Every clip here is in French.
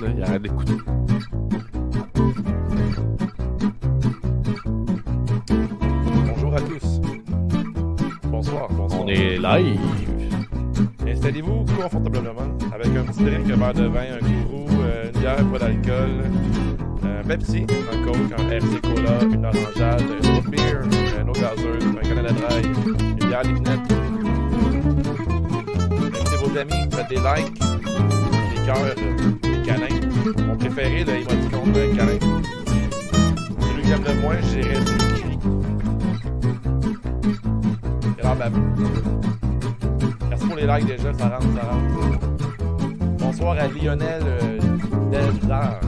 Il arrête d'écouter. Bonjour à tous. Bonsoir, bonsoir. On est live. Installez-vous confortablement avec un petit drink, un verre de vin, un gourou, euh, une bière, pas d'alcool, un Pepsi, un Coke, un RC Cola, une orangeade, un autre beer, un eau gazeuse, un Canada Dry, une bière d'épinette. Invitez vos amis, faites des likes, des cœurs. Mon préféré, il m'a dit qu'on un câlin. Celui que j'aime le moins, je dirais celui qui babou. Merci pour les likes déjà, ça rentre, ça rentre. Bonsoir à Lionel euh, Delzard.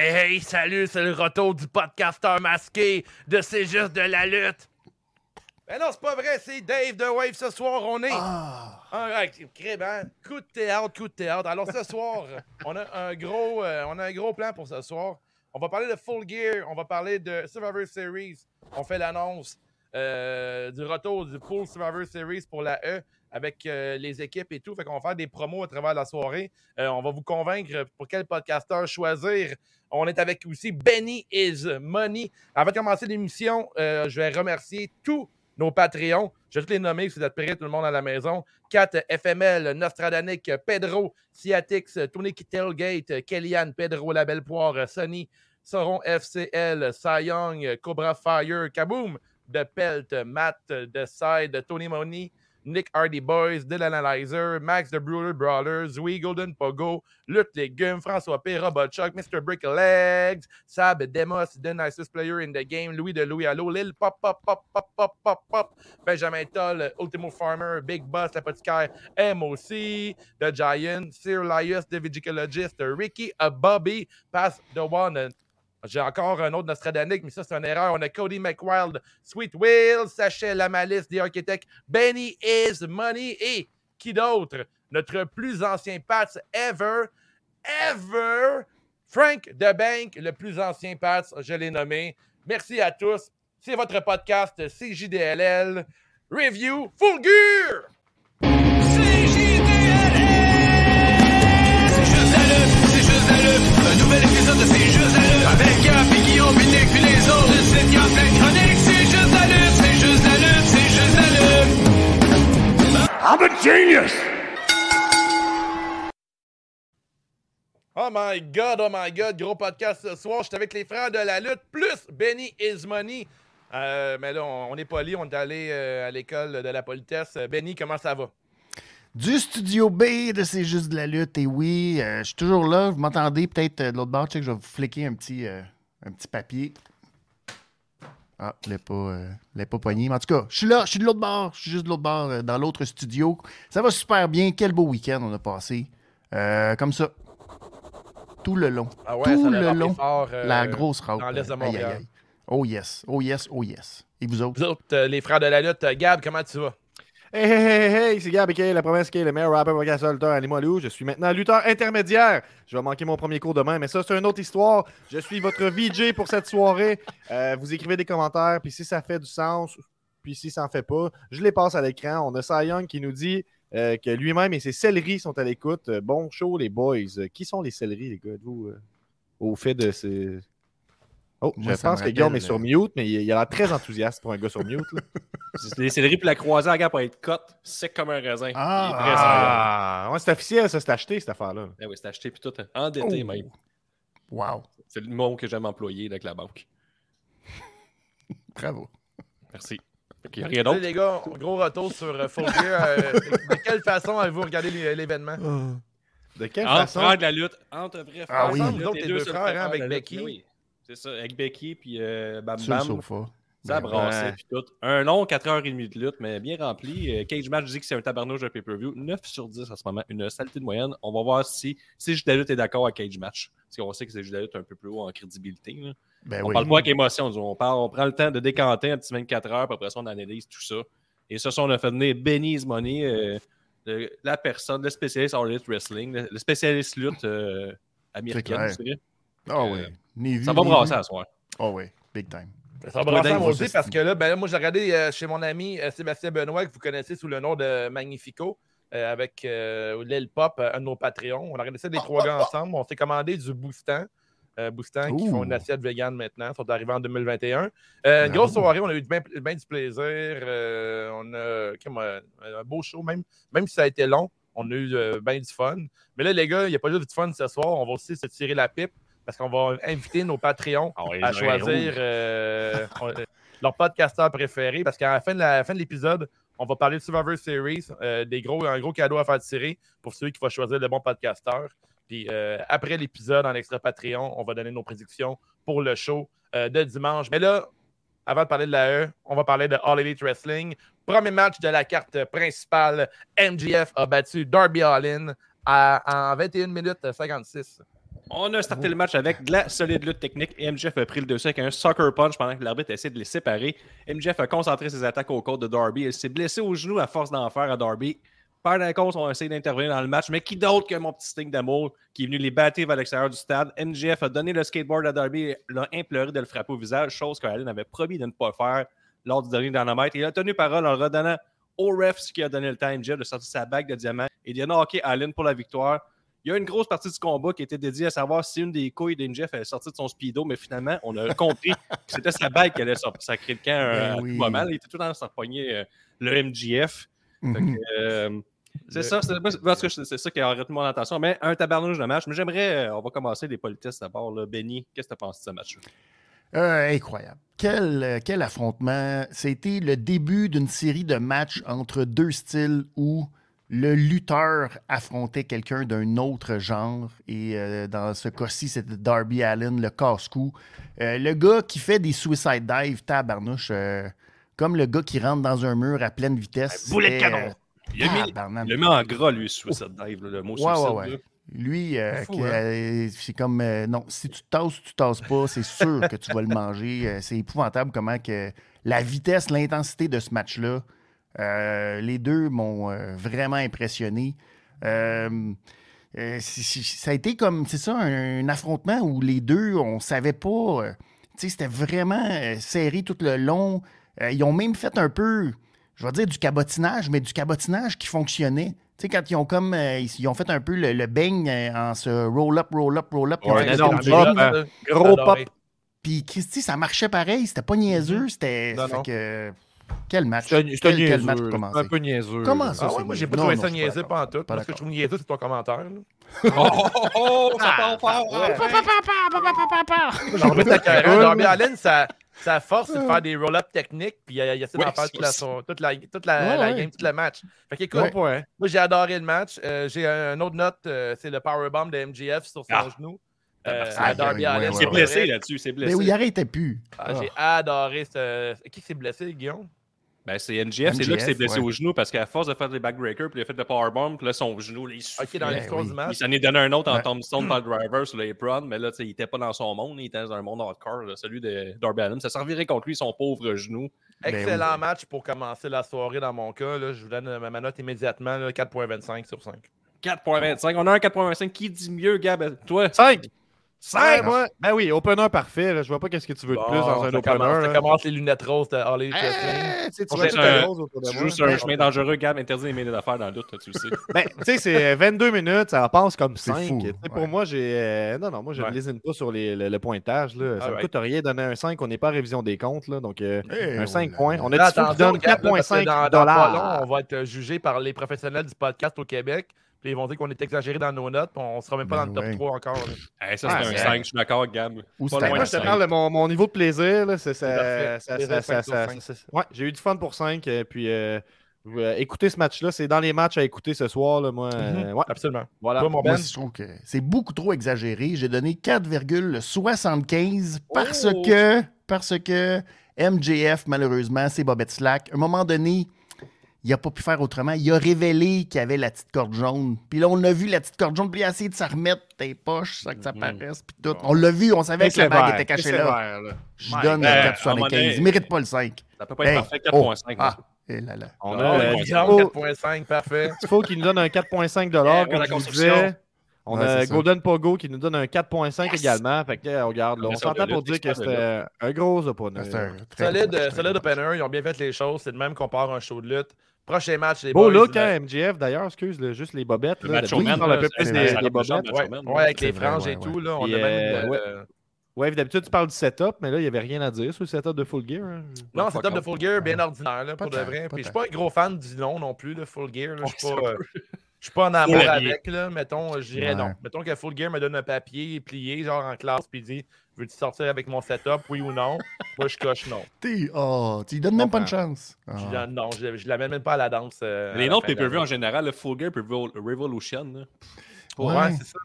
Hey hey, salut, c'est le retour du podcasteur masqué de C'est juste de la lutte. Ben non, c'est pas vrai, c'est Dave de Wave ce soir, on est. Ah, ouais, crib, hein? Coup de théâtre, coup de théâtre. Alors ce soir, on a un gros, euh, on a un gros plan pour ce soir. On va parler de Full Gear, on va parler de Survivor Series. On fait l'annonce euh, du retour du Full Survivor Series pour la E avec euh, les équipes et tout. Fait qu'on va faire des promos à travers la soirée. Euh, on va vous convaincre pour quel podcasteur choisir. On est avec aussi Benny is Money. Avant de commencer l'émission, euh, je vais remercier tous nos Patreons. Je vais tous les nommer si vous êtes prêts, tout le monde à la maison. 4 FML, Nostradanic, Pedro, Ciatix, Tony Tailgate, Kellyanne, Pedro, La Belle Poire, Sonny, Sauron FCL, Cy Young, Cobra Fire, Kaboom, de Pelt, Matt, de Side, Tony Money, Nick Hardy Boys, Dylan Analyzer, Max the Bruder Brawler, Zui Golden Pogo, Lutte Légumes, François P, Robot Chuck, Mr. Brick Legs, Sab Demos, The Nicest Player in the Game, Louis de Louis Allo, Lil Pop Pop Pop Pop Pop Pop Pop, Benjamin Toll, Ultimo Farmer, Big Boss, l'apothicaire MOC, The Giant, Sir Lius, The Vigicologist, Ricky, a Bobby, Pass the One, j'ai encore un autre Nostradanic, mais ça, c'est une erreur. On a Cody McWild, Sweet Will, Sachet La Malice, The Architect, Benny is Money et qui d'autre? Notre plus ancien Pats ever, ever, Frank the Bank, le plus ancien Pats, je l'ai nommé. Merci à tous. C'est votre podcast CJDLL Review Full I'm a genius! Oh my god, oh my god, gros podcast ce soir. J'étais avec les frères de la lutte, plus Benny is Money. Euh, mais là, on n'est pas lié, on est allé euh, à l'école de la politesse. Euh, Benny, comment ça va? Du studio B de C'est juste de la lutte. Et oui, euh, je suis toujours là. Vous m'entendez peut-être euh, de l'autre bord. Je sais que je vais vous fliquer un petit, euh, un petit papier. Ah, je l'ai pas, euh, pas poigné. Mais en tout cas, je suis là, je suis de l'autre bord. Je suis juste de l'autre bord, euh, dans l'autre studio. Ça va super bien. Quel beau week-end on a passé. Euh, comme ça. Tout le long. Ah ouais, Tout ça le long. fort, euh, La grosse rauque. dans l'Est de Aïe, aïe, Montréal. aïe. Oh yes, oh yes, oh yes. Et vous autres? Vous autres, les frères de la lutte, Gab, comment tu vas? Hey, hey, hey, hey, c'est Gab la promesse qui est le meilleur rapper, podcasteur, lutteur à Limoilou. Je suis maintenant lutteur intermédiaire. Je vais manquer mon premier cours demain, mais ça, c'est une autre histoire. Je suis votre VJ pour cette soirée. Euh, vous écrivez des commentaires, puis si ça fait du sens, puis si ça en fait pas, je les passe à l'écran. On a Cy Young qui nous dit euh, que lui-même et ses céleris sont à l'écoute. Bon show, les boys. Euh, qui sont les céleris, les gars, vous, au fait de ces. Oh, Moi, je pense que Guillaume est sur euh, mute, mais il, il a l'air très enthousiaste pour un gars sur mute. là. Les céleri puis la croisée à gap pour être cote, sec comme un raisin. Ah. Il est. Ah, ouais, c'est officiel, ça, c'est acheté, cette affaire-là. Eh oui, c'est acheté puis tout endetté Oh. même. Wow. C'est le mot que j'aime employer avec la banque. Bravo. Merci. Y a rien Salut, d'autre. les gars, gros retour sur euh. Euh, de quelle façon avez-vous regardé l'é- l'événement? De quelle Entre façon? frères de la lutte, entre vrais frères. Ah oui. Nous autres, les deux frères, hein, avec. Becky. C'est ça, avec Becky puis euh, Bam Sur le Bam. sofa. Ça Ben brassait, ouais. puis tout. Un long 4h30 de lutte, mais bien rempli. Euh, Cage Match dit que c'est un tabarnouche de pay-per-view. 9 sur 10 en ce moment, une saleté de moyenne. On va voir si, si la lutte est d'accord avec Cage Match. Parce qu'on sait que c'est la lutte un peu plus haut en crédibilité. là. Ben on oui. parle pas avec émotion, on, parle, on prend le temps de décanter un petit 24 heures, puis après ça, on analyse tout ça. Et ça, ça, on a fait venir Benny's Money, euh, le- la personne, le spécialiste en lutte wrestling, le, le spécialiste lutte euh, américaine, clair. je dirais. Ah oui. Ni vu, Ça va brasser à soir. Ah oui, big time. Ça va brasser vas-y, maudit parce que là, ben, là, moi, j'ai regardé euh, chez mon ami euh, Sébastien Benoît, que vous connaissez sous le nom de Magnifico, euh, avec euh, Lil Pop, euh, un de nos Patreons. On a regardé ça les trois gars ensemble. On s'est commandé du Boostan. Euh, Boostan qui font une assiette vegan maintenant, sont arrivés en 2021. Euh, une Ah. grosse soirée, on a eu bien bien du plaisir. euh, on a comme, euh, un beau show, même, même si ça a été long, on a eu euh, bien du fun. Mais là, les gars, il n'y a pas juste du fun ce soir, on va aussi se tirer la pipe parce qu'on va inviter nos Patreons à choisir euh, on- leur podcasteur préféré parce qu'à la fin de l'épisode, on va parler de Survivor Series, euh, des gros, un gros cadeau à faire tirer pour celui qui va choisir le bon podcasteur. Puis euh, après l'épisode, en extra Patreon, on va donner nos prédictions pour le show euh, de dimanche. Mais là, avant de parler de la E, on va parler de All Elite Wrestling. Premier match de la carte principale, MGF a battu Darby Allin en 21 minutes 56. On a starté le match avec de la solide lutte technique MJF a pris le dessus avec un sucker punch pendant que l'arbitre essaie de les séparer. MJF a concentré ses attaques au corps de Darby. Il s'est blessé au genou à force d'en faire à Darby. Par d'un cause, on a essayé d'intervenir dans le match, mais qui d'autre que mon petit Sting d'amour qui est venu les battre vers l'extérieur du stade? MJF a donné le skateboard à Darby et l'a imploré de le frapper au visage, chose qu'Allen avait promis de ne pas faire lors du dernier Dynamite. Il a tenu parole en redonnant au ref ce qui a donné le temps à MJF de sortir sa bague de diamant et de knocker Allen pour la victoire. Il y a une grosse partie du combat qui était dédiée à savoir si une des couilles d'MJF allait sortir de son speedo, mais finalement, on a compris que c'était sa bague qui allait sortir. Ça crée le camp euh, Ben à tout oui. moment. Il était tout dans sa poignée, euh, le que, Mhm. euh, c'est ça, c'est ça qui a retenu mon attention. Mais un tabarnouche de match. Mais j'aimerais, euh, on va commencer les politesses d'abord. Benny, qu'est-ce que tu penses de ce match-là? Euh, incroyable. Quel, quel affrontement. C'était le début d'une série de matchs entre deux styles où le lutteur affrontait quelqu'un d'un autre genre. Et euh, dans ce cas-ci, c'était Darby Allen, le casse-cou. Euh, le gars qui fait des suicide dives, tabarnouche, euh, comme le gars qui rentre dans un mur à pleine vitesse. boulet de canon. euh, Il a mis, tabarnak. il a mis en gras, lui, Suicide Dive, là, le mot Ouais, suicide. ouais. Lui, euh, C'est hein? euh, comme euh, non, si tu tasses, tu tasses pas, c'est sûr que tu vas le manger. C'est épouvantable comment que la vitesse, l'intensité de ce match-là, euh, les deux m'ont euh, vraiment impressionné. Euh, euh, ça a été comme, c'est ça, un, un affrontement où les deux, on savait pas. euh, tu sais, c'était vraiment euh, serré tout le long. Euh, ils ont même fait un peu, je vais dire du cabotinage, mais du cabotinage qui fonctionnait. Tu sais, quand ils ont comme, euh, ils, ont fait un peu le, le bang euh, en se roll-up, roll-up, roll-up. Ouais, énorme pop. Gros pop. Puis Christy, ça marchait pareil, c'était pas niaiseux, c'était. Non, fait non. que, quel match? C'est un, quel, match un peu niaiseux. Comment ça? Ah ouais, moi j'ai pas trouvé ça niaiseux pas en tout. Parce que je trouve niaiseux, c'est ton commentaire. là. Oh, oh, oh, ça part fort. Mais t'as carrément, cool. Darby Allen, sa, sa force, c'est de faire des roll-up techniques, puis il, il essaie d'en faire ça toute la, toute la, toute la, Ouais, la ouais. game, tout le match. Fait qu'écoute, moi j'ai adoré le match. Euh, j'ai un, un autre note, euh, c'est le powerbomb de MGF sur son Ah. genou. Euh, Aïe, à aïe, Darby ouais, Il s'est blessé là-dessus, c'est Mais blessé. oui, il arrêtait plus. Ah, J'ai adoré ce. Qui s'est blessé, Guillaume? Ben, c'est NGF, c'est là qu'il s'est blessé ouais. au genou parce qu'à force de faire des backbreakers, puis il a fait le powerbomb, puis là, son genou, là, il Ok, soufflait. dans Ben oui. du Il s'en est donné un autre en Ouais. tombstone par le driver sur l'apron, mais là, tu sais, il était pas dans son monde, il était dans un monde hardcore, là, celui de Darby Allin. Ça servirait contre lui, son pauvre genou. Excellent oui. match pour commencer la soirée dans mon cas. là. Je vous donne ma note immédiatement, là, 4.25 sur 5. 4.25. On a un 4.25. Qui dit mieux, Gab? Toi? 5! Cinq! moi, ben oui, opener parfait. là. Je vois pas qu'est-ce que tu veux de plus dans un opener. commence, ça commence les lunettes roses de Harley. Eh, tu un- rose joues sur un chemin dangereux, Gab, interdit les mêlées d'affaires dans le doute, toi, tu le sais. Ben, tu sais, c'est 22 minutes, ça passe comme C'est 5. fou, Tu sais, Pour moi, j'ai. euh, non, non, moi, je ne lésine pas sur les- le, le pointage. Là. Ça me Alright. coûte rien de donner un 5. On n'est pas à révision des comptes. Là, donc, euh, Eh, un 5 oh là points. On a dit attention, donne Gab, là, parce que 4,5 dans, dans pas long, dollars. on va être jugé par les professionnels du podcast au Québec. Puis ils vont dire qu'on est exagéré dans nos notes. Puis on sera même pas Ben dans le top ouais. 3 encore. Hey, ça, Ah, c'est un c'est- 5. Je suis d'accord, Gab. Ou Pas c'est loin un Moi, de je te parle de mon, mon niveau de plaisir. Là, ça- ça- ça- Ouais, j'ai eu du fun pour 5. Puis, euh, euh, écoutez ce match-là. C'est dans les matchs à écouter ce soir. Là, moi, euh, ouais, Absolument. voilà. Toi, mon Moi, Ben? je trouve que c'est beaucoup trop exagéré. J'ai donné 4,75 parce Oh! que parce que MJF, malheureusement, c'est Bobette Slack. À un moment donné, il n'a pas pu faire autrement. Il a révélé qu'il avait la petite corde jaune. Puis là, on a vu la petite corde jaune, puis il a essayé de s'en remettre dans les poches, sans que ça paraisse, puis tout. On l'a vu, on savait que la bague était cachée là. Je donne le Ben, 4,75. Il mérite pas le 5. Ça peut pas être Hey, parfait, oh, 4.5. Ah, et là là. On a euh, Dispo- 4.5, parfait. Tifo qui nous donne un 4.5 Eh, comme la je disais. On Ouais, a. Golden Pogo qui nous donne un 4.5 également. Fait que, regarde, là, on s'entend pour dire que c'était un gros opponent. C'est un très Solide, match, solide opener, ils ont bien fait les choses. C'est de même qu'on part un show de lutte. Prochain match, les Beau boys. look, hein, MJF d'ailleurs, excuse, là, juste les bobettes. Le là, man, on c'est- plus bobettes. de Ouais, avec les franges et ouais. tout. Là, on Et, a même euh, euh, Ouais, d'habitude, tu parles du setup, mais là, il n'y avait rien à dire sur le setup de Full Gear. hein. Non, top de. Full Gear, bien ordinaire, là, pour de vrai. Puis je suis tant. pas un gros fan du nom non plus, de Full Gear. là. Je suis pas, euh, je suis pas en amour avec, là. Mettons, euh, je dirais Ouais. non. Mettons que Full Gear me donne un papier plié, genre en classe, puis il dit Veux-tu sortir avec mon setup, oui ou non? Moi, je coche non. T'es- Oh, tu lui donnes même pas une comprends. chance. Je Ah. non, je, je l'amène même pas à la danse. euh, Les noms de l'année. en général, le Full Gear puis Revol- Revolution. là. Ouais, Ouais. c'est ça.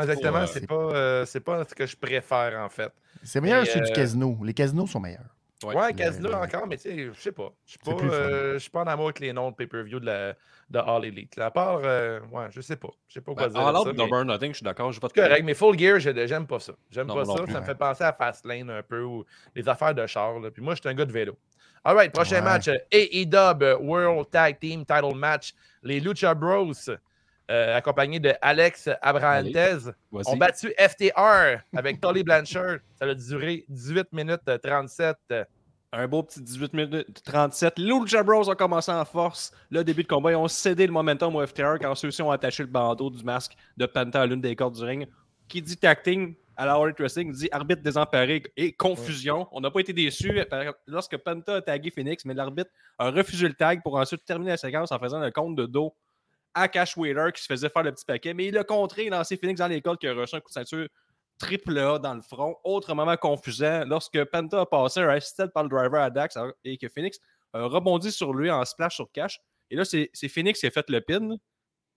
Exactement, c'est pas, euh, c'est pas ce que je préfère en fait. C'est meilleur Mais, chez du euh, casino. Les casinos sont meilleurs. Ouais, Casino le- encore, mais tu sais, je sais pas. Je suis pas, euh, je suis pas en amour avec les noms de pay-per-view de, la, de All Elite. À part, euh, ouais, je sais pas. Je sais pas quoi Ben, dire. All Out mais Nothing, je suis d'accord. j'ai pas de correct, mais Full Gear, je- j'aime pas ça. J'aime pas ça. plus, ça me ouais. fait penser à Fastlane un peu ou les affaires de char. là. Puis moi, je suis un gars de vélo. Alright, prochain Ouais. match. euh, AEW World Tag Team Title Match. Les Lucha Bros, euh, accompagnés de Alex Abrahantes, Vas-y. ont battu FTR avec Tolly Blanchard. Ça a duré 18 minutes euh, 37. Un beau petit 18 minutes 37. Les Lucha Bros ont commencé en force. Le début de combat, ils ont cédé le momentum au FTR quand ceux-ci ont attaché le bandeau du masque de Penta à l'une des cordes du ring. Qui dit tacting à la All Wrestling dit arbitre désemparé et confusion. On n'a pas été déçus lorsque Penta a tagué Phoenix, mais l'arbitre a refusé le tag pour ensuite terminer la séquence en faisant le compte de dos à Cash Wheeler qui se faisait faire le petit paquet. Mais il a contré et lancé Phoenix dans les cordes qui a reçu un coup de ceinture triple A dans le front. Autre moment confusant, lorsque Penta a passé un assisted par le driver à Dax et que Phoenix a rebondi sur lui en splash sur Cash. Et là, c'est Phoenix qui a fait le pin.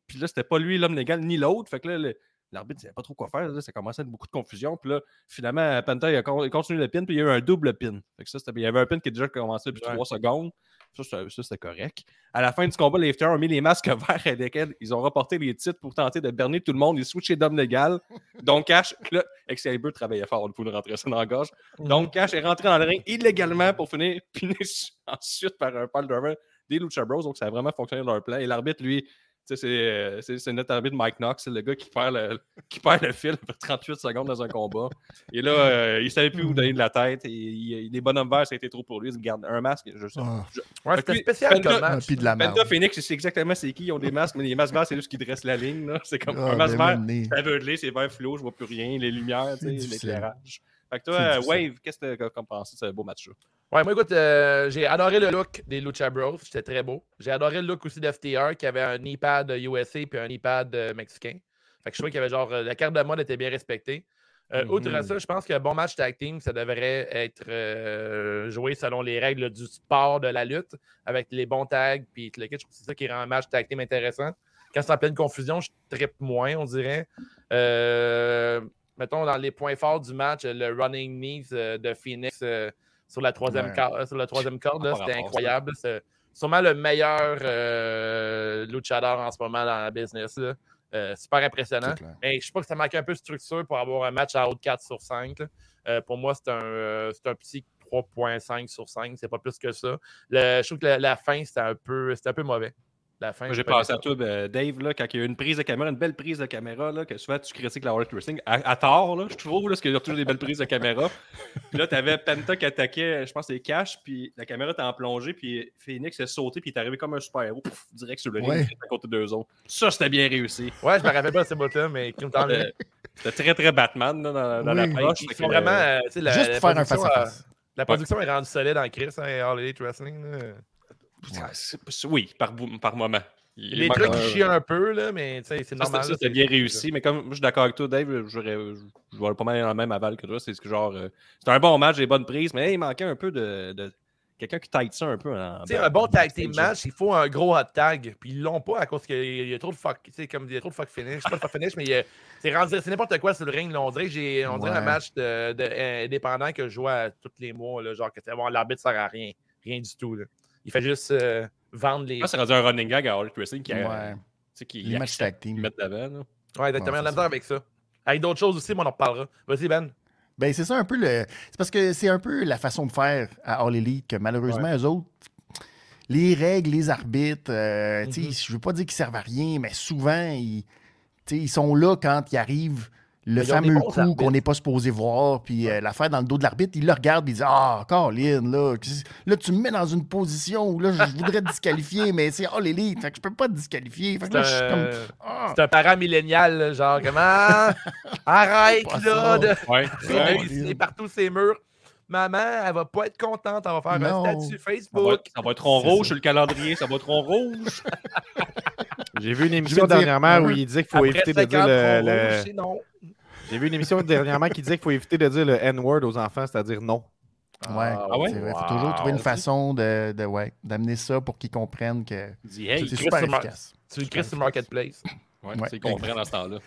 Puis là, c'était pas lui l'homme légal ni l'autre. Fait que là, l'arbitre ne savait pas trop quoi faire. là. ça commençait à être beaucoup de confusion. Puis là, finalement, Penta il a con- il a continué le pin. Puis il y a eu un double pin. Fait que ça, il y avait un pin qui a déjà commencé depuis. 3 secondes. Ça, c'était- correct. À la fin du combat, les FTR ont mis les masques verts avec lesquels ils ont reporté les titres pour tenter de berner tout le monde. Ils switchaient d'homme légal. Donc, Cash, là, Excalibur travaillait fort faut nous rentrer ça dans la gorge. Donc, Cash est rentré dans le ring illégalement pour finir finish ensuite par un pile driver des Lucha Bros. Donc, ça a vraiment fonctionné dans leur plan. Et l'arbitre, lui, c'est, euh, c'est, notre arbitre Mike Knox, c'est le gars qui perd le, qui perd le fil après 38 secondes dans un combat. Et là, euh, il savait plus où donner de la tête. Et, il- les bonhommes verts, ça a été trop pour lui. Il se garde un masque. Je sais. Ah. je- Ouais, c'était spécial Penta- comme match. puis de la merde. Penta Phoenix, je sais exactement c'est qui. Ils ont des masques, mais les masques verts, c'est juste qu'ils dressent la ligne. là. C'est comme Ah, un masque vert. C'est aveuglé, c'est vert fluo, je vois plus rien, les lumières, l'éclairage. Fait que toi, euh. Wave, qu'est-ce que tu as pensé de ce beau match-là? Ouais, moi, écoute, euh, j'ai adoré le look des Lucha Bros. C'était très beau. J'ai adoré le look aussi d'FTR qui avait un knee-pad USA puis un knee-pad euh, mexicain. Fait que je trouvais qu'il y avait genre. La carte de mode était bien respectée. Euh, Outre Mhm. ça, je pense qu'un bon match tag team, ça devrait être joué selon les règles du sport de la lutte, avec les bons tags. Puis le kit. je trouve que c'est ça qui rend un match tag team intéressant. Quand c'est en pleine confusion, je trippe moins, on dirait. Mettons, dans les points forts du match, le running knees euh, de Phoenix euh, sur la troisième, Ouais. corde, sur la troisième corde, là, Par c'était incroyable. C'est sûrement le meilleur euh, luchador en ce moment dans la business. là. Euh, super impressionnant. Mais je sais pas que ça manque un peu de structure pour avoir un match à haute 4 sur 5. là. Euh, pour moi, c'est un, euh, un petit 3.5 sur 5. C'est pas plus que ça. Le- je trouve que la, la fin, c'était un, peu- un peu mauvais. La fin, j'ai pensé à toi, ben, Dave, là, quand il y a eu une prise de caméra, une belle prise de caméra, là, que souvent tu critiques la World Wrestling, à, à tort, là, je trouve, là, parce qu'il y a toujours des belles prises de caméra. Puis là, tu avais Penta qui attaquait, je pense, les caches, puis la caméra était en plongée, puis Phoenix est sauté, puis il est arrivé comme un super-héros, pouf, direct sur le ring, Ouais. à côté d'eux autres. Ça, c'était bien réussi. Ouais, je me rappelle pas de ce bout-là, mais qui me tente C'était très, très Batman là, dans, dans Oui. l'approche. Ils que, vraiment. euh, euh, tu sais, la- Juste la pour faire un face-à-face. euh, La production est rendue solide en Chris, hein, All Elite Wrestling. là. Oui, par, moment. Il Les trucs un- qui chient un peu, là, mais sais, c'est normal. ça, c'était c'est- bien réussi, mais comme moi, je suis d'accord avec toi, Dave, j'aurais- je vais pas mal dans le même aval que toi. C'est ce que genre. euh, c'était un bon match, des bonnes prises, mais hey, il manquait un peu de. de- quelqu'un qui tight ça un peu. en- dans- un bon tag team match, il faut un gros hot tag. Puis ils l'ont pas à cause qu'il y a trop de fuck. Tu sais, comme il y a trop de fuck finish. Pas de fuck finish, mais a- c'est n'importe quoi sur le ring. là. On dirait que j'ai on dirait un match de, de- euh, indépendant que je joue à tous les mois. Là, genre que l'arbitre sert à rien. Rien du tout. là. Il fait juste euh, vendre les. Là, c'est rendu un running gag à All Wrestling qui, a- Ouais. sais, qui Les matchs tag team. de mettre d'avant. Ouais, exactement. Ouais, on a avec ça. Avec d'autres choses aussi, mais on en reparlera. Vas-y, Ben. Ben, c'est ça un peu le. C'est parce que c'est un peu la façon de faire à All Elite que malheureusement, eux autres, les règles, les arbitres, euh, tu Mhm. sais, je veux pas dire qu'ils servent à rien, mais souvent, ils, ils sont là quand il arrive le fameux coup arbitres. qu'on n'est pas supposé voir, puis euh, l'affaire dans le dos de l'arbitre, il le regarde, puis il dit Ah, Colin, là, là, tu me mets dans une position où là, je voudrais te disqualifier, mais c'est All Elite, fait que je peux pas te disqualifier. Fait que là, je suis comme. C'est un, Ah, c'est un là, genre comment Arrête Pas là de Ouais. Ouais, ouais. partout ces murs. Maman, elle va pas être contente. Elle va faire Non. un statut Ça va, Facebook. ça va être C'est rouge sur le calendrier, ça va être rond rouge. J'ai vu une émission dire, dernièrement où il disait qu'il faut éviter de 50 dire le. le-. J'ai vu une émission dernièrement qui disait qu'il faut éviter de dire le N-word aux enfants, c'est-à-dire non. Ouais, Ah ouais? c'est vrai. faut toujours trouver une façon de, de- ouais, d'amener ça pour qu'ils comprennent que Il dit, hey, c'est super efficace. Tu le crées sur Marketplace. ouais, Ouais, c'est comprend dans ce temps-là.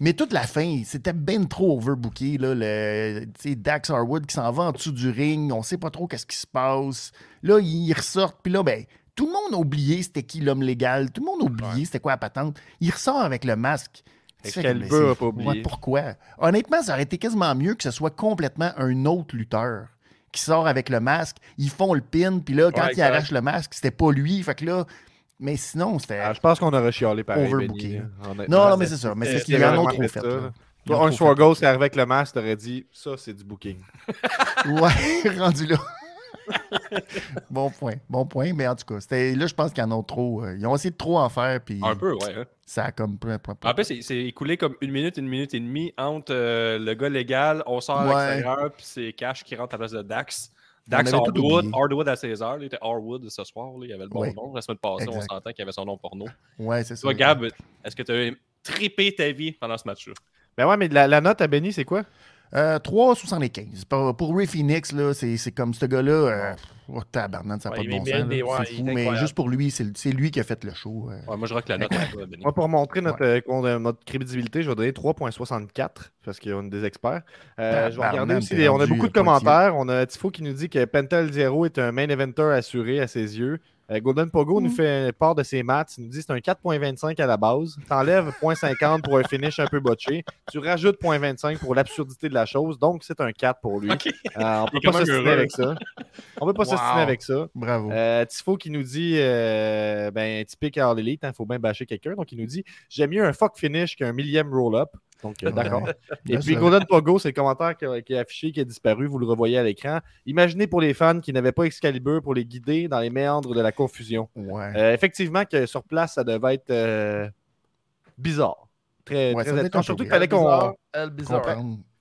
Mais toute la fin, c'était ben trop overbooké. Là, le, tu sais, Dax Harwood qui s'en va en dessous du ring, on sait pas trop qu'est-ce qui se passe. Là, ils ressortent, puis là, ben, tout le monde a oublié c'était qui l'homme légal. Tout le monde a oublié c'était quoi la patente. Il ressort avec le masque. Fais Excalibur a c'est- pas oublié. ouais, pourquoi? Honnêtement, ça aurait été quasiment mieux que ce soit complètement un autre lutteur qui sort avec le masque. Ils font le pin, puis là, quand Ouais, il exact. arrache le masque, c'était pas lui. Fait que là, mais sinon, c'était. Ah, je pense qu'on aurait chialé pareil. Overbooké. Honnêtement. non, non, mais c'est ça. Mais c'est ce qu'ils en ont vraiment trop fait là. Toi, un. Ghost qui arrive avec le masque, t'aurais dit ça, c'est du booking. Ouais, rendu là. bon point, bon point. Mais en tout cas, c'était là, je pense qu'ils en ont trop. euh, ils ont essayé de trop en faire, puis Un peu, ouais. hein. ça a comme. En fait, c'est- écoulé comme une minute, une minute et demie entre euh, le gars légal, on sort Ouais. à l'extérieur, puis c'est Cash qui rentre à la place de Dax. Dax Hardwood. Hardwood à 16h, il était Hardwood ce soir, là, il avait le bon Ouais. nom. La semaine passée, Exact. on s'entend qu'il avait son nom porno. Ouais, c'est ça. Toi, Gab, est-ce que tu as trippé ta vie pendant ce match-là? Ben ouais, mais la, la note à Benny, c'est quoi? Euh, 3,75. Pour, pour Ray Phoenix, là, c'est, c'est comme ce gars-là. Euh, oh, tabarnak, ça n'a Ouais, pas de bon sens. des- là. ouais, c'est fou, mais incroyable. juste pour lui, c'est, c'est lui qui a fait le show. euh. Ouais, moi, je rock la note. Moi, pour montrer notre, euh, euh, notre crédibilité, je vais donner 3.64 parce qu'on est des experts. Euh, je vais regarder aussi, les- on a beaucoup de commentaires. On a Tifo qui nous dit que Pentel Zero est un main eventer assuré à ses yeux. Euh, Golden Pogo Mm. nous fait part de ses maths. Il nous dit que c'est un 4.25 à la base. T'enlèves 0.50 pour un finish un peu botché. Tu rajoutes 0.25 pour l'absurdité de la chose. Donc, c'est un 4 pour lui. Euh, on peut Il est pas s'ostiner avec ça. On peut pas Wow. s'ostiner avec ça. Bravo. Euh, Tifo qui nous dit, euh, ben, typique à All Elite, il faut bien bâcher quelqu'un. Donc, il nous dit J'aime mieux un fuck finish qu'un millième roll-up. Donc, euh, d'accord. Et puis, Golden Pogo, c'est le commentaire qui, a- qui est affiché, qui est disparu. Vous le revoyez à l'écran. Imaginez pour les fans qui n'avaient pas Excalibur pour les guider dans les méandres de la confusion. Ouais. Euh, effectivement, que sur place, ça devait être euh, bizarre. Très, Ouais, très étrange. Surtout qu'il fallait qu'on.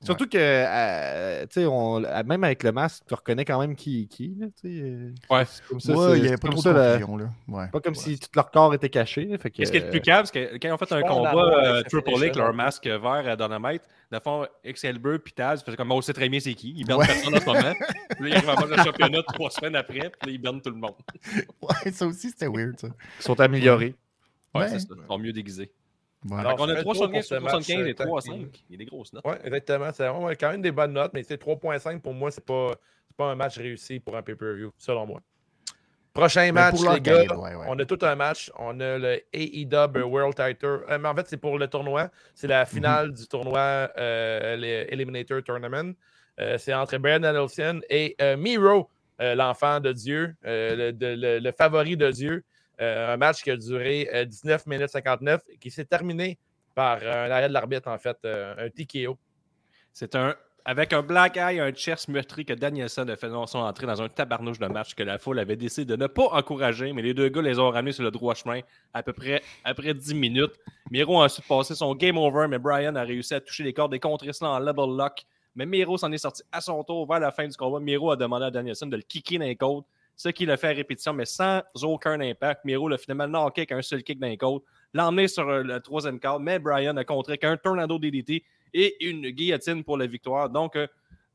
Surtout que, euh, tu sais, on- même avec le masque, tu reconnais quand même qui est qui. Là, tu sais, euh, Ouais. c'est comme ça, Ouais, c'est- il n'y avait c'est pas trop ça, de là. Ouais. Pas comme si tout leur corps était caché. là, Fait que, Qu'est-ce qui est le plus calme, c'est que quand ils ont fait un je combat euh, ce Triple A finish-là, avec leur masque vert à Dynamite, de fond, Excalibur puis Taz, fait comme on sait très bien c'est qui. Ils bernent Ouais. personne en ce moment. Puis là, ils arrivent à battre le championnat trois semaines après, puis là, ils bernent tout le monde. Ouais, ça aussi, c'était weird, ça. Ils sont améliorés. Ouais. c'est ça. Ils sont mieux déguisés. Alors, qu'on a c'est un 375, tour pour ce match, 375 et euh, tag 3 team. 5. Il y a des grosses notes. Oui, exactement. C'est vraiment quand même des bonnes notes, mais c'est 3.5 pour moi, c'est pas, c'est pas un match réussi pour un pay-per-view, selon moi. Prochain Mais match, les gars. carrière, ouais, ouais. On a tout un match. On a le AEW World Title. Euh, mais en fait, c'est pour le tournoi. C'est la finale du tournoi euh, les Eliminator Tournament. Euh, c'est entre Brian Danielson et euh, Miro, euh, l'enfant de Dieu, euh, le, de- le- le favori de Dieu. Euh, un match qui a duré euh, 19 minutes 59 et qui s'est terminé par euh, un arrêt de l'arbitre, en fait, euh, un TKO. C'est un. Avec un black eye, un chest meurtri que Danielson a fait son entrée dans un tabarnouche de match que la foule avait décidé de ne pas encourager, mais les deux gars les ont ramenés sur le droit chemin à peu près après 10 minutes. Miro a ensuite passé son game over, mais Brian a réussi à toucher les cordes et contrer cela en level lock. Mais Miro s'en est sorti à son tour vers la fin du combat. Miro a demandé à Danielson de le kicker dans les côtes, ce qu'il a fait à répétition, mais sans aucun impact. Miro l'a finalement knocké avec un seul kick côtes, l'a emmené sur euh, le troisième quart, mais Brian a contré qu'un tornado DDT et une guillotine pour la victoire. Donc, euh,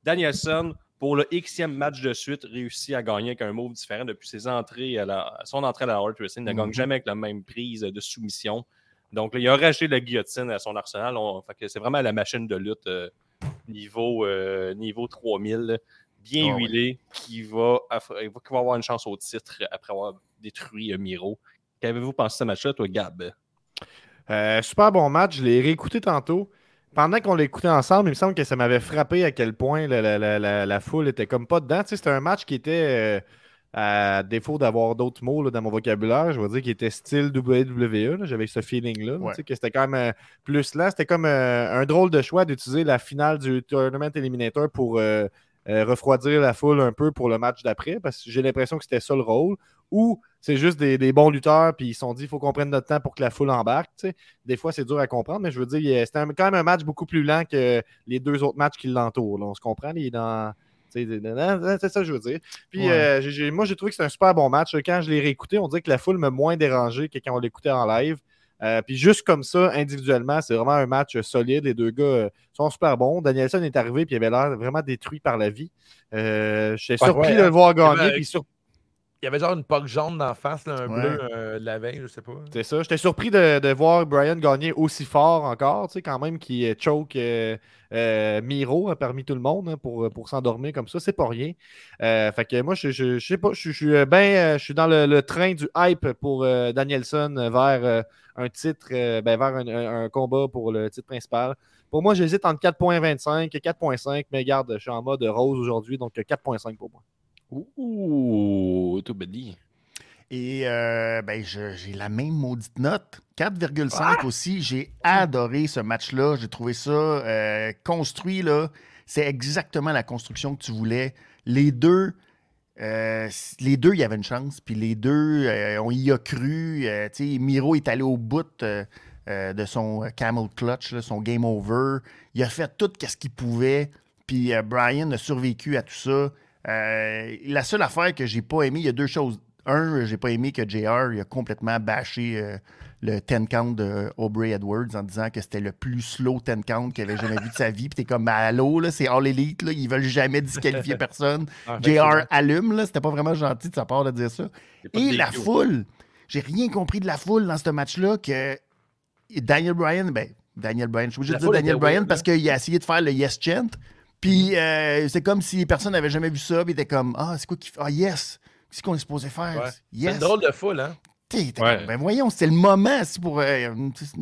Danielson pour le Xème match de suite, réussit à gagner avec un move différent depuis ses entrées à la, son entrée à la Hard Wrestling. Il ne gagne Mhm. jamais avec la même prise de soumission. Donc, là, il a rajouté la guillotine à son arsenal. C'est vraiment la machine de lutte euh, niveau, euh, niveau 3000, là, bien Ah ouais. huilée, qui va, qui va avoir une chance au titre après avoir détruit euh, Miro. Qu'avez-vous pensé de ce match-là, toi, Gab? Euh, super bon match. Je l'ai réécouté tantôt. Pendant qu'on l'écoutait ensemble, il me semble que ça m'avait frappé à quel point la, la- la- la- la foule était comme pas dedans. Tu sais, c'était un match qui était, euh, à défaut d'avoir d'autres mots là, dans mon vocabulaire, je vais dire qu'il était style WWE. J'avais ce feeling-là. Ouais. tu sais, que c'était quand même euh, plus là. C'était comme euh, un drôle de choix d'utiliser la finale du Tournament Eliminator pour euh, euh, refroidir la foule un peu pour le match d'après, parce que j'ai l'impression que c'était ça le rôle. Ou c'est juste des, des bons lutteurs, puis ils se sont dit il faut qu'on prenne notre temps pour que la foule embarque. Des fois, c'est dur à comprendre, mais je veux dire, c'était quand même un match beaucoup plus lent que les deux autres matchs qui l'entourent. On se comprend, il est dans. tu sais, C'est ça que je veux dire. Puis Ouais. euh, moi, j'ai trouvé que c'était un super bon match. Quand je l'ai réécouté, on dirait que la foule m'a moins dérangé que quand on l'écoutait en live. Euh, puis juste comme ça, individuellement, c'est vraiment un match solide. Les deux gars euh, sont super bons. Danielson est arrivé puis il avait l'air vraiment détruit par la vie. Euh, J'étais Ouais, surpris ouais, de le voir avait- gagner. puis sur- Il y avait genre une poque jaune d'en face, là, un Ouais. bleu euh, de la veille, je sais pas. C'est ça. J'étais surpris de, de voir Brian gagner aussi fort encore. Tu sais, quand même, qui euh, choke euh, euh, Miro euh, parmi tout le monde hein, pour, pour s'endormir comme ça. C'est pas rien. Fait que moi, je, je, je sais pas. Je, je suis ben, je suis dans le, le train du hype pour Danielson vers un titre, ben, vers un, un- un combat pour le titre principal. Pour moi, j'hésite entre 4.25 et 4.5, mais garde, je suis en mode rose aujourd'hui, donc euh, 4.5 pour moi. Ouh, tout béni. Et euh, ben, j'ai la même maudite note. 4,5 aussi. J'ai adoré ce match-là. J'ai trouvé ça euh, construit. là. C'est exactement la construction que tu voulais. Les deux, euh, les deux, il y avait une chance. Puis les deux, on y a cru. Miro est allé au bout de son camel clutch, là, son game over. Il a fait tout ce qu'il pouvait. Puis Brian a survécu à tout ça. Euh, la seule affaire que j'ai pas aimé, il y a deux choses. Un, j'ai pas aimé que JR il a complètement bâché euh, le 10 count de Aubrey Edwards en disant que c'était le plus slow 10 count qu'il avait jamais vu de sa vie. Puis t'es comme, Ben, allô, là, c'est All Elite, là, ils veulent jamais disqualifier personne. Ah, JR allume, là, c'était pas vraiment gentil de sa part de dire ça. Et la foule, j'ai rien compris de la foule dans ce match-là que Daniel Bryan, ben, Daniel Bryan, je suis obligé de dire Daniel Bryan parce qu'il a essayé de faire le yes chant. Puis euh, c'est comme si personne n'avait jamais vu ça. Puis il était comme, ah, c'est quoi qu'il fait? Ah, yes! C'est ce qu'on est supposé faire? Ouais. C'est Yes! une drôle de foule, hein? T'sais, t'es Ouais. comme, ben voyons, c'était le moment c'est pour. Euh,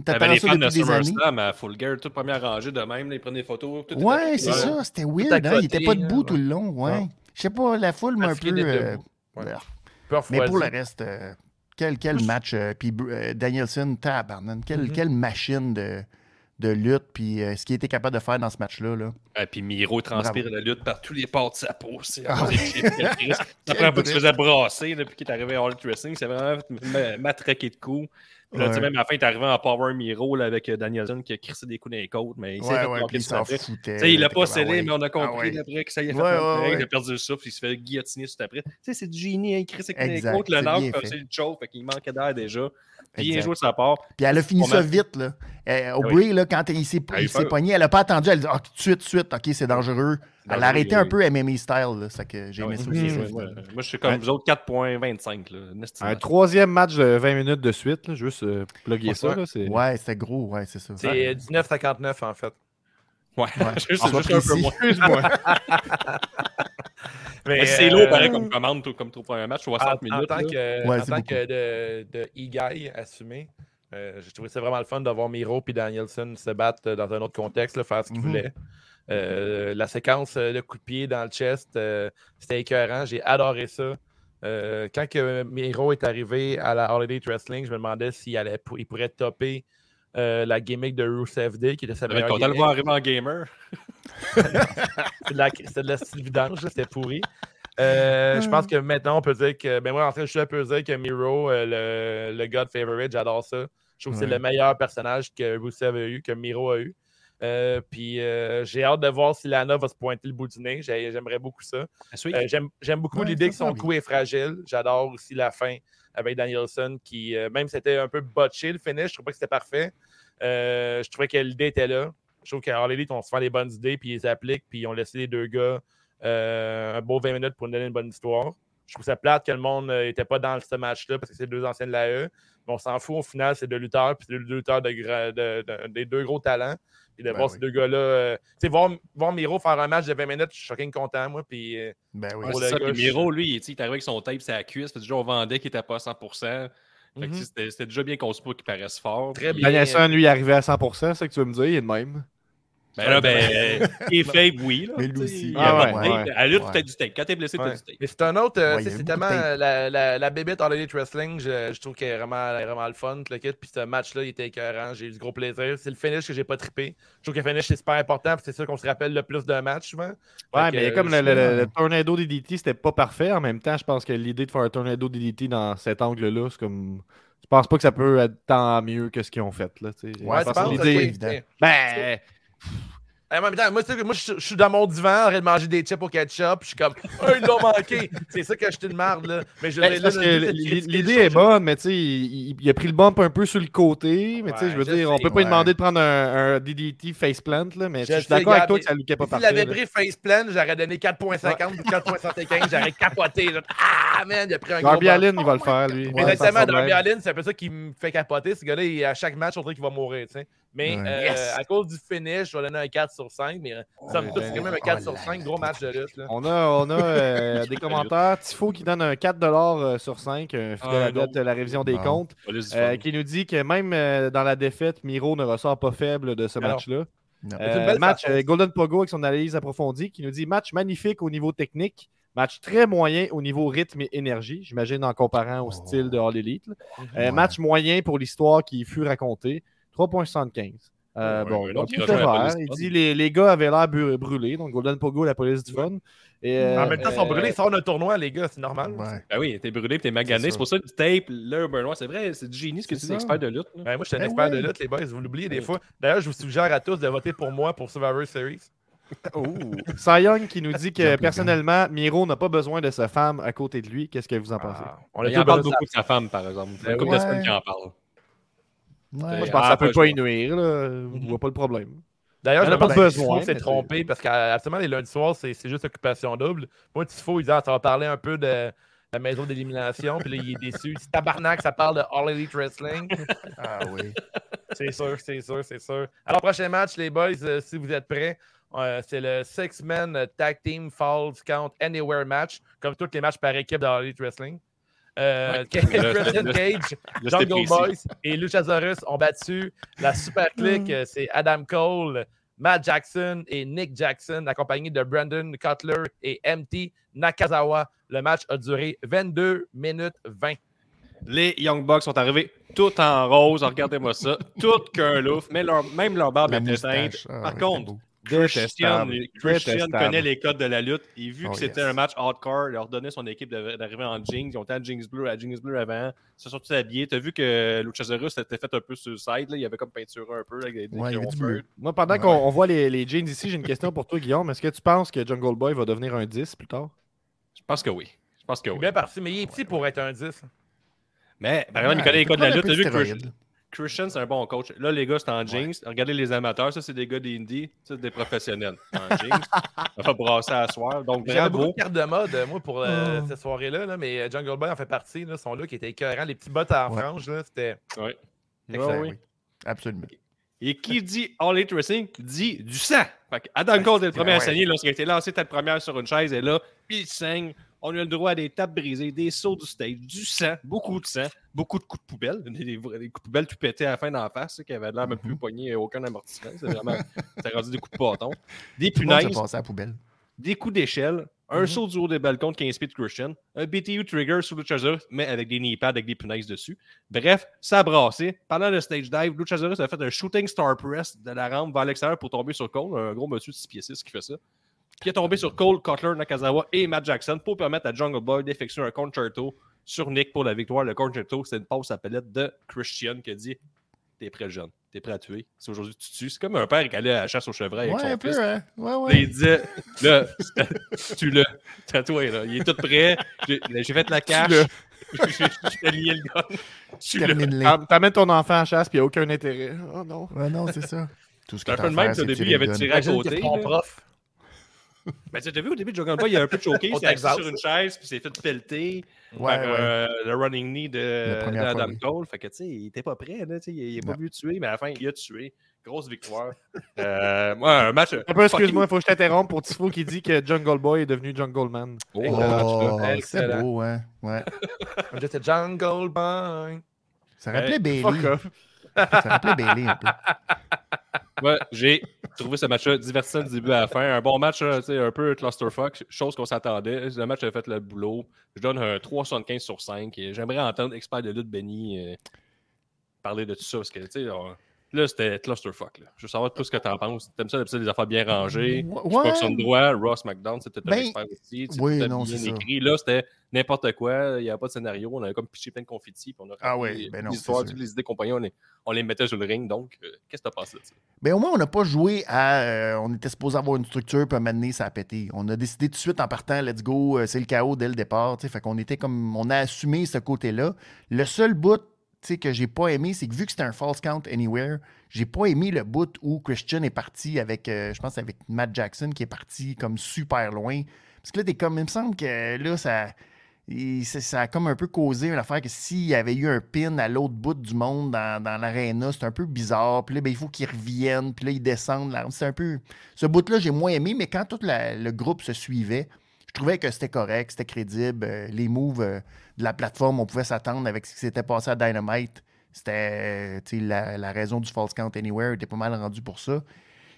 T'attends les ça fans de depuis des années. SummerSlam à Full Gear, toute première rangée de même, ils prenaient des photos. tout Ouais, c'est Ouais. ça. C'était weird. Hein? Il était pas debout hein, tout le long. Ouais. Ouais. Je sais pas, la foule m'a un peu. euh, Mais pour le reste, euh, quel, quel match. euh, puis euh, Danielson, tabarnak, quelle, Mhm. quelle machine de, de lutte. Puis euh, ce qu'il était capable de faire dans ce match-là. Là. Et puis Miro transpire la lutte par tous les pores de sa peau. C'est Ah prend un peu de se faisait brasser depuis qu'il est arrivé à All Wrestling. C'est vraiment ma- matraqué de coups. Puis là, tu sais, même à la fin, il est arrivé en Power Miro là, avec euh, Danielson qui a crissé des coups dans les côtes, mais il s'est Ouais, fait ouais, puis il après. foutait. Tu il là, l'a pas comme, scellé, ah ouais. mais on a compris Ah après que ça y fait. Il a perdu le souffle, il se fait guillotiner tout après. Tu sais, c'est du génie, hein, il crisse avec les Exact, côtes, le puis fait. c'est le choke, fait qu'il manquait d'air déjà. Bien Exact. joué de sa part. Puis elle a fini ça vite. Là. Euh, Aubrey, là, quand il s'est pogné, elle a pas attendu. Elle a dit ah, tout de suite, tout de suite, OK, c'est dangereux. Elle a arrêté un peu MMA style. Là, ça que j'ai Ah aimé ça aussi. Ça. Ouais, ouais. Moi, je suis comme Ouais. vous autres, 4.25. là. Nasty Un troisième match de 20 minutes de suite. là, juste euh, plugger Ouais. ça. là, c'est- Ouais, c'était gros. Ouais, c'est ça. C'est euh, 19,59 en fait. Ouais, juste, Sois juste un peu moins. Excuse-moi. Mais, c'est euh, lourd, pareil, comme commande, tout- comme trop pour un match, 60 en, en minutes. tant là. que, Ouais, en tant que de, de e-guy assumé, euh, j'ai trouvé ça vraiment le fun de voir Miro et Danielson se battre euh, dans un autre contexte, là, faire ce qu'ils Mhm. voulaient. Euh, la séquence euh, de coup de pied dans le chest, euh, c'était écœurant. J'ai adoré ça. Euh, quand que Miro est arrivé à la Holiday Wrestling, je me demandais s'il allait, il pourrait topper euh, la gimmick de Rusev Day, qui était sa meilleure content de le voir arriver en gamer. C'est de la, vidange, c'était pourri. Euh, je pense que maintenant, on peut dire que. Ben moi, en fait, je suis un peu dire que Miro, euh, le, le God Favorite, j'adore ça. Je trouve que c'est le meilleur personnage que Rusev a eu, que Miro a eu. Euh, puis euh, j'ai hâte de voir si Lana va se pointer le bout du nez. J'ai- J'aimerais beaucoup ça. Euh, J'aime beaucoup Ouais, l'idée que son bien. coup est fragile. J'adore aussi la fin avec Danielson, qui, euh, même c'était un peu botché le finish, je trouve pas que c'était parfait. Euh, je trouvais que l'idée était là. Je trouve qu'à Elite, on se fait des bonnes idées, puis ils appliquent, puis ils ont laissé les deux gars Euh, un beau 20 minutes pour nous donner une bonne histoire. Je trouve ça plate que le monde n'était pas dans ce match-là parce que c'est deux anciens de l'AE. Mais on s'en fout, au final, c'est deux lutteurs, puis c'est deux lutteurs de, de- de- des deux gros talents. Puis de Ben voir oui. ces deux gars-là. euh, tu sais, voir, voir Miro faire un match de 20 minutes, je suis fucking content, moi. Puis euh, Ben oui. Ouais, c'est ça. gars, Puis Miro, lui, il, tu sais, il est arrivé avec son tape, sa cuisse. Fait déjà, on vendait qu'il était pas à 100%. Fait que, Mhm. tu sais, c'était déjà bien conçu pour qu'il paraisse fort. Très Puis- bien. Danielson, lui, est arrivé à 100%, c'est ça que tu veux me dire, il est de même. Ben là, ben, il est faible, oui. Là, Mais lui aussi. Ah ouais, ouais. À la lutte, Ouais. t'as du tape. Quand t'es blessé, t'as Ouais. du tape. Mais c'est un autre. euh, c'est tellement la, la, la bébête All Elite Wrestling, je, je trouve qu'elle est vraiment, vraiment le fun. Le kit. Puis ce match-là, il était écœurant. J'ai eu du gros plaisir. C'est le finish que j'ai pas trippé. Je trouve que le finish, c'est super important. puis C'est ça qu'on se rappelle le plus d'un match souvent. Ouais, mais euh, comme le, le- le- Tornado DDT, c'était pas parfait. En même temps, je pense que l'idée de faire un Tornado DDT dans cet angle-là, c'est comme. Je pense pas que ça peut être tant mieux que ce qu'ils ont fait. Là. Ouais, Je pense que l'idée-. Ben, En même temps, moi, je, suis dans mon divan en train de manger des chips au ketchup. Je suis comme, oh, ils l'ont manqué. C'est ça que je de marde, là. Mais je Ben, l'idée est bonne, mais tu sais, il, a pris le bump un peu sur le côté. Mais tu sais, je veux je dire, on peut pas lui demander de prendre un, un DDT faceplant, là, mais Je suis d'accord avec toi mais que ça lookait pas S'il parfait. avait là. pris faceplant, j'aurais donné 4.50 ou 4.75. J'aurais capoté. Ah, man, il a pris un gros Darby. Allin, il va le faire, lui. Mais exactement, Darby. Allin, c'est un peu ça qui me fait capoter. Ce gars-là, à chaque match, on dirait qu'il va mourir. tu sais. Mais Ouais. euh, Yes. à cause du finish, je vais donner un 4 sur 5. Mais euh, somme toute, c'est quand même un 4 sur Oh là 5. Gros match de lutte. là. On a, on a euh, des commentaires. Tifo qui donne un 4$ euh, sur 5, un fidèle Ah, adepte de la révision des comptes, euh, qui nous dit que même euh, dans la défaite, Miro ne ressort pas faible de ce match-là. Euh, match euh, Golden Pogo avec son analyse approfondie qui nous dit match magnifique au niveau technique, match très moyen au niveau rythme et énergie, j'imagine en comparant au Oh. style de All Elite. Euh, Ouais. Match moyen pour l'histoire qui fut racontée, 3.75. Euh, Ouais, bon, qui Il dit les, les gars avaient l'air brûlés, donc Golden Pogo, la police du fun. Et, En euh, même temps, ils sont brûlés. Ils sortent d'un tournoi, les gars. C'est normal. Ouais. Ben oui, t'es brûlé, t'es magané. C'est C'est pour ça que du tape, là, Benoît, c'est vrai, c'est du génie ce que tu es ça. expert de lutte. Ben, moi, je suis un Ben expert de lutte, les boys. Vous l'oubliez des fois. D'ailleurs, je vous suggère à tous de voter pour moi pour Survivor Series. Cy Young qui nous dit que personnellement, Miro n'a pas besoin de sa femme à côté de lui. Qu'est-ce que vous en pensez? Ah, on Il a en tout parle besoin beaucoup de sa femme, par exemple. Il y a Ben une couple de semaines qu'il en parle. Ouais. Moi, je pense que ça peut pas y nuire. Là. Je vois pas le problème. D'ailleurs, je me pas besoin, s'est mais trompé parce qu'absolument, les lundis soirs, c'est c'est juste occupation double. Moi, Tifo, il dit ah, ça va parler un peu de la maison d'élimination. Puis là, il est déçu. Si tabarnak, ça parle de All Elite Wrestling. Ah oui. C'est sûr, c'est sûr, c'est sûr. Alors, prochain match, les boys, euh, si vous êtes prêts, euh, c'est le Six-Man Tag Team Falls Count Anywhere match, comme tous les matchs par équipe de All Elite Wrestling. Euh, Cage, Jungle. Boys et Luchasaurus ont battu la Super Clique. euh, C'est Adam Cole, Matt Jackson et Nick Jackson, accompagnés de Brandon Cutler et MT Nakazawa. Le match a duré 22 minutes 20. Les Young Bucks sont arrivés tout en rose. Regardez-moi ça. Tout qu'un louf. Mais leur, même leur barbe éteinte. moustache. Ah, Par contre. Christian, Détestable. Christian Détestable. connaît les codes de la lutte. Et vu Oh, que c'était yes. un match hardcore, il leur donnait son équipe d'arriver en jeans. Ils ont été à jeans bleu, à jeans bleu avant. Ils se sont tous habillés. T'as vu que Luchasaurus s'était fait un peu sur le side. Là. Il avait comme peinturé un peu avec des, Ouais, il y. Moi, pendant Ouais. qu'on on voit les, les jeans ici, j'ai une question pour toi, Guillaume. Est-ce que tu penses que Jungle Boy va devenir un 10 plus tard? Je pense que oui. Je pense que Il est oui. bien parti, mais il est petit pour être un 10. Mais par exemple, il connaît les codes de la lutte. T'as vu que. Christian, c'est un bon coach. Là, les gars, c'est en jeans. Regardez les amateurs. Ça, c'est des gars d'indie. Ça, c'est des professionnels. En jeans. On va brasser à soir. Donc, J'avais beaucoup de cartes de mode, euh, moi, pour euh, Oh. cette soirée-là, là, mais euh, Jungle Boy en fait partie. Là, son look était écœurant. Les petits bottes en Ouais. frange, là, c'était. Ouais. Excellent. Ouais, Oui, oui. absolument. Et qui dit All Elite Wrestling dit du sang. Fait que Adam Cole est le premier à saigner lorsqu'il a été lancé tête première sur une chaise et là, il saigne. On a le droit à des tables brisées, des sauts du stage, du sang, beaucoup de sang, beaucoup de coups de poubelle, des, des- des coups de poubelle tout pétés à la fin d'en face, ça, qui avait l'air même plus Mhm. poigné aucun amortissement. C'est vraiment, ça a rendu des coups de bâton. Des punaises, passé à la poubelle. des coups d'échelle, un Mhm. saut du haut des balcons de 15 pieds de Christian, un BTU trigger sous Luchasaurus, mais avec des knee pads avec des punaises dessus. Bref, ça a brassé. Pendant le stage dive, Luchasaurus a fait un shooting star press de la rampe vers l'extérieur pour tomber sur Cole, un gros monsieur de 6 pieds 6 qui fait ça. Puis il est tombé sur Cole, Cutler, Nakazawa et Matt Jackson pour permettre à Jungle Boy d'effectuer un concerto sur Nick pour la victoire. Le concerto, c'est une pause à palette de Christian qui a dit T'es prêt, jeune. T'es prêt à tuer. Si aujourd'hui tu tues. C'est comme un père qui allait à la chasse au chevreuil avec Ouais, son un fils. peu, hein? Ouais, ouais. il disait, là, tu l'as, tatoué, là. Il est tout prêt. J'ai fait la cache. j'ai lié le gun. Tu T'amènes ton enfant à chasse, puis il n'y a aucun intérêt. Oh non. Ouais, non, c'est ça. Tout ce C'est que un peu le même, au c'est début, il avait le tiré à côté. là. prof. Ben, tu as vu au début de Jungle Boy, il y a un peu choqué, il s'est assis sur une chaise, puis il s'est fait pelleter Ouais, par ouais. euh, le running knee de, fois, oui. Cole. Fait que, tu sais, il était pas prêt, là, il a pas voulu tuer, mais à la fin, il a tué. Grosse victoire. Euh, moi, un match. Un peu, excuse-moi, il faut que je t'interrompe pour Tifo qui dit que Jungle Boy est devenu Jungle Man. Oh, Oh, c'est beau, hein? Ouais. J'étais Jungle Boy. Ça rappelait Hey, Fuck Bailey. Ça rappelait Bailey un peu. Ouais, j'ai trouvé ce match-là divertissant du début à la fin. Un bon match, un peu clusterfuck, chose qu'on s'attendait. Le match a fait le boulot. Je donne un 3,75 sur 5. Et J'aimerais entendre expert de lutte Benny euh, parler de tout ça parce que, tu sais, là, c'était clusterfuck. Là. Je veux savoir tout ce que t'en penses. T'aimes ça, d'habitude, des affaires bien rangées? Ouais. Que son droit, Ross McDonald, c'était un Ben, expert aussi. tu oui, non, c'est ça. écrit. Là, c'était n'importe quoi. Il n'y avait pas de scénario. On avait comme piché plein de confettis. puis on a Ah ouais, ben non, histoires, toutes les idées compagnons, on les, on les mettait sur le ring. Donc, euh, qu'est-ce que t'as pensé de ça? Ben, au moins, on n'a pas joué à. euh, on était supposé avoir une structure, puis à un moment donné, ça a pété. On a décidé tout de suite en partant, let's go, euh, c'est le chaos dès le départ. tu Fait qu'on était comme. On a assumé ce côté-là. Le seul bout tu que j'ai pas aimé, c'est que vu que c'était un false count anywhere, j'ai pas aimé le bout où Christian est parti avec, euh, je pense, avec Matt Jackson qui est parti comme super loin. Parce que là, t'es comme. Il me semble que là, ça. ça- a comme un peu causé une affaire que s'il y avait eu un pin à l'autre bout du monde dans, dans l'aréna, c'est un peu bizarre. Puis là, ben, il faut qu'ils reviennent. Puis là, ils descendent. C'est un peu. Ce bout-là, j'ai moins aimé, mais quand tout le groupe se suivait, je trouvais que c'était correct, c'était crédible. Euh, les moves euh, de la plateforme, on pouvait s'attendre avec ce qui s'était passé à Dynamite. C'était euh, la, la raison du false count anywhere était pas mal rendu pour ça.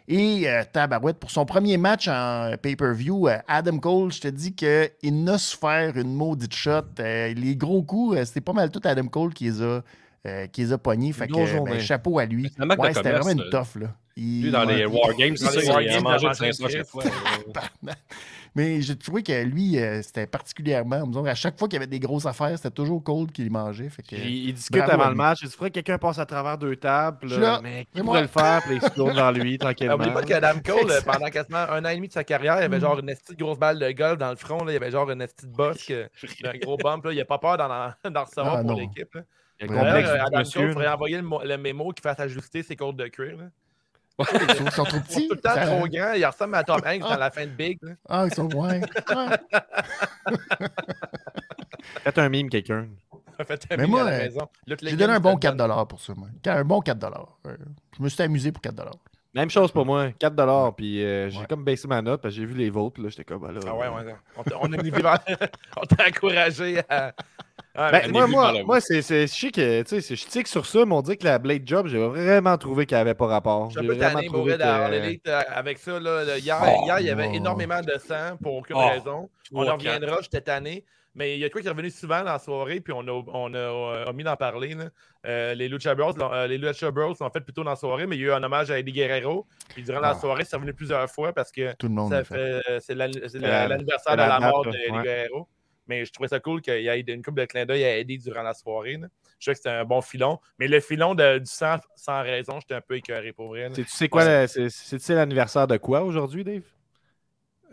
Et euh, Tabarouette, pour son premier match en pay-per-view, euh, Adam Cole, je te dis qu'il n'a su faire une maudite shot. Euh, les gros coups, euh, c'était pas mal tout Adam Cole qui les a, euh, qui les a pognés. Fait que, ben, chapeau à lui. Ouais, c'était vraiment une tough. Là. Il- Lui, dans les ouais, War Games, Dans c'est les ça, il a mangé de 500 à chaque Chris. fois. Mais j'ai trouvé que lui, euh, c'était particulièrement. disons, à chaque fois qu'il y avait des grosses affaires, c'était toujours Cold qui les mangeait. Fait que, Il, il discute avant le match. Il se ferait que quelqu'un passe à travers deux tables. Là, mais qui pourrait moi. le faire? Puis il se tourne vers lui tranquillement. Oublie pas qu'Adam Cole, euh, pendant quasiment un an et demi de sa carrière, il avait genre une petite grosse balle de golf dans le front. Là. Il avait genre une petite bosse, que- un gros bump. Là. Il n'a pas peur d'en, d'en recevoir Ah, pour l'équipe. là. Il y a euh, Adam monsieur, Cole, il faudrait envoyer le, le mémo qui fasse ajuster ses côtes de cuir. Là. Ils sont, ils sont trop Ils petits. sont tout le temps Ça- trop grands. Il ressemble à Tom Hanks dans la fin de Big. là. Ah, ils sont. Ouais. ouais. Faites un mime, quelqu'un. Faites un Mais mime moi, à la maison. J'ai donné un bon je te le 4 donne. pour ça, moi. Un bon 4 euh, Je me suis amusé pour 4 Même chose pour moi, 4 Puis euh, j'ai Ouais. comme baissé ma note parce que j'ai vu les vôtres. Puis là, j'étais comme. ah, là, Ah ouais, ouais. On t'a- on a mis vivant- on t'a encouragé à. Ah, Ben, moi, est moi, moi c'est, c'est, je sais que, tu sais, c'est- je tique sur ça, mais on dit que la Blade Job, j'ai vraiment trouvé qu'elle avait pas rapport. Suis J'ai peu vraiment tanné, trouvé que- l'élite, euh, avec ça. Là, hier, Oh, hier, il y avait oh. énormément de sang pour aucune Oh. raison. On en reviendra, j'étais tanné. Mais il y a quoi qui est revenu souvent dans la soirée, puis on a, on a euh, omis d'en parler. là. Euh, les Lucha Bros, l'ont- euh, les Lucha Bros l'ont fait plutôt dans la soirée, mais il y a eu un hommage à Eddie Guerrero. Puis durant Ah. la soirée, c'est revenu plusieurs fois parce que Tout le monde ça l'a fait. fait- c'est l'ann- c'est la- l'anniversaire de la mort d'Eddie ouais. Guerrero. Mais je trouvais ça cool qu'il y ait une couple de clin d'œil à Eddie durant la soirée. là. Je trouvais que c'était un bon filon. Mais le filon de- du sang sans raison, j'étais un peu écœuré pour vrai. Tu sais quoi, c'est, l'anniversaire de quoi aujourd'hui, Dave?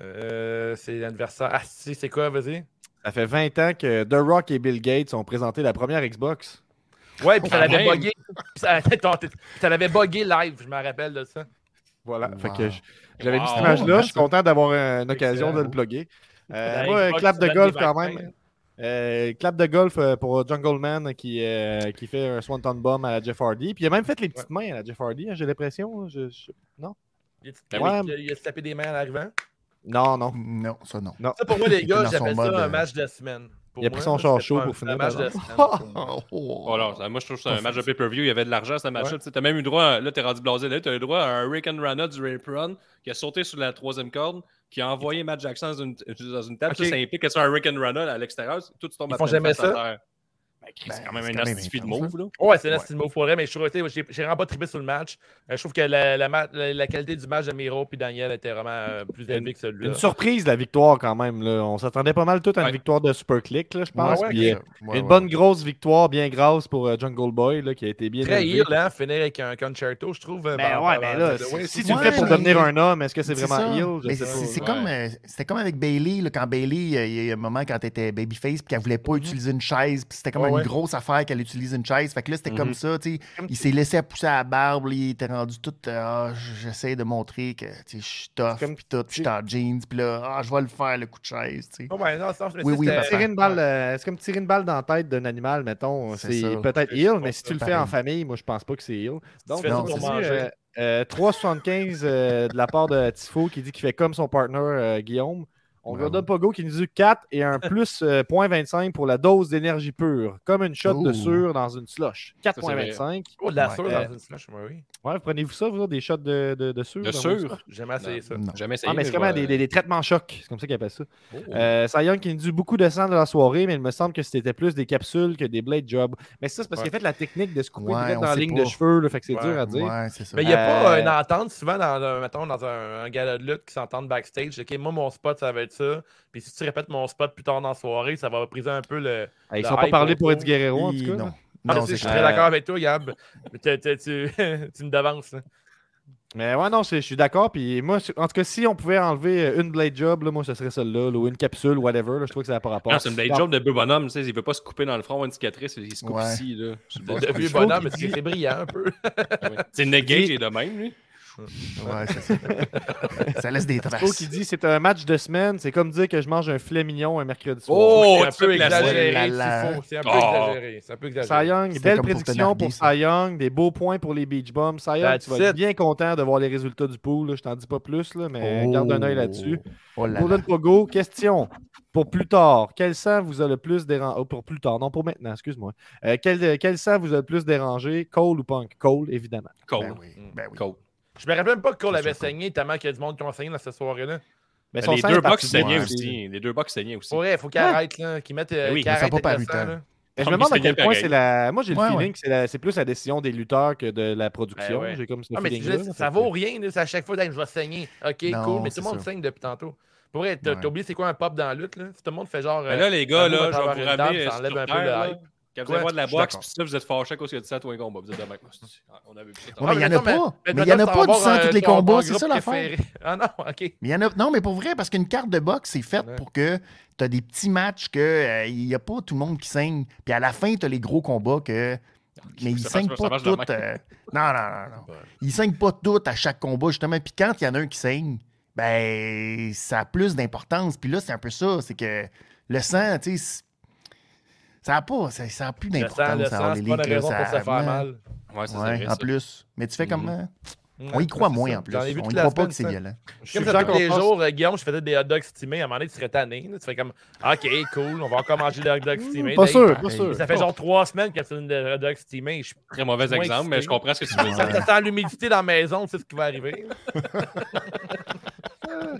Euh, c'est l'anniversaire. Ah, si, c'est quoi, vas-y? Ça fait 20 ans que The Rock et Bill Gates ont présenté la première Xbox. Ouais, puis ça Quand l'avait buggé. Ça, l'avait buggé live, je me rappelle de ça. Voilà. Fait Wow. que je- j'avais vu cette image-là. Je suis content d'avoir euh, une occasion de le plugger. Euh, moi, Xbox clap de golf quand même. Euh, clap de golf euh, pour Jungle Man qui, euh, qui fait un Swanton Bomb à la Jeff Hardy. Puis il a même fait les petites mains à la Jeff Hardy, hein, j'ai l'impression. Je- je- Non? Il, a- ouais. il a- il a se tapé des mains en arrivant. Non, non. Non, ça non. non. Ça, pour moi, les gars, j'appelle ça mode, un euh, match de semaine. Pour Il a pris son char chaud pour finir, Un match de semaine. Oh là, ça- moi, je trouve que c'est un match de pay-per-view. Il y avait de l'argent, ce match-là. Tu as même eu droit, à- là, t'es rendu blasé. Là, tu as eu droit à un Rick and Rana du Ray Run qui a sauté sur la troisième corde, qui a envoyé Matt Jackson dans une, dans une table. Ok. Ça, ça implique que c'est un Rick and Rana à l'extérieur. Tout tu tombes Ils à font jamais à ça? Ben, Chris, c'est Ben, quand même un astifi de move, là. Ouais, c'est un style move pour vrai, mais je trouve que j'ai j'ai vraiment pas trippé sur le match. Euh, je trouve que la, la, ma- la- la qualité du match de Miro et Daniel était vraiment euh, plus élevée que celui-là. Une surprise, la victoire quand même. Là. On s'attendait pas mal tout à une Ouais. victoire de Super Click, là, je pense. Ouais, ouais, Puis, c'est euh, une ouais. bonne grosse victoire, bien grasse pour Jungle Boy, là, qui a été bien Très heel, hein, finir avec un concerto, je trouve. euh, Ben ouais, mais là, de- si, ouais, si c'est- tu le fais pour mais- devenir un homme, est-ce que c'est vraiment Mais c'est Ouais. comme, c'était comme avec Bailey, là, quand Bailey, il y a un moment quand elle était babyface, puis qu'elle voulait pas Mhm. utiliser une chaise, puis c'était comme un ouais. grosse affaire qu'elle utilise une chaise. Fait que là, c'était comme Mhm. ça, tu sais. Il s'est laissé pousser à la barbe, là, il était rendu tout. euh, Ah, j'essaie de montrer que, tu sais, je suis tough, puis tout, puis je suis en jeans, puis là, ah, je vais le faire, le coup de chaise. Oh, non, Oui, oui, c'était- papa. Tirer une balle, euh, c'est comme tirer une balle dans la tête d'un animal, mettons. C'est peut-être ill, mais si tu le fais en famille, moi, je pense pas que c'est ill. Donc, fais ça on pour dit, manger. euh, euh, 3,75 euh, de la part de Tifo qui dit qu'il fait comme son partner euh, Guillaume. On lui Bravo. donne Pogo qui nous dit 4 et un plus euh, 0.25 pour la dose d'énergie pure, comme une shot de sûre dans une slush. c'est 4.25. Oh, de la Ouais. sûre Euh, dans une slush, oui. Ouais, vous prenez-vous ça, vous, autres, des shots de, de, de sûre? De dans jamais essayé ça. Non. Jamais essayé. Ah, mais c'est comme vais- des, des- des traitements chocs, c'est comme ça qu'ils appellent ça. Oh. Euh, Young qui nous dit beaucoup de sang de la soirée, mais il me semble que c'était plus des capsules que des blade jobs. Mais ça, c'est parce Ouais. qu'il a fait la technique de se couper Ouais, dans la ligne pas. de cheveux, là, fait que c'est Ouais. dur à dire. Mais il n'y a pas Euh, une entente souvent dans, mettons, dans un, un gala de lutte qui s'entendent backstage. OK, moi, mon spot, ça va être ça. Puis si tu répètes mon spot plus tard dans la soirée, ça va briser un peu le. Ah, ils le sont pas parlé pour. Eddie Guerrero, en tout cas. non. là? Ah, Non, je suis très d'accord avec toi, Gab. Mais tu, tu, tu, tu me devances. là. Mais ouais, non, je suis d'accord. Puis moi, en tout cas, si on pouvait enlever euh, une blade job, là, moi, ce serait celle-là, là, ou une capsule, whatever. là, je trouve que ça n'a pas rapport. Non, c'est une blade job de beau bonhomme, tu sais, il veut pas se couper dans le front, avoir une cicatrice, il se coupe Ouais. ici, là. De vieux bonhomme, mais c'est brillant un peu. C'est Nick Gage est de même, lui. Ouais, c'est ça. ça laisse des traces. qui dit c'est un match de semaine, c'est comme dire que je mange un filet mignon un mercredi soir. Oh, c'est un peu exagéré. C'est un peu Oh. exagéré. C'est un peu Cy exagéré. Young, belle prédiction pour. Cy Young, des beaux points pour les Beach Bombs. Cy Young, tu vas être bien content de voir les résultats du pool. là, Je t'en dis pas plus, là, mais Oh. garde un œil là-dessus. Oh là là. Golden Pogo, question pour plus tard. Quel sang vous a le plus dérangé Pour plus tard, non, pour maintenant, excuse-moi. Euh, quel, quel sang vous a le plus dérangé Cole ou Punk? Cole, évidemment. Cole. Ben oui, ben oui. Cole. Je me rappelle même pas que Cole C'est avait sûr, Cole. saigné tellement qu'il y a du monde qui ont saigné dans cette soirée-là. Mais Mais son les deux box saignaient aussi. Les deux box saignaient aussi. Pour vrai, il faut qu'il Ouais. arrête, là, qu'il mette. euh, Ben oui, qu'il mais ça arrête a pas là. Mais je me demande à quel point c'est la. Moi, j'ai le Ouais, feeling ouais. que c'est la- c'est plus la décision des lutteurs que de la production. Ben ouais. J'ai comme ce Ah, mais là, ça fait vaut que- rien, là, c'est à chaque fois, Hey, je vais saigner. Ok, Non, cool, mais tout le monde ça. saigne depuis tantôt. Pour vrai, t'as Ouais. t'as oublié c'est quoi un pop dans la lutte, là? Si tout le monde fait genre. Mais euh, là, les gars, ça là, je vais vous une ramener ça euh, enlève un peu là. hype. Quand vous allez voir de la boxe, puis ça, vous êtes fâché parce qu'il a dit ça à tous les combats. Vous êtes de même. On avait vu ça. Ouais, mais il y en a pas. mais- il y en a pas du sang tous les euh, combats, c'est ça l'affaire. Ah non, ok. Mais il y en a... Non, mais pour vrai, parce qu'une carte de boxe, c'est faite pour que tu as des petits matchs que il n'y a pas tout le monde qui saigne. Puis à la fin, tu as les gros combats que. Mais ils saignent pas euh, Non, non, non. Ils saignent pas toutes à chaque combat, justement. Puis quand il y en a un qui saigne, ben, ça a plus d'importance. Puis là, c'est un peu ça. C'est que le sang, tu sais, ça n'a pas, ça, ça a plus d'importance. le sang, c'est pas là, raison ça- pour se faire mal. Ouais, ça, c'est Ouais, vrai, en ça. plus. Mais tu fais comme. Mhm. Ouais, On y croit moins ça. en plus. On y la croit pas que c'est violent. Je Comme ça, tous les jours, euh, Guillaume, je faisais des hot dogs stimés. À un moment donné, tu serais tanné. là. Tu fais comme, OK, cool, on va encore manger des hot dogs stimés. Pas Dave. sûr, pas Hey, sûr. Ça fait genre trois semaines que tu as des hot dogs stimés. Je Très mauvais exemple, mais je comprends ce que tu veux dire. ça sent l'humidité dans la maison, tu sais ce qui va arriver.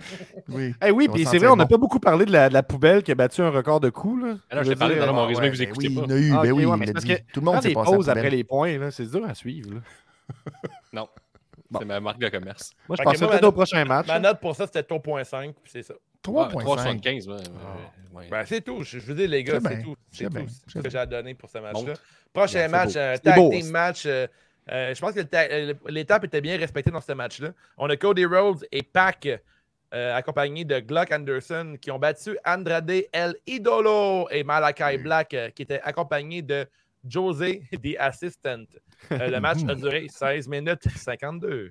Oui. Eh oui, puis c'est vrai, on n'a pas beaucoup parlé de la, de la poubelle qui a battu un record de coups. Là. Ah non, Je t'ai parlé dire, dans mon Ah, résumé ouais, que vous écoutez oui, pas. il y en a eu, Ah, ben ok, oui, ouais, il mais l'a parce dit. que Tout le monde s'est passé pauses après les points, là, c'est dur à suivre. là. C'est ma marque de commerce. Moi, je pensais peut-être ma- au prochain match. Ma note pour ça, c'était 3.5, puis c'est ça. 3.5. 3,75. ouais, ouais, ouais. Ben, c'est tout. Je, je veux dire, les gars, C'est tout. c'est tout ce que j'ai à donner pour ce match-là. Prochain match, C'est tag beau, team ça. match. euh, euh, je pense que euh, l'étape était bien respectée dans ce match-là. On a Cody Rhodes et Pac euh, accompagnés de Gluck Anderson qui ont battu Andrade El Idolo et Malakai Black euh, qui étaient accompagnés de José The Assistant. Euh, le match a duré 16 minutes 52.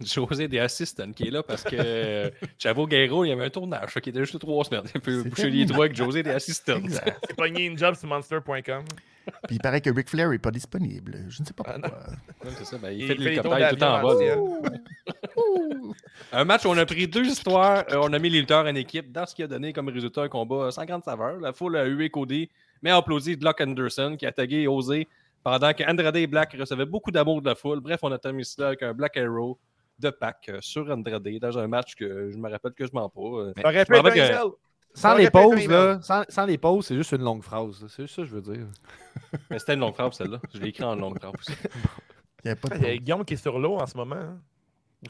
José des Assistants qui est là parce que Chavo Guerrero, il y avait un tournage qu'il était juste trois semaines. Il peut boucher les doigts avec José des Assistants. Exact. C'est pogné une job sur monster.com. Puis il paraît que Ric Flair n'est pas disponible. Je ne sais pas Ah, pourquoi. Ouais, c'est ça, ben, il, Il fait de l'hélicoptère, tout en vol. en Un match où on a pris deux histoires, euh, on a mis les lutteurs en équipe dans ce qui a donné comme résultat un combat sans grande saveur. La foule a hué Cody, mais a applaudi Glock Anderson qui a tagué et osé pendant que Andrade et Black recevaient beaucoup d'amour de la foule. Bref, on a terminé cela avec un Black Arrow de Pac euh, sur Andrade dans un match que je me rappelle que je m'en pas. euh. T'aurais Je me rappelle que-. Sans les pauses, là, sans, sans les pauses, c'est juste une longue phrase. C'est juste ça que je veux dire. Mais c'était une longue phrase celle-là. Je l'ai écrit en longue phrase. Il pas de y a pause. Guillaume qui est sur l'eau en ce moment. hein.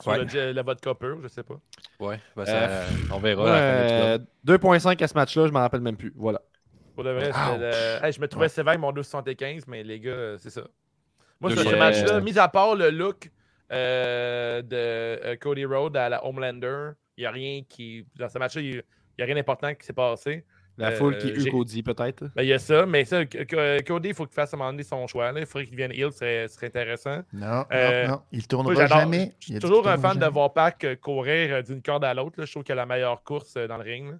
Sur Ouais. le- la vodka pure, je sais pas. Ouais, ben, ça, Euh, on verra. à la fin de Euh, l'épisode. 2.5 à ce match-là, je m'en rappelle même plus. Voilà. Pour de vrai, le- Hey, je me trouvais Ouais. sévère avec mon 275, mais les gars, euh, c'est ça. Moi, sur ce euh, match-là, mis à part le look euh, de euh, Cody Rhodes à la Homelander, il n'y a rien qui. Dans ce match-là, il n'y a rien d'important qui s'est passé. La Euh, foule qui eut Cody, peut-être? Ben, il y a ça, mais ça, C- Cody, il faut qu'il fasse à un moment donné son choix. là. Il faudrait qu'il devienne heel, ce serait, intéressant. Non, Euh, non, non. Il tournera jamais. Je suis toujours un fan de voir Pac euh, courir euh, d'une corde à l'autre. Je trouve qu'il a la meilleure course euh, dans le ring.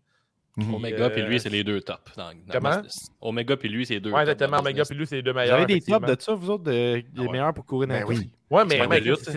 Omega euh, puis lui, c'est les deux tops. dans- dans Comment? Omega puis lui, c'est les deux Ouais, tops. exactement. Omega puis lui, c'est les deux Vous meilleurs. avez des tops de ça, vous autres, de- les Ah ouais. meilleurs pour courir dans Ben le oui. Ouais, mais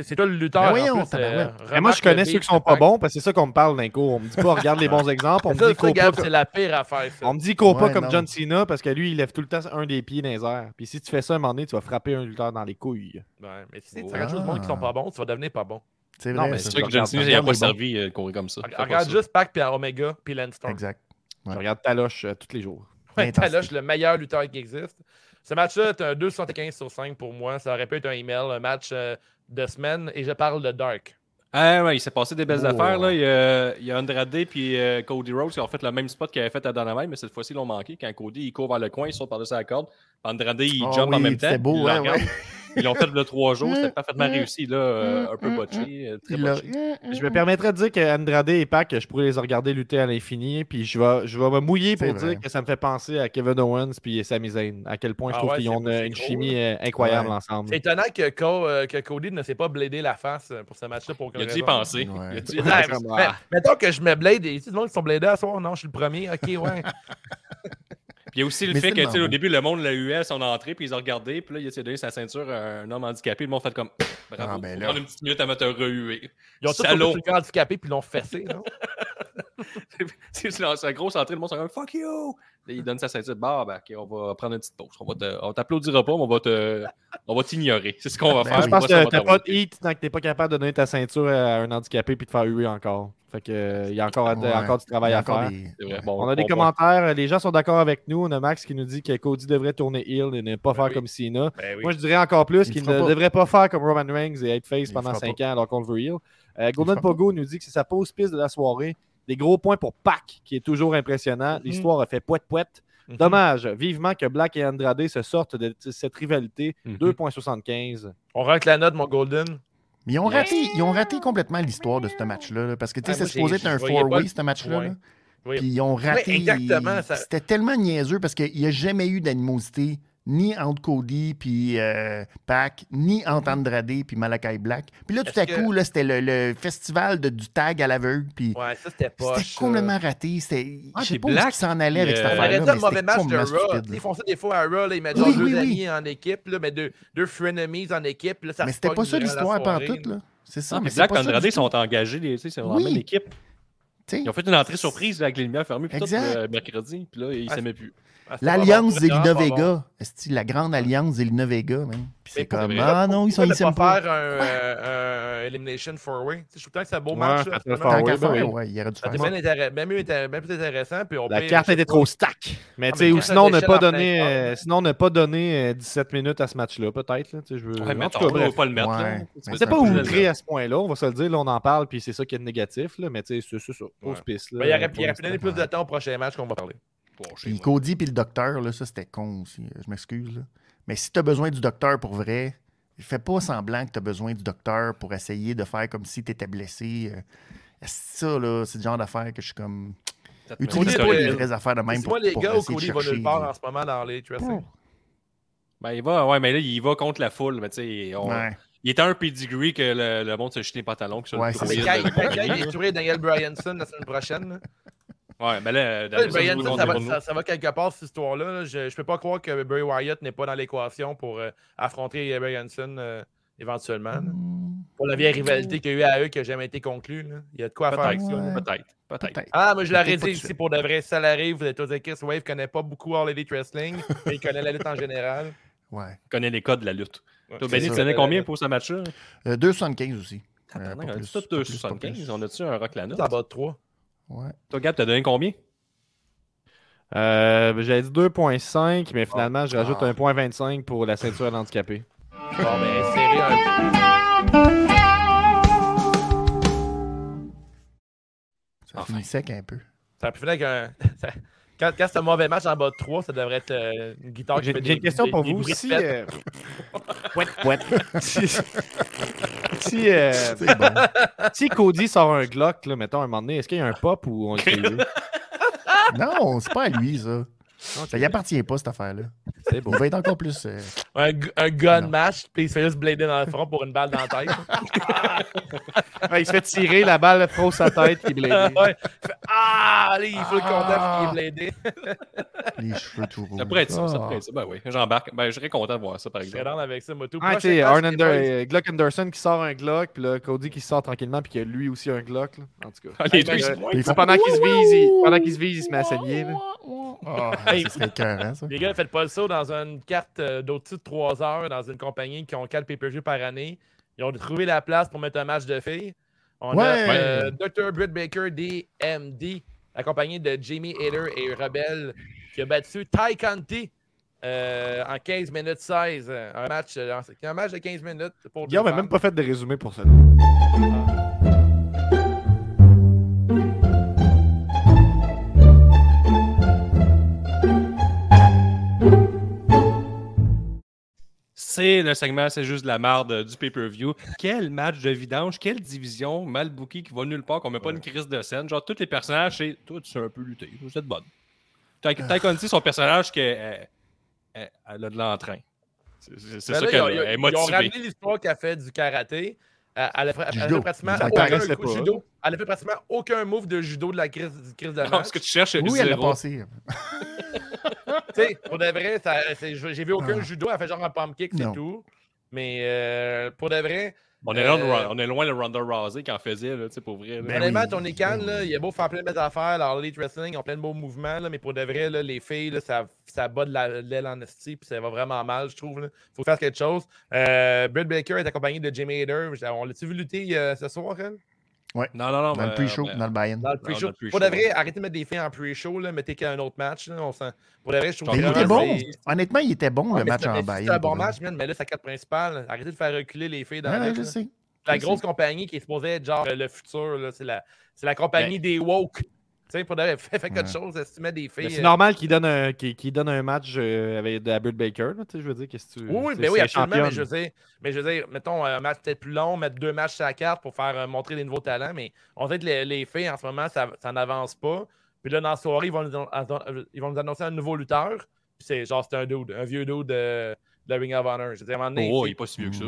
c'est toi le lutteur. Ben en voyons, plus, euh. Mais moi, je connais ceux qui sont pas bons, parce que c'est ça qu'on me parle d'un cours. On me dit pas, regarde les bons exemples. On me dit, cours pas, c'est la pire affaire, ça. on me dit, cours pas comme. John Cena, parce que lui, il lève tout le temps un des pieds dans les airs. Puis si tu fais ça un moment donné, tu vas frapper un lutteur dans les couilles. Ouais, mais si tu regardes juste le monde qui sont pas bons, tu vas devenir pas bon. C'est Non, vrai. mais. C'est sûr que John Cena, il n'a pas servi euh, de courir comme ça. Regarde juste Pac, puis Omega, puis Landstorm. Exact. Je Ouais. regarde Taloche euh, tous les jours. Ouais. Taloche, le meilleur lutteur qui existe. Ce match-là est un 2,75 sur 5 pour moi. Ça aurait pu être un email, un match euh, de semaine. Et je parle de Dark. Ah ouais, il s'est passé des belles Oh. affaires. Là. Il, y a, il y a Andrade et euh, Cody Rhodes qui ont fait le même spot qu'il avait fait à Dynamite, mais cette fois-ci, ils l'ont manqué. Quand Cody il court vers le coin, il saute par-dessus la corde. Andrade, il Ah jump en même temps. c'était beau, ouais, regarde. ouais. Ils l'ont fait le trois jours. C'était parfaitement Mm. réussi. Là, euh, un peu botché. euh, Très botché. Je me permettrais de dire que Andrade et Pac, je pourrais les regarder lutter à l'infini. Puis je vais, je vais me mouiller pour vrai. dire que ça me fait penser à Kevin Owens puis Sami Zayn. À quel point je Ah trouve ouais, qu'ils ont une, c'est une gros, chimie euh, incroyable Ouais. ensemble. C'est étonnant que, Co- euh, que Cody ne s'est pas bladé la face pour ce match-là. Pour Il a dû y penser. Ouais. Il a dû y Ouais, penser. comme, mais- ah. mettons que je me blade. Et, tu sais, du monde qui sont bladés à soir. Non, je suis le premier. Ok, ouais. Puis il y a aussi le fait que, tu sais, tellement au début, le monde l'a eu à son entrée, puis ils ont regardé, puis là, il a donné sa ceinture à un homme handicapé. Le monde fait comme Bravo. Ah, ben là. prendre une petite minute à me te rehuer. Ils ont tous le handicapé puis l'ont fessé. Non? c'est la grosse entrée, le monde sont comme Fuck you! Là, il donne sa ceinture. Bah, ben, ok, on va prendre une petite pause. On va te- on t'applaudira pas, mais on va te, on va t'ignorer. C'est ce qu'on va Ben faire. je pense que t'as pas de hit tant que t'es pas capable de donner ta ceinture à un handicapé puis de faire huer encore. Fait que il y a encore, Ouais. encore du travail à faire. des- C'est vrai. ouais. Bon, On a des bon commentaires, les gens sont d'accord avec nous. On a Max qui nous dit que Cody devrait tourner heel et ne pas faire oui. comme Cena. Ben oui. Moi, je dirais encore plus Il qu'il ne pas. devrait pas faire comme Roman Reigns et être face Il pendant fera 5 pas. ans alors qu'on le veut heel. Euh, Golden. Pogo nous dit que c'est sa pause piste de la soirée. Des gros points pour Pac, qui est toujours impressionnant. Mhm. L'histoire a fait poète-poète. Mhm. Dommage, vivement que Black et Andrade se sortent de cette rivalité. Mhm. 2.75. On rank la note, mon Golden. Mais ils ont raté, ils ont raté complètement l'histoire de ce match-là. là, parce que tu sais, Ah, c'est supposé être un four-way, ce match-là. Oui. Puis ils ont raté. exactement, ça- C'était tellement niaiseux parce qu'il n'y a jamais eu d'animosité ni entre Cody puis euh, Pac, ni entre Andrade puis Malakai Black. Puis là, tout à que- coup, là, c'était le, le festival de- du tag à l'aveugle. Puis Ouais, ça, c'était pas. c'était complètement raté. C'était, Ah, je sais pas où Black, qu'ils s'en allaient avec cette euh, affaire-là. aurait dit un mauvais c'était match de Raw. Ils font ça des fois à Raw, là, ils mettent genre Oui, deux oui, oui. amis en équipe, là, mais deux, deux frenemies en équipe. Là, ça Mais c'était pas ça l'histoire pantoute, là. C'est ça, Ah, mais Black ça Andrade sont engagés, c'est dans Oui. la même équipe. Tu sais, Ils ont fait une entrée surprise avec les lumières fermées, puis tout, Exact. mercredi, puis là, ils Ah, s'aimaient plus. Ah, L'alliance bon. Vega. Est-ce que la grande alliance Zelina Vega, même. Puis c'est comme, vrai, ah non, ils sont s'aiment pas pas. faire un, euh, Elimination 4-Way? Tu sais, Je trouve que c'est un beau Ouais, match. Tant qu'à ben faire, oui. ouais, il aurait dû faire était ça. bien, intéress- bien mieux, intér- bien plus intéressant. Puis on La paye, carte était trop stack. Mais Ah, tu sais, ou sinon, ne pas donner, euh, corps. sinon ne pas donner euh, 17 minutes à ce match-là, peut-être. je veux- on pas le mettre. c'est pas outré à ce point-là, on va se le dire, là, on en parle, puis c'est ça qui est négatif, là, mais tu sais, c'est c'est ça, pause piste. Ben, il il aurait pu donner l'instant. plus de temps au prochain match qu'on va parler. Puis Cody puis le docteur, là, ça c'était con aussi. Je m'excuse. Mais si tu as besoin du docteur pour vrai, fais pas semblant que tu as besoin du docteur pour essayer de faire comme si tu étais blessé. Euh, Ça, là, c'est le genre d'affaire que je suis comme. Utilise pas euh, les vraies affaires de même pour, les pour gars, de Cody va nulle part en ce moment dans les. Ben, il va, ouais, mais là, il va contre la foule. Mais tu sais, on- Ouais. il était un pedigree que le, le monde se jetait les pantalons. que sur le Ouais, c'est ça. quand, il est Daniel Bryanson la semaine prochaine. Ouais, mais là, ça, va, ça- ça va quelque part, cette histoire-là. là. Je, je peux pas croire que Bray Wyatt n'est pas dans l'équation pour euh, affronter Bryanson euh, éventuellement. Hmm, Pour la vieille rivalité qu'il y a eu à eux qui n'a jamais été conclue. là. Il y a de quoi faire avec ça. Peut-être. Peut-être. Ah, mais je l'aurais dit ici pour de vrai. Si ça l'arrive, vous êtes tous écrits. Wave ne connaît pas beaucoup All Elite Wrestling, mais il connaît la lutte en général. Ouais. Il connaît les codes de la lutte. Ouais, Toi, Benny, ça. tu connais combien pour ce match-là? Euh, 2,75 aussi. Euh, Tabarnak, pas on a plus, dit tout pas plus, pas 2,75. plus. On a-tu un rock la note? C'est en bas de 3. Ouais. Toi, Gab, t'as donné combien? Euh, J'avais dit 2.5, mais finalement, je rajoute Ah. un point 25 pour la ceinture handicapée. Bon, ben, serré un Ça Enfin. finit sec un peu. Ça a pu avec un. ça- Quand, quand c'est un mauvais match en bas de 3, ça devrait être euh, une guitare qui J'ai fait j'ai des une question des- pour des vous. Si, euh, Pouette, pouette. si, si, euh, bon. si Cody sort un Glock, là, mettons, un moment donné, est-ce qu'il y a un pop ou on le fait Non, c'est pas à lui, ça. Ça y appartient pas, cette affaire-là. C'est beau. Il va être encore plus. euh, Un, gu- un gun Non. match, puis il se fait juste blader dans le front pour une balle dans la tête. Ouais, il se fait tirer, la balle fausse sa tête, il est ouais. Il fait Ah! Là, il faut le content parce qu'il est bladé. les cheveux tout rouges. Ça pourrait être ça, ça Ah. pourrait être ça. Ben oui, j'embarque. Ben, je serais content de voir ça, par Je serais exemple. avec ça, moto. Ouais, tu sais, euh, Glock Anderson qui sort un Glock, puis là, Cody qui sort tranquillement, puis qui a lui aussi un Glock. là. En tout cas. Ah, les deux, ben, ils se euh, pendant qu'il se vise, il, pendant qu'il se vise, il se met à saigner. Là. Ah, Hey. ça serait écœurant, ça. Les gars, faites pas le saut dans une carte euh, d'au-dessus de 3 heures dans une compagnie qui ont 4 pay-per-view par année. Ils ont trouvé la place pour mettre un match de filles. On Ouais. a euh, Dr. Britt Baker, DMD, accompagné de Jamie Hader et Rebelle, qui a battu Ty Conti euh, en 15 minutes 16. euh, Un match, un match de 15 minutes pour n'a femmes. même pas fait de résumé pour ça. C'est le segment, c'est juste de la marde du pay-per-view. Quel match de vidange, quelle division mal bookée qui va nulle part, qu'on met pas une crise de scène. Genre, tous les personnages, c'est. Toi, tu sais un peu lutter. Vous êtes bonne. Conti, son personnage, que, euh, euh, elle a de l'entrain. C'est c'est- c'est Ben ça qu'elle ont- a. ils ont- est motivée. ramené l'histoire qu'elle fait du karaté. Euh, Elle a fait, elle a Judo. fait pratiquement aucun coup de pas. judo. Elle a fait pratiquement aucun move de judo de la crise, de Non, match. ce que tu cherches, c'est Oui, elle l'a passé. Tu sais, pour de vrai, j'ai vu aucun Ah. judo. Elle fait genre un pump kick, c'est tout. Mais euh, pour de vrai, On est, loin de, Euh, on est loin de Ronda Rousey qui en faisait, là, tu sais, pour vrai. là. Ben honnêtement, oui, Tony Khan, là, il a beau faire plein de belles affaires, Elite Wrestling, ils ont plein de beaux mouvements, là, mais pour de vrai, là, les filles, là, ça, ça bat de la- de l'aile en esti, puis ça va vraiment mal, je trouve. Il faut faire quelque chose. Euh, Britt Baker est accompagné de Jamie Hader. On l'a-tu vu lutter euh, ce soir, elle? Non, non, non. Dans le pre-show, dans le buy-in. Dans le pre-show. le Pour de vrai, ouais. arrêtez de mettre des filles en pre-show, mettez qu'un autre match. Là, on sent... Pour de vrai, je trouve Mais il que était bon. Honnêtement, il était bon, Ouais, le match en buy-in. C'est un bon match, man, mais là, la carte principale. Arrêtez de faire reculer les filles dans Ouais, la ouais, grosse compagnie qui est supposée être genre le futur, c'est la, c'est la compagnie des woke. Tu sais, pour de quelque Ouais. chose, si tu mets des Mais filles. C'est euh, normal qu'il donne, un, donne un match euh, avec de la Baker. Là, tu sais, je veux dire, qu'est-ce que tu. Oui, ben oui, c'est absolument. Mais je, veux dire, mais je veux dire, mettons un match peut-être plus long, mettre deux matchs sur la carte pour faire euh, montrer des nouveaux talents. Mais on sait que les, les filles, en ce moment, ça, ça n'avance pas. Puis là, dans la soirée, ils vont nous, an- ils vont nous annoncer un nouveau lutteur. Puis c'est genre, c'est un dude, un vieux dude de, de Ring of Honor. Je veux dire, à un moment donné, Oh, il est pas si vieux que ça.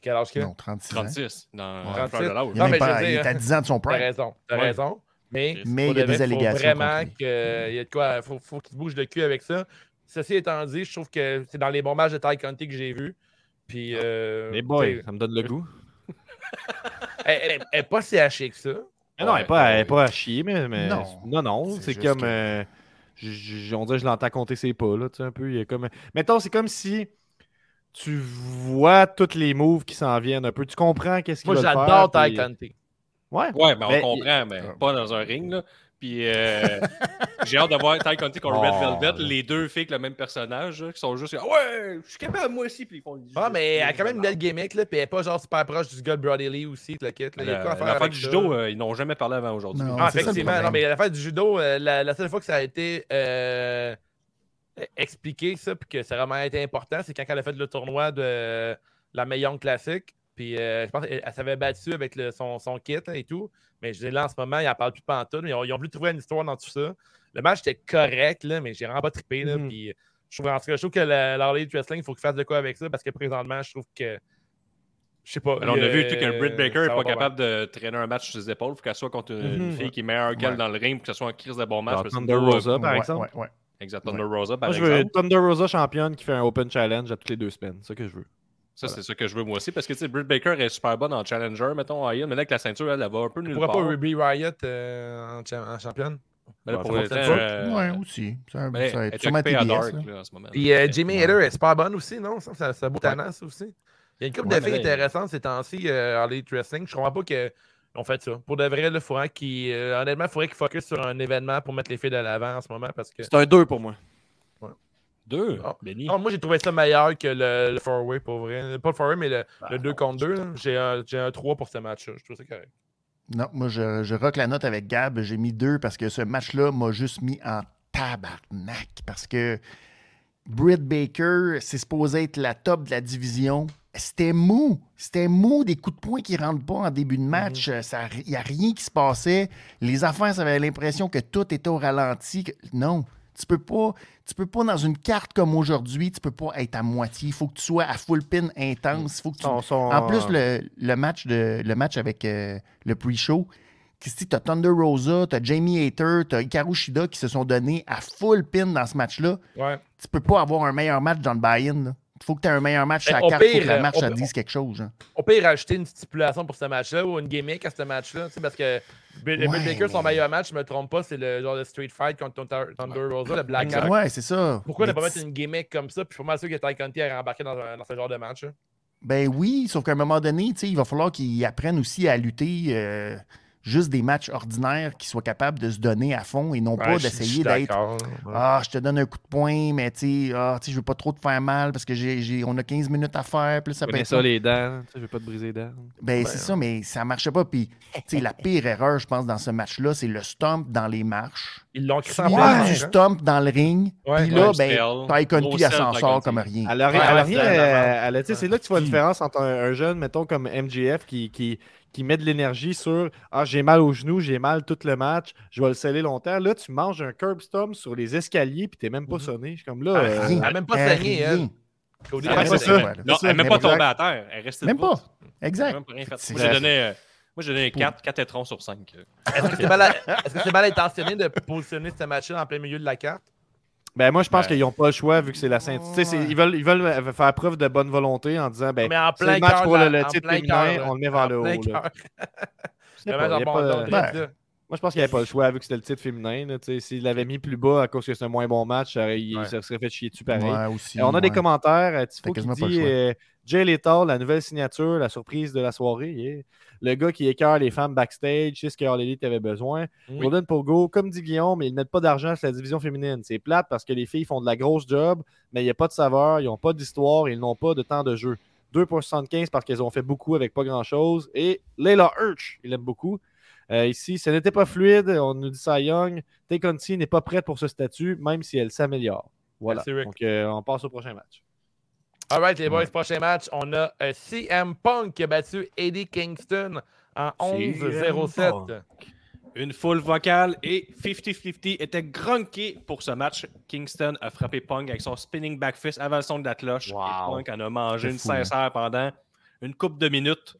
quel âge qu'il a? Non, 36 ans. 36. Dans Ouais. Fleur de 36. l'âge. Il, Non, est mais même je il dire- est à 10 ans de son T'as prime. raison, t'as Ouais. raison. Mais, il y a de des vrai, faut allégations vraiment contre lui. que- il y a de quoi, faut, faut qu'il bouge le cul avec ça. Ceci étant dit, je trouve que c'est dans les bons matchs de Ty Conti que j'ai vus. Puis, euh, Mais boy, ça me donne le goût. elle, elle- elle est pas si hachée que ça. Mais non, elle n'est pas, elle est ouais. pas à chier, mais. mais- Non. non, non, C'est comme. que- euh, j- j- on dirait que je l'entends compter ses pas, là, tu sais, un peu. Il y a comme... Mettons, c'est comme si tu vois tous les moves qui s'en viennent un peu. Tu comprends qu'est-ce qu'il Moi, va j'adore faire. Ty puis- Conti. Ouais. Ouais, mais on Mais- comprend, mais pas dans un ring, là. Puis euh, j'ai hâte de voir Ty Conti contre Red Oh, Velvet, là. les deux filles avec le même personnage, là, qui sont juste Ah ouais, je suis capable moi aussi, puis ils font Ah, mais elle a quand même une belle gimmick, là, puis elle est pas genre super proche du gars de Brody Lee aussi, le kit. Là. Il y a de quoi à faire L'affaire du ça? judo, euh, ils n'ont jamais parlé avant aujourd'hui. Non. Ah, le effectivement. non, mais l'affaire du judo, euh, la, la seule fois que ça a été euh, expliqué, ça, puis que ça a vraiment été important, c'est quand elle a fait le tournoi de la Meillon Classique. Puis euh, je pense qu'elle elle s'avait battue avec le- son, son kit là, et tout. Mais je dis là, en ce moment, ils n'en parlent plus pantoute. Ils ont, ils ont voulu trouver une histoire dans tout ça. Le match était correct, là, mais j'ai vraiment pas trippé. Là, Mhm. puis, je trouve, en tout cas, je trouve que l'Harley Wrestling, il faut qu'il fasse de quoi avec ça parce que présentement, je trouve que. Je sais pas. Alors, on a vu tout qu'un euh, Britt Baker n'est pas bien. capable de traîner un match sur ses épaules. Il faut qu'elle soit contre une Mhm. fille qui est meilleure qu'elle Ouais. dans le ring, pour que ce soit en crise de bon match. Que Thunder Rosa, par exemple. ouais, ouais. Exact, Thunder Rosa, par Moi, je veux. Thunder Rosa championne qui fait un Open Challenge à toutes les deux semaines. C'est ça que je veux. Ça, c'est ça que je veux moi aussi. Parce que, tu sais, Britt Baker est super bonne en Challenger, mettons, heel. Mais là, avec la ceinture, elle, elle va un peu nulle Pourquoi part. pas Ruby Riot euh, en, cha- en championne? Mais là, Ouais, pour peut-être euh, Ouais, aussi. Ça, mais ça va elle être est sûrement à TBS. Dark, là. là, en ce moment. Puis euh, Ouais. Hader est super bonne aussi, non? Ça, ça, ça a beau ça aussi. Il y a une couple Ouais, de filles intéressantes ces temps-ci euh, en Elite Wrestling. Je comprends pas qu'on fait ça. Pour de vrai, il faudrait qu'il. euh, honnêtement, il faudrait qu'ils focus sur un événement pour mettre les filles de l'avant en ce moment parce que. C'est un 2 pour moi. Deux, Ah. Benny. Non, moi, j'ai trouvé ça meilleur que le, le four-way, pour vrai. Pas le four-way, mais le, Bah, le 2 contre 2. J'ai un, j'ai un 3 pour ce match-là. Je trouve ça correct. Non, moi, je, je rock la note avec Gab. J'ai mis deux parce que ce match-là m'a juste mis en tabarnak. Parce que Britt Baker, c'est supposé être la top de la division. c'était mou. C'était mou, des coups de poing qui rentrent pas en début de match. Il n'y a rien qui se passait. Les affaires, ça avait l'impression que tout était au ralenti. Non. Tu peux pas, tu peux pas dans une carte comme aujourd'hui, tu peux pas être à moitié. Il faut que tu sois à full pin intense. Faut que tu- Son- son- En plus, le, le match, de, le match avec euh, le pre-show, Christy, t'as Thunder Rosa, t'as Jamie Hater, t'as Hikaru Shida qui se sont donnés à full pin dans ce match-là. Ouais. Tu peux pas avoir un meilleur match dans le buy-in. Il faut que tu aies un meilleur match sur Ben, la carte. Pire, que le euh, match on ça peut- dise quelque chose. hein. On peut y rajouter une stipulation pour ce match-là ou une gimmick à ce match-là, tu sais, parce que Bill, Ouais, Baker, son meilleur match, je me trompe pas, c'est le genre de Street Fight contre Thunder Rosa, le Black. Hat. Ouais, c'est ça. Pourquoi ne pas mettre une gimmick comme ça? Puis je suis pas sûr que Ty Conti a embarqué dans, dans ce genre de match. hein. Ben oui, sauf qu'à un moment donné, il va falloir qu'ils apprennent aussi à lutter euh, juste des matchs ordinaires, qu'ils soient capables de se donner à fond et non pas Ouais, d'essayer d'être. Ouais. Ah, je te donne un coup de poing, mais tu sais, ah, sais, je veux pas trop te faire mal parce que j'ai, j'ai- on a 15 minutes à faire. Puis là, ça peut être ça, les dents. Je veux pas te briser les dents. Ben, c'est ça, mais ça marchait pas. Puis, tu sais, la pire erreur, je pense, dans ce match-là, c'est le stomp dans les marches. Ils l'ont en du stomp dans le ring. Ouais. Puis là, Ouais, ben, Stell. Ty Conti, Gros elle s'en sort comme rien. Elle a rien. C'est là que tu vois la différence entre un, un jeune, mettons, comme MGF qui, qui, qui met de l'énergie sur Ah, j'ai mal au genou, j'ai mal tout le match, je vais le sceller longtemps. Là, tu manges un curb stomp sur les escaliers, puis t'es même pas sonné. Je suis comme là. Ah, euh. Elle a même pas saigné, elle. Cody, Elle n'est même pas tombée à terre. Elle est restée Même pas. Exact. même pas rien fait. C'est- Moi, j'ai donné, euh, moi, j'ai donné 4, 4 étrons sur 5. Est-ce que c'est mal, que intentionné de positionner ce match-là en plein milieu de la carte? Ben, moi, je pense qu'ils n'ont pas le choix vu que c'est la ceinture. Tu sais, c'est- ils veulent, ils veulent euh, faire preuve de bonne volonté en disant ben, Mais en c'est plein le match cœur pour de le, la- le en titre plein féminin, cœur, on le met vers le haut. là. pas, Ben. Moi, je pense qu'il n'y avait pas le choix vu que c'était le titre féminin. S'il l'avait mis plus bas à cause que c'est un moins bon match, il, Ouais. ça serait fait chier dessus pareil. Ouais, aussi, Euh, on a des commentaires. euh, Tifo qui dit euh, Jay Lethal, la nouvelle signature, la surprise de la soirée. yeah. Le gars qui écœure les femmes backstage, c'est ce que All Elite avait besoin. Oui. Golden Pogo, comme dit Guillaume, mais ils ne mettent pas d'argent sur la division féminine. C'est plate parce que les filles font de la grosse job, mais il n'y a pas de saveur, ils n'ont pas d'histoire, ils n'ont pas de temps de jeu. 2 pour 75 parce qu'elles ont fait beaucoup avec pas grand-chose. Et Layla Hirsch, il aime beaucoup. Euh, ici, ce n'était pas fluide, on nous dit ça à Young. Tay Conti n'est pas prête pour ce statut, même si elle s'améliore. Voilà. Merci, Rick. Donc, euh, on passe au prochain match. Alright, les boys, prochain match, on a euh, CM Punk qui a battu Eddie Kingston en 11-07. Une foule vocale et 50-50 était grunky pour ce match. Kingston a frappé Punk avec son spinning back fist avant le son de la cloche. Wow. Et Punk en a mangé une fou, hein. sincère pendant une coupe de minutes.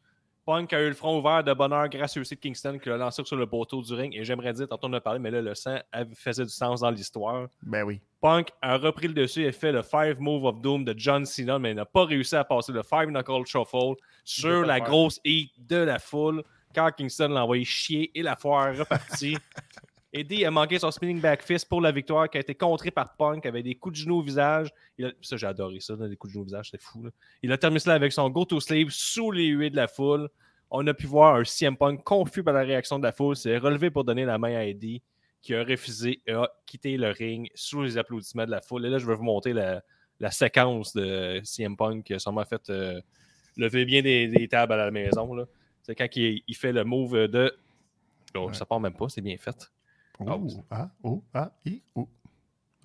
Punk a eu le front ouvert de bonheur grâce aussi de Kingston qui l'a lancé sur le poteau du ring. Et j'aimerais dire, tantôt on a parlé, mais là, le sang faisait du sens dans l'histoire. Ben oui. Punk a repris le dessus et fait le Five Move of Doom de John Cena, mais il n'a pas réussi à passer le Five Knuckle Shuffle sur la faire. grosse hit de la foule. Quand Kingston l'a envoyé chier et la foire est repartie. Eddie a manqué son spinning back fist pour la victoire qui a été contré par Punk avec des coups de genoux au visage. Il a- Ça, j'ai adoré ça, là, des coups de genoux au visage, c'était fou. là. Il a terminé cela avec son go-to sleeve sous les huées de la foule. On a pu voir un CM Punk confus par la réaction de la foule, s'est relevé pour donner la main à Eddie, qui a refusé et a quitté le ring sous les applaudissements de la foule. Et là, je vais vous montrer la, la séquence de CM Punk qui a sûrement fait euh, lever bien des, des tables à la maison. C'est quand il, il fait le move de. Oh, Ouais. Ça part même pas, c'est bien fait. Ah, Oh, ah, oh, ah, i, oh.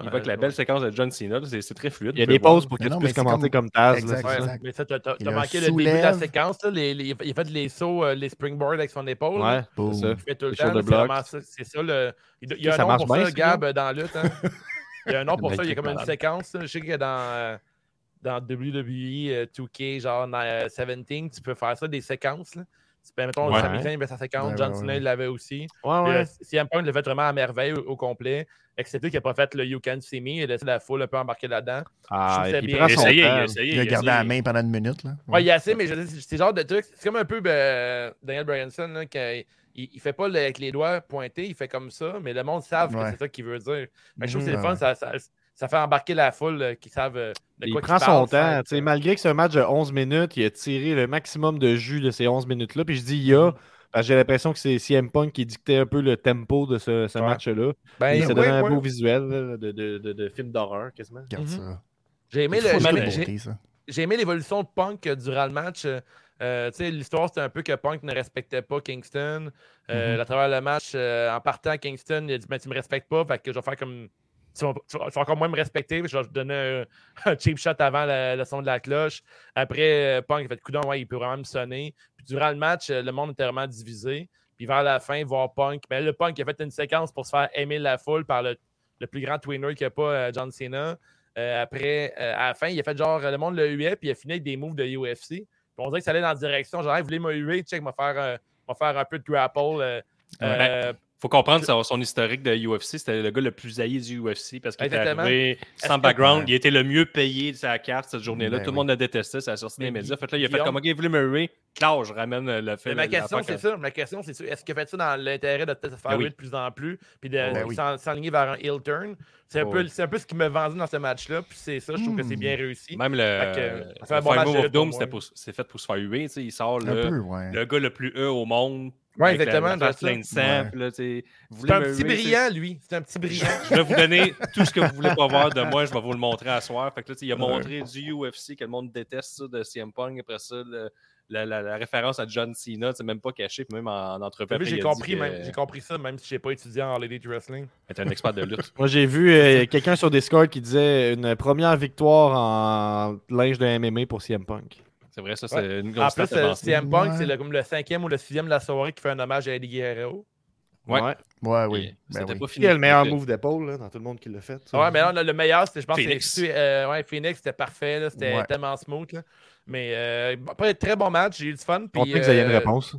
Il voit que la belle séquence de John Cena, c'est très fluide. Il y a des pauses voir. pour que Mais tu puisses commenter comme- comme Taz. Mais ça, t'as manqué le début de la séquence. là, les- les- il a fait les sauts, euh, les springboards avec son épaule. Ouais, ça. Il fait tout le C'est ça. Le. Il il y a un nom pour bien, ça, Gab, dans la lutte. hein. Il y a un nom pour ça. Il y a comme une séquence. Je sais que dans, euh, dans WWE euh, 2K, genre euh, 17, tu peux faire ça, des séquences. Là. Tu peux, mettons, Ouais. Sami Zayn, il sa séquence. Ouais, John ouais, Cena, ouais. il l'avait aussi. Ouais, ouais. euh, CM Punk l'a fait vraiment à merveille au, au complet. Excepté qu'il n'a pas fait le You Can See Me. Il a laissé la foule un peu embarquer là-dedans. Ah, je et sais puis il bien. prend Il a son essayé, il a essayé. Il gardé la main pendant une minute. Là. Ouais, il y a assez, mais c'est genre de truc. C'est comme un peu ben, Daniel Bryanson, là, il, il fait pas le- avec les doigts pointés, il fait comme ça, mais le monde savent que c'est ça qu'il veut dire. Je trouve que c'est le fun, ça, ça, ça fait embarquer la foule euh, qui savent euh, de Il quoi prend qu'ils son parlent, temps. fait tu sais, que- Malgré que c'est un match de 11 minutes, il a tiré le maximum de jus de ces 11 minutes-là. Puis je dis il y a, que j'ai l'impression que c'est CM Punk qui dictait un peu le tempo de ce, ce Ouais. match-là. Ben, il ouais, donné un beau visuel là, de, de, de, de film d'horreur quasiment. Regarde Mhm. ça. J'ai aimé j'ai- ça. aimé l'évolution de Punk euh, durant le match. Euh, euh, tu sais, L'histoire, c'était un peu que Punk ne respectait pas Kingston. Euh, Mhm. À travers le match, euh, en partant, Kingston, il a dit ben, Tu me respectes pas, fait que je vais faire comme. Tu vas, tu encore moins me respecter. Je vais donner un, un cheap shot avant le, le son de la cloche. Après, euh, Punk il fait coup ouais, il peut vraiment me sonner. Puis durant le match, euh, le monde était vraiment divisé. Puis vers la fin, voir Punk. Mais le Punk il a fait une séquence pour se faire aimer la foule par le, le plus grand twinner qu'il n'y a pas, euh, John Cena. Euh, après, euh, à la fin, il a fait genre le monde le huait, puis il a fini avec des moves de UFC. Puis on dirait que ça allait dans la direction. Genre, Hey, vous voulez me huer, check, m'a faire, euh, faire un peu de grapple. euh, Faut comprendre son, son historique de UFC. C'était le gars le plus haï du UFC parce qu'il était arrivé sans que- background. Il était le mieux payé de sa carte cette journée-là. Ben Tout le oui. monde le détestait. Ça a sorti des médias. Fait que là, il a fait comme OK, me huer? Claire, je ramène le fait. Mais ma question, c'est que- ça. Ma question, c'est ça. Est-ce qu'il a fait ça dans l'intérêt de se faire Ben oui. huer de plus en plus, puis de Ben oui. s'en- s'enligner vers un heel turn? C'est un, Oh peu, un peu ce qui m'a vendu dans ce match-là, puis c'est ça, je trouve que c'est Hmm. bien réussi. Même le, que, match Move of Doom, c'est fait pour se faire huer. tu sais, Il sort le gars le plus E au monde. La- exactement, La, de. Ouais. sais, vous C'est un petit brillant, lui. C'est un petit brillant. Je vais vous donner tout ce que vous voulez pas voir de moi, je vais vous le montrer à soir. Fait que là, il a montré du UFC que le monde déteste ça de CM Punk. Après ça, le- la, la- la référence à John Cena, c'est même pas caché, puis même en, en entrevue. T'as vu, après, J'ai compris, que- j'ai compris ça, même si j'ai pas étudié en Lady Wrestling. était un expert de lutte. Moi, j'ai vu euh, quelqu'un sur Discord qui disait une première victoire en linge de MMA pour CM Punk. C'est vrai, ça, c'est Ouais. une En grosse plus, stat euh. CM Punk, Ouais. c'est le- comme le cinquième ou le sixième de la soirée qui fait un hommage à Eddie Guerrero. Ouais. Ouais, oui. Ben C'était oui. pas fini. le meilleur Fait move d'épaule là, dans tout le monde qui l'a fait? ça? Ouais, mais non, le, le meilleur, c'était, je pense, Phoenix. c'est euh, ouais, Phoenix, c'était parfait, là, c'était Ouais. tellement smooth. Là. Mais euh, après, très bon match, j'ai eu du fun. Je suis Puis, content que vous ayez une euh, réponse.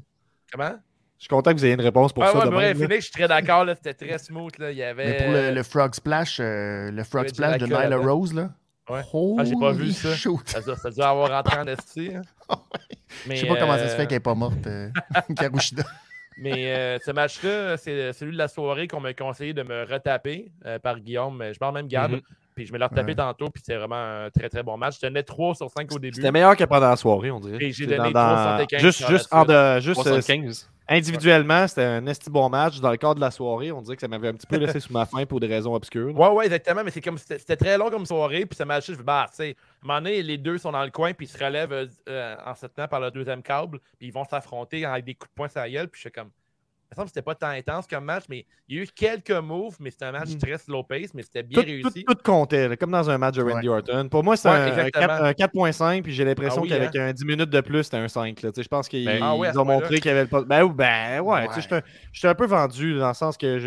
Comment? Je suis content que vous ayez une réponse pour Ouais, ça. ouais, de mais ouais, là. Phoenix, je suis très d'accord, là, c'était très smooth. Là. Il y avait. Mais pour le, le Frog Splash, euh, le Frog Splash de Nyla. Rose, là. Ouais. Ah, j'ai pas vu ça. shoot. Ça doit, ça doit avoir rentré en esti. hein. Je sais pas comment ça se euh, fait qu'elle est pas morte, euh, Karushida. Mais euh, ce match-là, c'est celui de la soirée qu'on m'a conseillé de me retaper euh, par Guillaume. Je parle même Gab. Mhm. Puis je me l'ai retapé Ouais. tantôt. Puis c'est vraiment un très très bon match. Je tenais 3 sur 5 au début. C'était meilleur que pendant la soirée, on dirait. Et j'ai donné dans- dans- 375 Juste, en de, juste euh, 75. individuellement, c'était un esti bon match. Dans le cadre de la soirée, on dirait que ça m'avait un petit peu laissé sous ma faim pour des raisons obscures. Ouais, ouais, exactement. Mais c'est comme c'était c'était très long comme soirée. Puis ce match-là, je fais, bah, tu sais, à un moment donné, les deux sont dans le coin. Puis ils se relèvent euh, euh, en se tenant par le deuxième câble. Puis ils vont s'affronter avec des coups de poing sur la gueule. Puis je suis comme. Me semble que c'était pas tant intense comme match, mais il y a eu quelques moves, mais c'était un match Mm. très slow pace, mais c'était bien Tout, réussi. tout comptait, là, comme dans un match de Randy Orton. Pour moi, c'est Ouais, un, un exactement. 4 un 4.5, puis j'ai l'impression Ah oui, qu'avec un 10 minutes de plus, c'était un 5. là. Tu sais, Je pense qu'ils Ben, ah ouais, ont montré qu'il y avait le... Ben, ben ouais, j'étais un- un peu vendu dans le sens que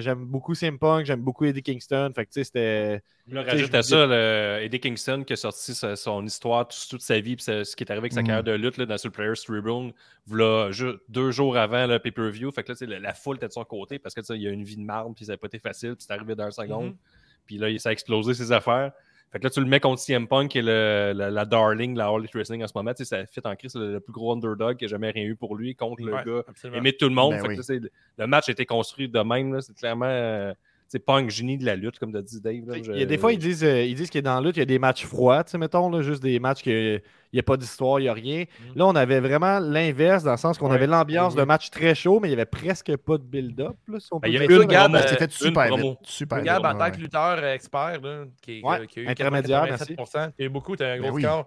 j'aime beaucoup CM Punk, j'aime beaucoup Eddie Kingston. Fait que tu sais, c'était... Sais, rajoute je à ça le Eddie Kingston qui a sorti sa- son histoire tout- toute sa vie, puis ce qui est arrivé avec sa Mm. carrière de lutte là, dans le Players Tribune, voilà, deux jours avant le pay-per-view. Fait que là, la, la foule était de son côté parce que il y a une vie de marde, puis ça n'a pas été facile, puis c'est arrivé dans un seconde. Mhm. Puis là, il- ça a explosé ses affaires. Fait que là, tu le mets contre CM Punk, qui est le, la, la darling, la Elite Wrestling en ce moment. Tu sais, ça fit en crise, c'est le, le plus gros underdog qui a jamais rien eu pour lui contre le Ouais, gars absolument. aimé de tout le monde. Ben Fait que là, le match a été construit de même. là. C'est clairement euh, tu sais, Punk, génie de la lutte, comme tu dit Dave. là. Il y a des fois, ils disent, euh, ils disent qu'il est dans la lutte, il y a des matchs froids, mettons, là, juste des matchs qu'il n'y a pas d'histoire, il n'y a rien. Mhm. Là, on avait vraiment l'inverse, dans le sens qu'on Ouais, avait l'ambiance oui. d'un match très chaud, mais il n'y avait presque pas de build-up. si Ben, il y a une euh, C'est fait une super vite. Super Gab, vite, en tant que lutteur euh, expert, là, qui, Ouais, qui a eu intermédiaire, 87%, il y a eu beaucoup, tu as un Ben gros oui. score.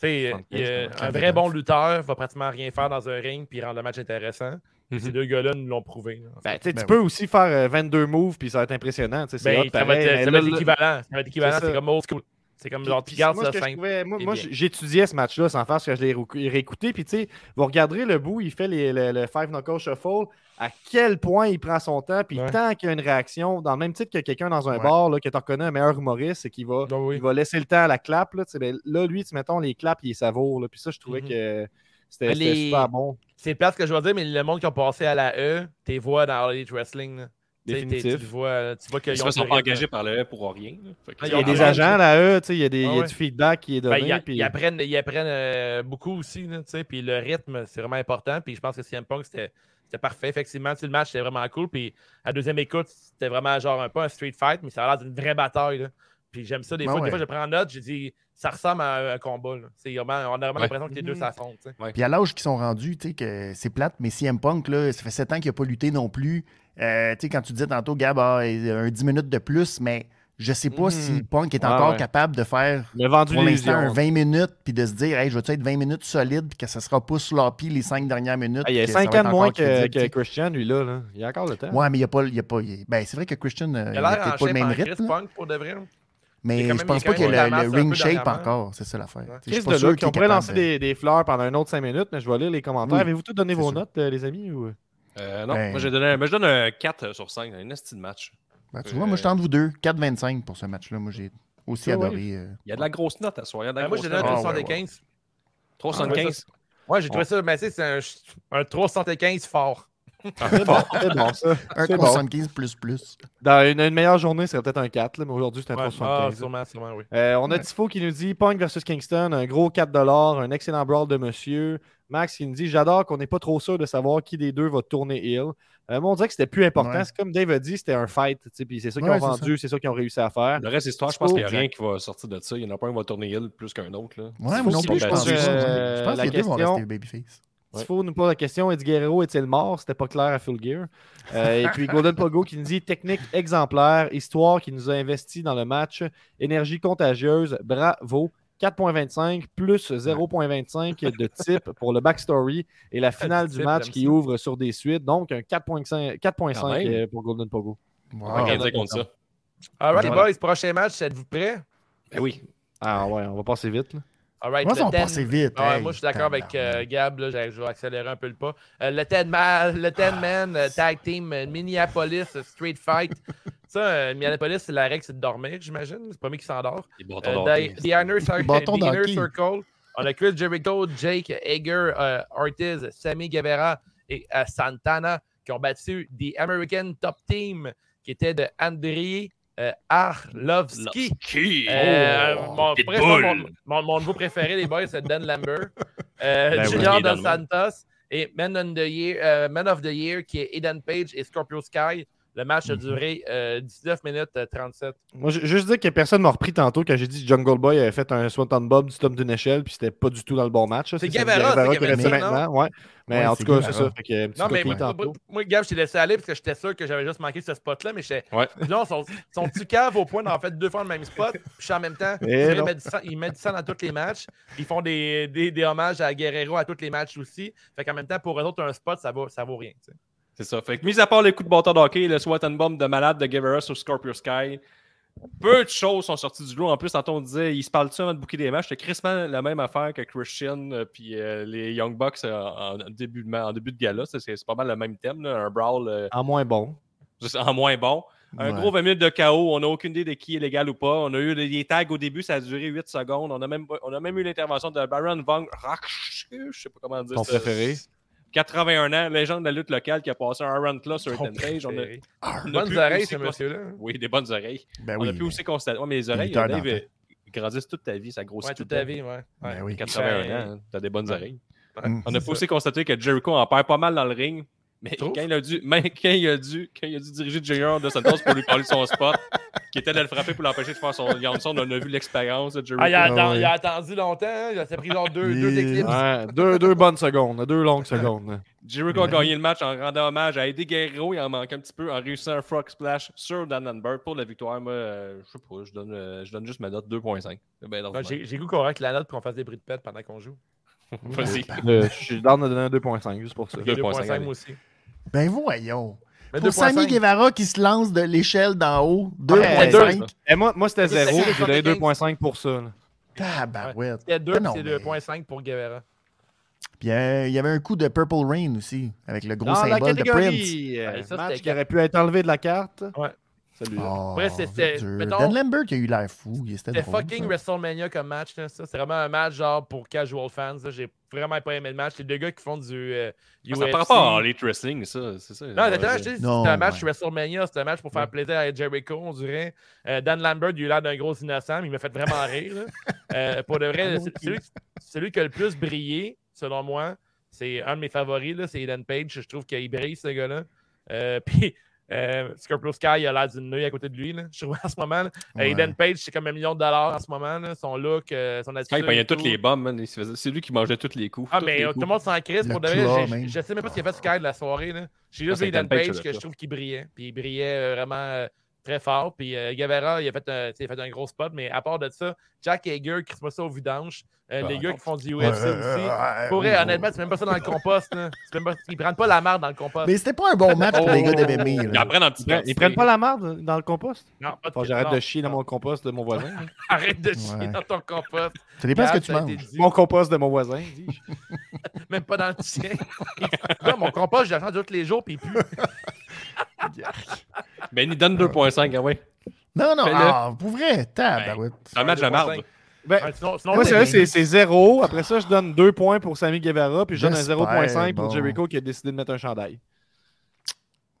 Tu sais, 75, il y a un 75. vrai bon lutteur va pratiquement rien faire dans un ring puis rendre le match intéressant. Mhm. Ces deux gars-là nous l'ont prouvé. là, en fait. Ben, tu Ben tu peux aussi faire euh, 22 moves, puis ça va être impressionnant. Ben, hot, ça va être, mais ça là, va être là- équivalent. Ça va être équivalent, C'est comme old school. C'est comme genre, tu Puis gardes moi, ça ce que je simple. trouvais- moi, c'est moi, bien. j'étudiais ce match-là sans faire parce que je l'ai réécou- réécouté. Puis, tu sais, vous regarderez le bout, il fait les- le, le Five Knuckle Shuffle, à quel point il prend son temps. Puis, Ouais. tant qu'il y a une réaction, dans le même titre que quelqu'un dans un Ouais. bar, là, que tu reconnais un meilleur humoriste, c'est qu'il va, Ah oui. il va laisser le temps à la clap. Là, ben, là lui, tu mettons, les claps, il les savoure. Puis, ça, je trouvais Mhm. que c'était Mais c'était les- super bon. C'est ce que je veux dire, mais le monde qui a passé à la E, t'es vois dans All Elite Wrestling. là. Tu Définitif. Tu vois, tu vois qu'ils Ils ont ne sont pas engagés par le E pour rien. Ah, Il y a des agents là, eux, tu sais, il y a, des, il y a du feedback qui est Ben, donné. ils, apprennent, ils apprennent euh, beaucoup aussi, tu puis le rythme, c'est vraiment important. Puis je pense que CM Punk, c'était parfait. Effectivement, tu sais, le match, c'était vraiment cool. Puis à deuxième écoute, c'était vraiment genre un peu un street fight, mais ça a l'air d'une vraie bataille. Puis j'aime ça. Des Ah fois, ouais. des fois, je prends en note, j'ai dit, ça ressemble à un combat. là. C'est vraiment, on a vraiment Ouais. l'impression que les deux Mhm. s'affrontent. tu sais. Puis à l'âge qu'ils sont rendus, tu sais, que c'est plate, mais CM Punk, là, ça fait 7 ans qu'il n'a pas lutté non plus. Euh, tu sais, quand tu disais tantôt, Gab, ah, il a un 10 minutes de plus, mais Je sais pas si Punk est Ouais, encore ouais. capable de faire Il a vendu pour l'instant un l'illusion. 20 minutes puis de se dire hey, je vais être 20 minutes solide puis que ça sera pas sloppy les 5 dernières minutes. Ah, il y a que ça 5 va ans de moins que. Christian, lui, là, là. Il a encore le temps. Ouais, mais il n'y a pas. il y a pas il- Ben, c'est vrai que Christian, euh, il Il n'a a l'air en peut-être pas le même rythme. Punk pour de vrai. Mais je pense pas qu'il y ait le, ring shape encore. C'est ça l'affaire. Ouais. Je Chris suis pas sûr pourrait lancer de- des, des fleurs pendant un autre 5 minutes, mais je vais lire les commentaires. Oui. Avez-vous tous donné vos sûr. notes, euh, les amis? Ou... Euh, non, Ben- moi, j'ai donné, un- moi, je donne un 4 sur 5 dans un esti de match. Ben, tu vois, moi, je tente vous deux. 4-25 pour ce match-là. Moi, j'ai aussi adoré. euh, Il y a de la grosse note à la Ben, moi, j'ai donné un Ah, ouais, 375. 375. Ouais, j'ai trouvé ça, mais tu sais, c'est un, un 375 fort. C'est bon, c'est bon, ça. Un C'est bon. 75 plus plus. Dans une, une meilleure journée, c'est peut-être un 4, là, mais aujourd'hui, c'est un Ouais. 375. Ah, sûrement, sûrement, oui. Euh, on a Ouais. Tifo qui nous dit Punk versus Kingston, un gros 4 un excellent brawl de monsieur. Max qui nous dit J'adore qu'on n'est pas trop sûr de savoir qui des deux va tourner heel. Euh, moi, on dirait que c'était plus important. Ouais. C'est comme Dave a dit, c'était un fight. Puis c'est ça qu'ils Ouais, ont vendu, c'est ça qu'ils ont réussi à faire. Le reste de l'histoire, je pense qu'il n'y a rien qui va sortir de ça. Il y en a pas un qui va tourner Hill plus qu'un autre. Là. Ouais, non plus, je pense que Euh, Je pense la que les deux vont question- rester babyface. Ouais. Tifo nous pose la question Eddie Guerrero est-il mort? C'était pas clair à Full Gear. Euh, et puis Golden Pogo qui nous dit Technique exemplaire, histoire qui nous a investi dans le match, énergie contagieuse, bravo. 4.25 plus 0.25 de type pour le backstory et la finale Du match qui ouvre sur des suites. Donc un 4.5 Quand 4.5 même. euh, pour Golden Pogo. Wow. On va rien dire contre ça. All right, les Voilà. boys, prochain match, êtes-vous prêts? Ben oui. Ah ouais, on va passer vite. là. All right, Moi, le ça va 10 passer vite. Ah hey, moi, je suis d'accord avec euh. Gab. Là, je vais accélérer un peu le pas. Euh, le 10 man, le 10 man euh, tag team euh, Minneapolis Street Fight. ça, euh, Minneapolis, c'est la règle, c'est de dormir, j'imagine. C'est pas moi qui s'endort. Euh, the, the Inner, Cir- Bâton the Inner d'hockey. Circle. On a Chris Jericho, Jake Hager, euh, Ortiz, Sammy Guevara et euh, Santana qui ont battu The American Top Team qui était de Andrei euh, Arlovski. Euh, Oh, mon, Pitbull. bref, mon, mon, mon nouveau préféré, les boys, c'est Dan Lambert. Euh, Ben oui, Junior dans Dos. Santos et Man, on the year, euh, Man of the Year qui est Eden Page et Scorpio Sky. Le match a Mhm. duré euh, 19 minutes euh, 37. Moi, je- juste dire que personne m'a repris tantôt quand j'ai dit que Jungle Boy avait fait un Swanton Bob du top d'une échelle, puis c'était pas du tout dans le bon match. C'est c'est qui aurait dit maintenant. Ouais. Mais Ouais, en tout cas, c'est ça. Fait que, petit Non, mais moi, tantôt. moi, moi, Gab, je t'ai laissé aller parce que j'étais sûr que j'avais juste manqué ce spot-là, mais j'étais. Ouais. Non, son, son petit cave au point d'en fait deux fois le même spot. Puis je suis en même temps. Eh il, met du sang, il met du sang dans tous les matchs. Ils font des, des, des hommages à Guerrero à tous les matchs aussi. Fait qu'en même temps, pour eux autres, un spot, ça vaut, ça vaut rien. C'est ça. Fait que, mis à part les coups de bâton d'hockey, le SWAT and bomb de malade de Guevara sur Scorpio Sky, peu de choses sont sorties du lot. En plus, tantôt on disait, ils se parlent-tu avant de booker des matchs? C'était crispement la même affaire que Christian euh, puis euh, les Young Bucks euh, en, début de, en début de gala. C'est, c'est pas mal le même thème, là, un brawl euh, En moins bon. juste en moins bon. Un Ouais. gros 20 minutes de chaos, on n'a aucune idée de qui est légal ou pas. On a eu des tags au début, ça a duré 8 secondes. On a même, on a même eu l'intervention de Baron Von Rasch, je sais pas comment dire Ton ça. préféré. 81 ans, légende de la lutte locale qui a passé un run là sur Ethan Page. On a, préféré. on a Bonnes oreilles, ce monsieur-là. Oui, des bonnes oreilles. Ben on a oui. pu aussi constater. Ouais, mais les oreilles, Dave, euh, ils grandissent toute ta vie, ça grossit toute ta vie, ouais. Ben ouais. oui. 81 Ben, ans, t'as des bonnes Ouais. oreilles. On a pu aussi constater que Jericho en perd pas mal dans le ring. Mais quand il, a dû, même quand, il a dû, quand il a dû diriger Junior de Santos pour lui parler de son spot, qui était de le frapper pour l'empêcher de faire son Johnson, on a vu l'expérience de Jericho. Ah, il a, Ah, atten- ouais. il a attendu longtemps. hein. Il a pris genre deux, deux éclipses. Ouais, deux, deux bonnes secondes, deux longues secondes. Jericho a Ouais. gagné le match en rendant hommage à Eddie Guerrero. Il en manque un petit peu en réussissant un frog splash sur Dan Lambert pour la victoire. Moi, euh, je sais pas, je donne, euh, je donne juste ma note 2.5. C'est bien Ben. J'ai j'ai goût qu'on règle la note pour qu'on fasse des bruits de pète pendant qu'on joue. Vas-y. Euh, je suis dans de donner un 2.5 juste pour ça. 2.5, 2.5 moi aussi. Ben voyons. Mais Pour Sammy 2.5. Guevara qui se lance de l'échelle d'en haut, Ouais, 2.5. Et moi, moi c'était C'est 0. Je 75. donné 2.5 pour ça. là. Tabarouette. C'était 2 Ben c'est mais- 2.5 pour Guevara. Puis euh, il y avait un coup de Purple Rain aussi, avec le gros Dans la symbole de Prince. catégorie, euh, Ouais, ça, match qui aurait pu être enlevé de la carte. Ouais. Celui-là. Oh, Après, c'était- Dan Lambert qui a eu l'air fou. C'était fucking ça. WrestleMania comme match. là, ça. C'est vraiment un match genre pour casual fans. là. J'ai vraiment pas aimé le match. Les deux gars qui font du euh, Ça UFC. part pas en late wrestling, ça. C'est ça. Non, Non, un match ouais. WrestleMania, c'était un match pour faire plaisir à Jericho, on dirait. Euh, Dan Lambert, il a eu l'air d'un gros innocent, mais il m'a fait vraiment rire. Euh, pour de vrai, Ah, c'est- celui, celui qui a le plus brillé, selon moi, c'est un de mes favoris, là, c'est Eden Page. Je trouve qu'il brille, ce gars-là. Euh, Puis euh, Scorpio Sky, il a l'air d'une nuit à côté de lui, là, je trouve, en ce moment. Euh, Ouais. Eden Page, c'est comme un million de dollars en ce moment. là, Son look, euh, son attitude. il pognait et toutes tout. les bombes, il c'est lui qui mangeait tous les coups. Ah, mais euh, coups. tout le monde s'en crisse Le pour de. Je sais même pas ce qu'il a fait Sky de la soirée. là. J'ai Ah, juste vu Eden Page, que je trouve qu'il brillait. Puis il brillait vraiment euh, Très fort. Puis euh, Guevara, il a, fait un, il a fait un gros spot, mais à part de ça, Jack Hager qui se met ça au vidange. Euh, les gars qui font du UFC Ouais, aussi. ouais, Pour vrai, honnêtement, c'est même pas ça dans le compost. Là. Même pas- Ils prennent pas la merde dans le compost. Mais c'était pas un bon match pour les gars de MMA. Ils en prennent un petit Ils prennent- peu. Ils prennent pas la marde dans le compost? Non, pas de- que j'arrête de chier dans mon compost de mon voisin. hein. Arrête de chier Ouais. dans ton compost. Ça dépend ce que tu manges. mon compost de mon voisin, dis-je. Même pas dans le tien. non, mon compost, je le tous les jours, puis il pue. Ben, il donne 2.5, ah ouais. Non, non, ah, pour vrai, tabarouette. C'est un match de marde. Ben, Ouais, sinon, sinon, moi, c'est c'est zéro. Après ça, je donne deux points pour Sammy Guevara, puis je donne un J'espère, 0.5 pour bon. Jericho qui a décidé de mettre un chandail.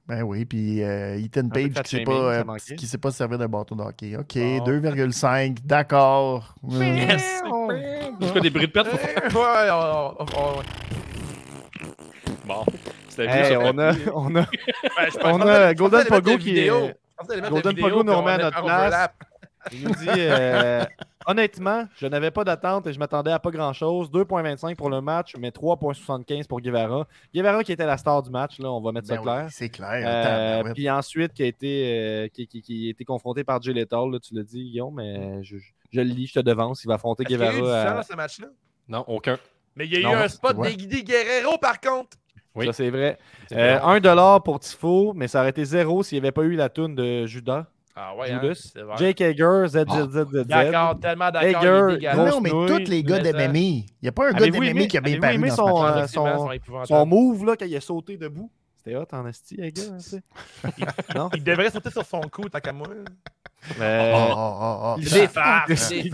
Ben oui, puis euh, Ethan Page qui ça euh, sait pas se servir d'un bâton de hockey. OK, Bon. 2,5, d'accord. Yes! Je fais des bruits de faut- Ouais, on- on- on- Bon. C'était Hey, juste on a, on a, Ouais, On a Golden Pogo qui est- Golden Pogo nous remet à notre place. il nous dit euh, honnêtement, je n'avais pas d'attente et je m'attendais à pas grand chose. 2.25 pour le match, mais 3.75 pour Guevara. Guevara qui était la star du match, là, on va mettre ben ça oui, clair. c'est clair. Euh, tabarouette. puis ensuite, qui a été, euh, qui, qui- qui a été confronté par Jay Lethal, là, tu l'as dit, Guillaume, mais je, je- je le lis, je te devance. Il va affronter Est-ce qu'il y a eu du Guevara. sang à- ce match-là? Non, aucun. Mais il y a eu un spot vois. d'Eddie Guerrero, par contre. Oui. Ça, c'est vrai. Euh, vrai. 1 dollar pour Tifo, mais ça aurait été zéro s'il n'y avait pas eu la toune de Judas. Ah ouais, Judas. hein. Jake Hager, ZZZZ. D'accord, tellement d'accord. Non, mais tous les gars de ça- MMA. Il n'y a pas un gars Avez-vous de MMA aimé- qui a bien paru son, euh, son-. Son move, là, quand il a sauté debout, c'était hot en esti, hein, tu sais. non? Il devrait sauter sur son cou, tant qu'à moi. Euh, Oh, oh, oh, oh. Il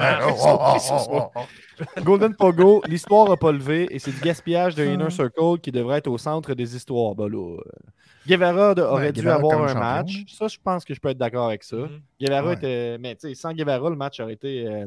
Oh, oh, oh, oh, oh, oh. Golden Pogo, l'histoire n'a pas levé et c'est du gaspillage de Hmm. Inner Circle qui devrait être au centre des histoires. Ben là, euh, Guevara de- aurait Ouais, dû Guevara avoir un champion. match. Ça, je pense que je peux être d'accord avec ça. Mhm. Guevara Ouais. était. Mais tu sais, sans Guevara, le match aurait été. euh,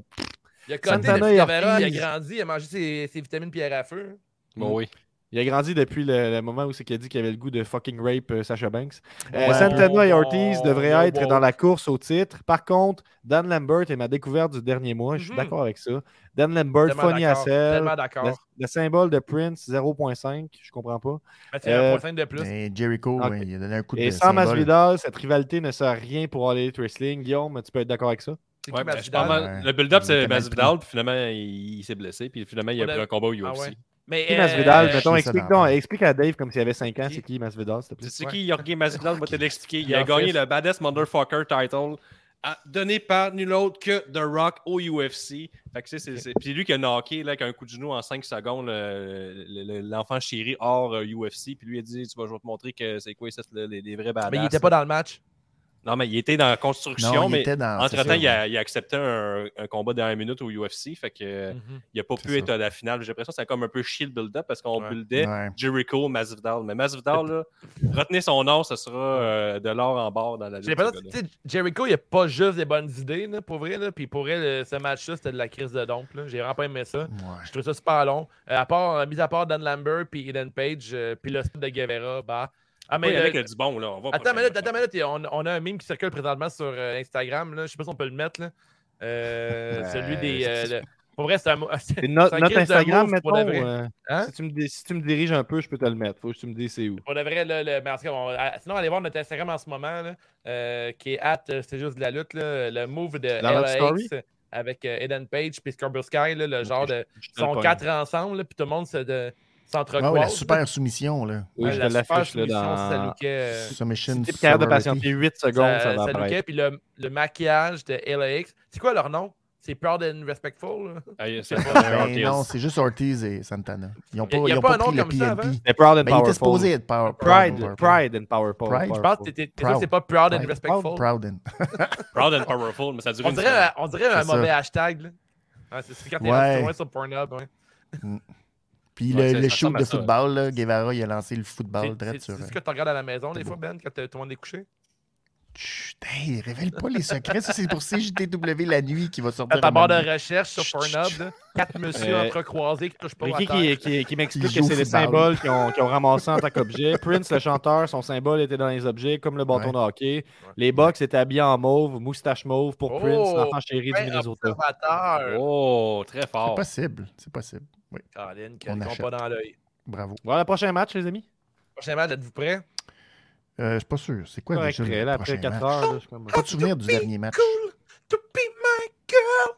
Il a Santana il a grandi, il a mangé ses, ses vitamines pierre à feu. Bon, oui. Il a grandi depuis le, le moment où c'est qu'il a dit qu'il avait le goût de fucking rape euh, Sasha Banks. Euh, Ouais. Santana et Ortiz devraient wow, être wow. dans la course au titre. Par contre, Dan Lambert est ma découverte du dernier mois. Je suis Mhm. d'accord avec ça. Dan Lambert, funny. Tellement Le, d'accord. le symbole de Prince, 0.5. Je comprends pas. Mais c'est Euh, de plus. Mais Jericho, Ok. ouais, il a donné un coup de Et sans symbole. Masvidal, cette rivalité ne sert à rien pour aller Wrestling. Guillaume, tu peux être d'accord avec ça? Ouais, ben, je Ouais. Le build-up, Il c'est Masvidal, puis finalement, il, il s'est blessé, puis finalement, il a On a- pris un combat au UFC. Ah ouais. Mais, Qui euh, Masvidal? je Mettons, explique, donc, explique à Dave comme s'il avait 5 ans, c'est qui Masvidal, s'il te plaît? C'est qui Jorge Masvidal? va te l'expliquer. Il a gagné le Baddest Motherfucker title donné par nul autre que The Rock au UFC. Fait que c'est, c'est, c'est- Puis lui qui a knocké là, avec un coup de genou en 5 secondes le- le- le- l'enfant chéri hors euh, UFC. Puis lui il a dit Tu vas je vais te montrer que c'est quoi ça, les, les, les vrais badass. mais il était pas dans le match. Non, mais il était dans la construction, Non, il mais entre-temps, ça, il, a, il a accepté un, un combat de 1 minute au UFC. Fait que Mhm. il n'a pas pu ça. être à la finale. J'ai l'impression que c'est comme un peu chier le build-up parce qu'on Ouais. buildait Ouais. Jericho, Masvidal. Mais Masvidal, là, retenez son nom, ce sera euh, de l'or en barre dans la J'ai lutte. Jericho, il a pas juste des bonnes idées, là, pour vrai. Là, puis pour vrai, le- ce match-là, c'était de la crise de dompe. là. J'ai vraiment pas aimé ça. Ouais. Je trouve ça super long. Euh, à part, mis à part Dan Lambert puis Eden Page, euh, puis le spot de Guevara, bah. Ah, Mais il y en a euh, qui a du bon, là. On va Attends minute, attends minute. On, on a un meme qui circule présentement sur euh, Instagram. Là. Je sais pas si on peut le mettre. Là. Euh, celui des. euh, le- Pour vrai, c'est un. mo- c'est C'est no- c'est un notre Instagram, move pour de mettons. vrai. euh, Hein? si, tu me si tu me diriges un peu, je peux te le mettre. Faut que tu me dises c'est où. Pour de vrai, là, le, mais en tout cas, on- sinon, allez voir notre Instagram en ce moment, là, euh, qui est at, c'est juste de la lutte, là, le move de Dans? LAX avec Eden Page puis Scarborough Sky, là, le genre de. Ils sont quatre ensemble, puis tout le monde se, de. Ah ouais, la super soumission, là. Oui, Ouais, je la l'affiche là, soumission, ça dans. lookait, euh, Submission. Si t'es capable de patienter 8 secondes, ça, ça, va ça lookait, puis le, le maquillage de LAX. C'est quoi leur nom? C'est Proud and Respectful? là? Ah, Ben, pas non, c'est juste Ortiz et Santana. Ils n'ont Y a- pas, y a ils ont pas pas un nom pris le comme ça? PNP. C'est Proud and Ben, il était Powerful. supposé être power, Pride, Powerful. Pride and Powerful. Pride. Je pense que c'est pas Proud and. Respectful. Proud and. Proud and powerful, mais ça dure On dirait, on dirait un ça. mauvais hashtag. Là. C'est c'est quand t'es loin sur Pornhub. Puis Ouais, le, le shoot de football, là, Guevara, il a lancé le football C'est- direct C'est sur. c'est ce que tu regardes à la maison des fois, Ben, quand tout le monde est couché? Chut, hey, révèle pas les secrets. Ça, c'est pour CJTW la nuit qui va sortir. À ta barre de recherche sur Pornhub, quatre messieurs Euh, entrecroisés qui touchent pas Mais à qui, qui, qui, qui m'explique Qui que c'est les symboles qu'ils ont, qu'ils ont ramassés en tant qu'objet. Prince, le chanteur, son symbole était dans les objets, comme le bâton Ouais. de hockey. Les Bucks étaient habillés en mauve, moustache mauve pour Oh, Prince, l'enfant chéri du Minnesota. Oh, très C'est fort. possible. C'est possible. Oui, Caroline, qui ne pas dans l'œil. bravo. Voilà le prochain match, les amis. Prochain match, êtes-vous prêts? Euh, je suis pas sûr. C'est quoi déjà le là, après prochain 4 match? heures, là, je suis comme. Pas de souvenir du dernier match. To be my girl.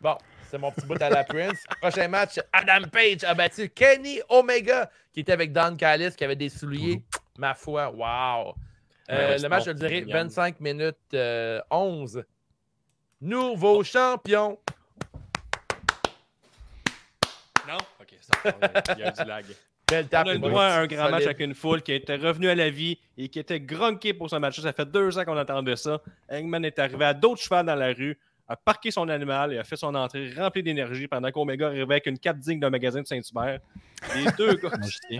Bon, c'est mon petit bout à la Prince. Prochain match, Adam Page a battu Kenny Omega, qui était avec Don Callis, qui avait des souliers. Ma foi, wow. Euh, Ouais, le match a duré Miam. 25 minutes euh, 11. Nouveau champion. Non? Ok, ça Il y a du lag. Belle On tape. a le droit à un grand match avec une foule qui était revenue à la vie et qui était grunquée pour ce match. Ça fait deux ans qu'on attendait ça. Hangman est arrivé à d'autres chevaux dans la rue, a parqué son animal et a fait son entrée remplie d'énergie pendant qu'Omega arrivait avec une cape digne d'un magasin de Saint-Hubert. Les deux gars.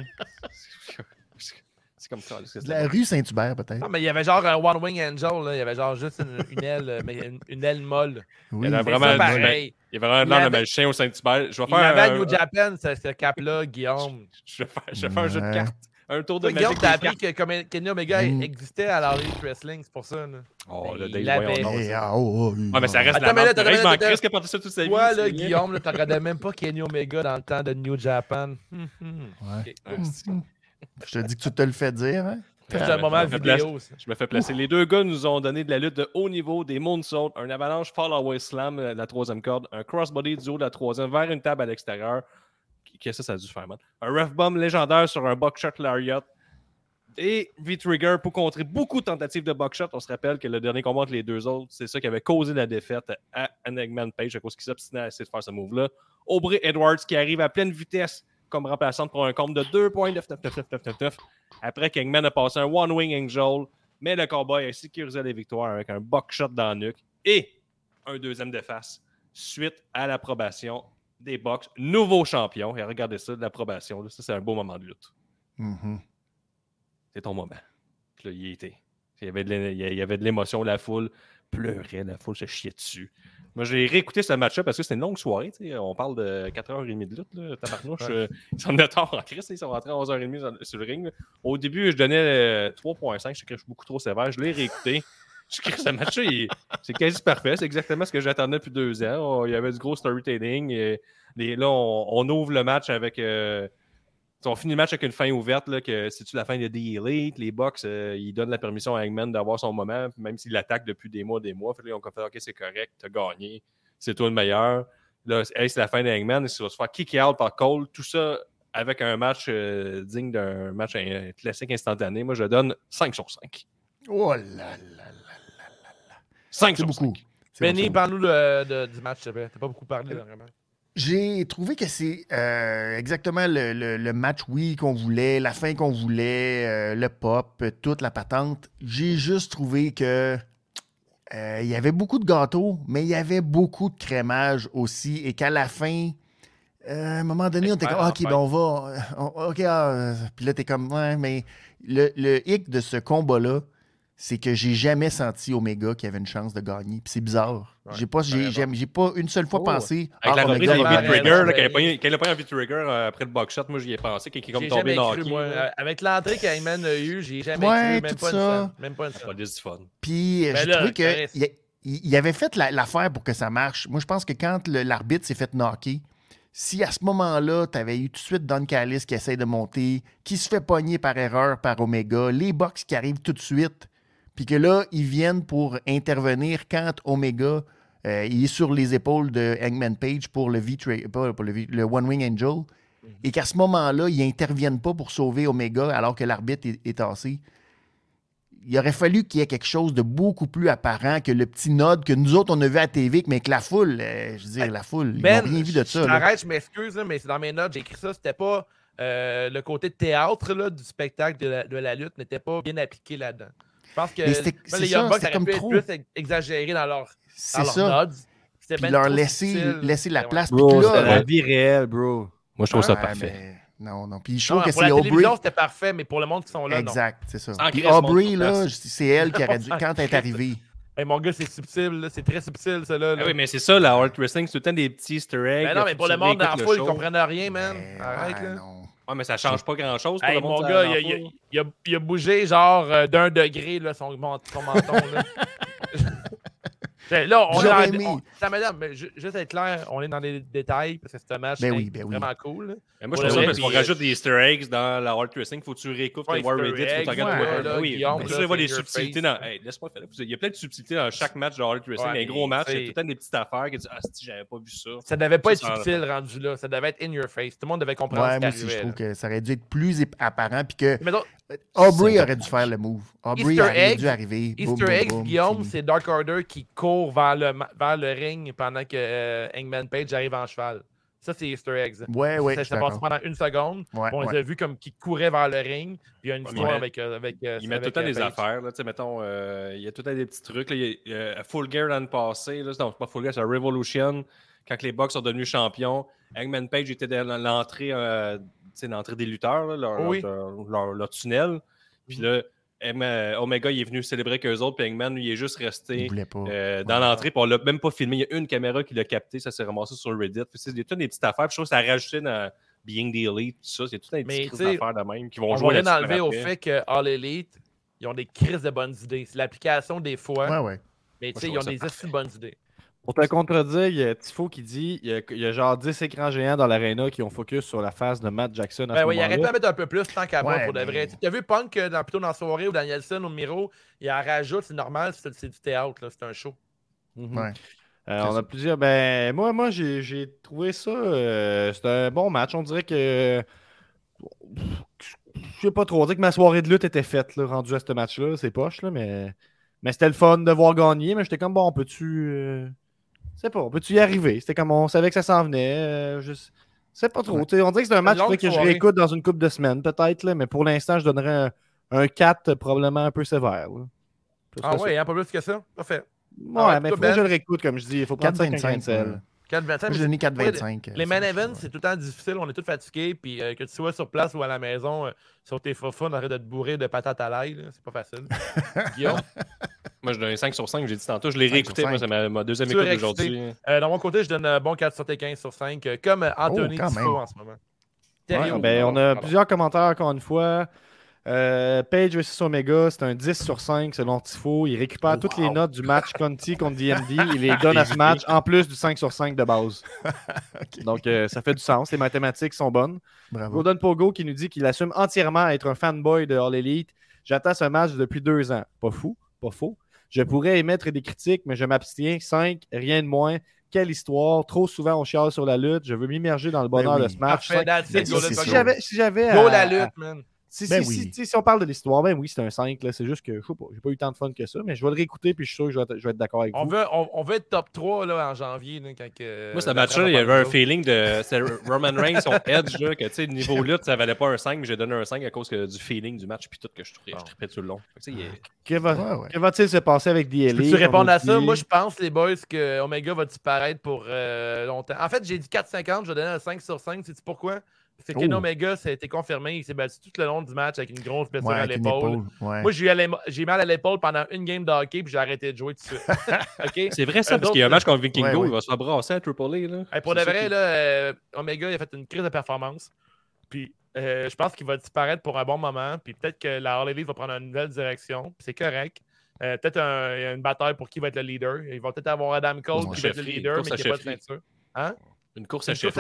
C'est comme ça. De la rue Saint-Hubert, peut-être. Non, mais il y avait genre un One Wing Angel, là. il y avait genre juste une, une aile, euh, mais une, une aile molle. Oui. Il y en a C'est vraiment ça, du- pareil. Il y avait vraiment Il avait- magicien au Saint-Hubert. Je vais Il avait faire, à un, New Japan, ce, ce cap-là, Guillaume. je vais faire, je vais faire un jeu de Ouais. cartes. Un tour de Guillaume, t'as appris que Kenny Omega Mm. existait à la Wrestling, c'est pour ça. Là. Oh, le Il Dave, voyons donc. Eh, ah, oh, oh, Ouais, mais ça reste Attends, la Je attends, m'en a porté ça toute sa vie. C'est là. Guillaume, tu regardais même pas Kenny Omega dans le temps de New Japan. Ouais. Je te dis que tu te le fais dire, hein? C'est un moment je me fais placer- vidéo, ça. Je me fais placer. Les deux gars nous ont donné de la lutte de haut niveau, des moonsaults, un avalanche fall away slam euh, de la troisième corde, un crossbody du haut de la troisième vers une table à l'extérieur. Qu'est-ce que ça a dû faire, man? Un ref bomb légendaire sur un buckshot lariat. Et V-Trigger pour contrer beaucoup de tentatives de buckshot. On se rappelle que le dernier combat entre les deux autres, c'est ça qui avait causé la défaite à Enigman Page à cause qu'il s'obstinait à essayer de faire ce move-là. Aubrey Edwards qui arrive à pleine vitesse comme remplaçante pour un compte de 2.99999 après qu'Eggman a passé un One Wing Angel, mais le cowboy a sécurisé la victoire avec un buckshot dans la nuque et un deuxième de face suite à l'approbation des Bucks. Nouveau champion. Et regardez ça, l'approbation. Ça, c'est un beau moment de lutte. Mhm. C'est ton moment. Puis là, il y était. Il y avait de l'émotion, la foule pleurait, la foule se chiait dessus. Moi, j'ai réécouté ce match-là parce que c'était une longue soirée. On parle de 4h30 de lutte. Là. Tabarnouche, euh, ils sont de tard en crise. Ils sont rentrés à 11h30 sur- le ring. là. Au début, je donnais euh, 3.5. Je sais que je suis beaucoup trop sévère. Je l'ai réécouté. Je crée ce match-là, il- c'est quasi parfait. C'est exactement ce que j'attendais depuis deux ans. Oh, il y avait du gros storytelling. Et, les- là, on, on ouvre le match avec. euh, on finit le match avec une fin ouverte, là, que c'est-tu la fin de The Elite, les Bucks, euh, ils donnent la permission à Hangman d'avoir son moment, même s'il l'attaque depuis des mois, des mois. Fait que là, ils ont fait, OK, c'est correct, t'as gagné, c'est toi le meilleur. Là, c'est hey, c'est la fin de Hangman, il va se faire kick out par Cole, tout ça avec un match euh, digne d'un match euh, classique instantané. Moi, je donne 5 sur 5. Oh là là là. 5 C'est sur beaucoup. 5. C'est bon, Benny, parle-nous du match, s'il te plaît. T'as pas beaucoup parlé, là, vraiment. J'ai trouvé que c'est euh, exactement le, le- le match, oui, qu'on voulait, la fin qu'on voulait, euh, le pop, euh, toute la patente. J'ai juste trouvé que euh, il y avait beaucoup de gâteaux, mais il y avait beaucoup de crémage aussi, et qu'à la fin, à un moment donné, on était comme, Ah, OK, en ben on va. on- OK, ah, puis là, t'es comme, ouais, mais le, le hic de ce combat-là, c'est que j'ai jamais senti Omega qui avait une chance de gagner. Puis c'est bizarre. Ouais, j'ai pas, j'ai, j'ai, j'ai pas une seule fois Oh. pensé. Avec la ah, reprise Omega quand il a pogné un V-Trigger euh, après le buckshot, moi, j'y ai pensé, qu'il est comme tombé dans cru, le moi. Euh, Avec l'entrée qu'Hangman a eue, j'ai jamais Ouais, cru, même tout pas, une ça. scène, même pas une Pas scène. du fun. Puis Ben j'ai là, trouvé qu'il il, il avait fait la- l'affaire pour que ça marche. Moi, je pense que quand le- l'arbitre s'est fait knocker, si à ce moment-là, tu avais eu tout de suite Don Callis qui essaie de monter, qui se fait pogner par erreur par Omega, les box qui arrivent tout de suite, puis que là, ils viennent pour intervenir quand Omega euh, il est sur les épaules de Hangman Page pour le, v pour le, One Wing Angel, et qu'à ce moment-là, ils n'interviennent pas pour sauver Omega alors que l'arbitre est, est tassé il aurait fallu qu'il y ait quelque chose de beaucoup plus apparent que le petit nod que nous autres, on a vu à la TV, mais que la foule, euh, je veux dire, la foule, ils Ben, n'ont rien vu de ça. t'arrête, je m'excuse, mais c'est dans mes notes, j'ai écrit ça. C'était pas euh, le côté théâtre là, du spectacle de la, de la lutte n'était pas bien appliqué là-dedans. Je pense que Mais ben, c'est les ça, Young Bucks c'était auraient comme pu être trop. plus ex- exagérés dans leur, dans C'est leurs ça. nods. Puis ben leur trop laisser, laisser la place. Bro, là, la vie réelle, bro. Moi, je trouve ça parfait. mais Non, non. Puis je Non, trouve que c'est Aubrey. c'était parfait, mais pour le monde qui sont là. Exact, c'est ça. Puis Aubrey, là, c'est elle qui aurait dû, quand elle est arrivée. Hey, mon gars, c'est subtil, là, c'est très subtil, ça là. Ah oui, mais c'est ça, la Hard Wrestling, c'est tout le temps des petits easter eggs. Ben non, mais pour le monde dans la foule, ils comprennent rien, man. Mais, Arrête, ouais, là. non. Ouais, mais ça change pas grand-chose pour Hey, le monde mon gars, il a, il a- foule. il a- il a bougé genre euh, d'un degré là, son, mon- son menton. Là. Ben, Là, on est aimé. on- ça, madame, mais juste être clair, on est dans les détails parce que c'est un match Ben oui, ben oui. vraiment cool. Mais moi, je trouve ça parce qu'on puis, rajoute euh, des Easter eggs dans la Hard Wrestling. Faut que tu réécoutes les War Reddit, faut que tu regardes ouais, Twitter. là, Oui, tu vois finger subtilités dans. Hey, laisse-moi faire. Il y a plein de subtilités dans chaque match de Hard Wrestling. Ouais, un gros mais, match, il y a tout le temps des petites affaires qui disent Ah, si, j'avais pas vu ça. Ça devait pas Ça, être subtil rendu là. Ça devait être in your face. Tout le monde devait comprendre Ouais, ce qui moi aussi, je trouve que ça aurait dû être plus apparent. Puis que Mais donc, Aubrey aurait dû faire le move. Aubrey Easter aurait egg, dû arriver. Easter eggs, Guillaume, c'est Dark Order qui court vers le, ma- vers le ring pendant que euh, Hangman Page arrive en cheval. Ça, c'est Easter eggs. Ouais, ouais, ça ça passe pendant une seconde. Ouais, on les a vus comme qui couraient vers le ring. Puis il y a une histoire mais- avec. euh, avec euh, Ils mettent tout le avec, temps euh, des affaires. Là, mettons, euh, il y a tout le temps des petits trucs. Là, il y a, Full Gear l'an passé. Là, non, c'est pas Full Gear, c'est Revolution. Quand les Bucks sont devenus champions, Hangman Page était dans l'entrée, euh, l'entrée des lutteurs, là, leur, Oui. leur, leur- leur tunnel. Puis là, M- euh, Omega il est venu célébrer qu'eux autres, puis Hangman, lui, il est juste resté euh, dans l'entrée, puis on l'a même pas filmé. Il y a une caméra qui l'a capté, ça s'est ramassé sur Reddit. Puis, c'est- Il y a toutes des petites affaires, puis je trouve que ça a rajouté dans Being the Elite, tout ça. Il y a tout un Mais, petit tu crise sais, d'affaires de même qui vont On va jouer rien là-dessus enlever au fait que All Elite, ils ont des crises de bonnes idées. C'est l'application des fois, Ouais, ouais. mais tu sais, ils ont des assez bonnes idées. Pour te contredire, il y a Tifo qui dit il y a, il y a genre 10 écrans géants dans l'aréna qui ont focus sur la face de Matt Jackson à Ben ce oui, il pu moment-là. en mettre un peu plus tant qu'à moi Ouais, pour de mais- vrai. Tu as vu Punk euh, dans, plutôt dans la soirée ou Danielson au Miro, il en rajoute, c'est normal, c'est c'est du théâtre, là, c'est un show. Mhm. Ouais. Euh, on a plusieurs. Ben, moi, moi j'ai j'ai trouvé ça. euh, C'était un bon match. On dirait que. Je sais pas trop. On dirait que ma soirée de lutte était faite, là, rendue à ce match-là. C'est poche, là, mais. Mais c'était le fun de voir gagner. Mais j'étais comme, bon, peux-tu. euh, Je sais pas, peut tu y arriver? C'était comme on savait que ça s'en venait. Euh, je sais pas trop. On dirait que c'est un match que je réécoute dans une coupe de semaines, peut-être, mais pour l'instant, je donnerais un, un, 4 euh, probablement un peu sévère. Ah ouais, a pas plus que ça? Parfait. Ouais, ah mais faut que je le réécoute, comme je dis. Il faut 4-5-5. 4,25. sel. ouais. 4 25, Moi, mais j'ai donné c'est- 4,25. Les main events, c'est tout le temps difficile. On est tous fatigués. Puis euh, que tu sois sur place ou à la maison, euh, sur tes faux on arrête de te bourrer de patates à l'ail. C'est pas facile. Guillaume, Moi, je donne un 5 sur 5, j'ai dit tantôt. Je l'ai 5 réécouté, moi, 5. c'est ma, ma deuxième écoute d'aujourd'hui. euh, de mon côté, je donne un bon 4 sur tes 15 sur 5, euh, comme euh, Anthony Oh, Tifo en ce moment. Ouais, ben, on a pardon. plusieurs commentaires encore une fois. Euh, Page vs Omega, c'est un 10 sur 5 selon Tifo. Il récupère Oh, toutes les notes du match Conti contre DMD. Il les donne à ce match en plus du 5 sur 5 de base. Donc euh, ça fait du sens. Les mathématiques sont bonnes. Bravo. Golden Pogo qui nous dit qu'il assume entièrement être un fanboy de All Elite. J'attends ce match depuis deux ans. Pas fou, pas faux. Je pourrais émettre des critiques, mais je m'abstiens. 5, rien de moins. Quelle histoire. Trop souvent, on chiale sur la lutte. Je veux m'immerger dans le bonheur Ben de ce match. Parfait, Cinq- si j'avais si j'avais à- la à- lutte, man. Si, Ben si, oui. si, si, si on parle de l'histoire, ben oui, c'est un 5. là. C'est juste que je sais pas, j'ai pas eu tant de fun que ça, mais je vais le réécouter puis je suis sûr que je vais être, je d'accord avec On vous. veut, on, on veut être top 3 là, en janvier. Là, quand que, Moi, ce match-là, il y va avait un feeling de. Roman Reigns, son edge, là, que tu sais, niveau lutte, ça valait pas un 5, mais j'ai donné un 5 à cause que, du feeling du match, puis tout que je trouvais, je trippais tout le long. Fait que, tu sais, il est- Que va- Ouais, ouais. que va-t-il se passer avec DLA? Peux-tu répondre à ça? Moi, je pense, les boys, que Omega va disparaître pour euh, longtemps. En fait, j'ai dit 4,50, je vais donner un 5 sur 5. Sais-tu pourquoi? C'est que Oh. Omega, ça a été confirmé. Il s'est battu tout le long du match avec une grosse blessure Ouais, à l'épaule. Ouais. Moi, j'ai eu mal à l'épaule pendant une game de hockey, puis j'ai arrêté de jouer tout de suite. C'est vrai, ça, Eux parce qu'il y a un autres, match contre Vikingo, Ouais, ouais. il va se faire brasser à Triple A. Là. Hey, pour de vrai, qui- là, euh, Omega il a fait une crise de performance. Puis euh, je pense qu'il va disparaître pour un bon moment. Puis peut-être que la Harley va prendre une nouvelle direction. C'est correct. Euh, peut-être un- une bataille pour qui va être le leader. Ils vont peut-être avoir Adam Cole qui va être le leader, mais qui n'a pas de ceinture. Hein? Une course à chef.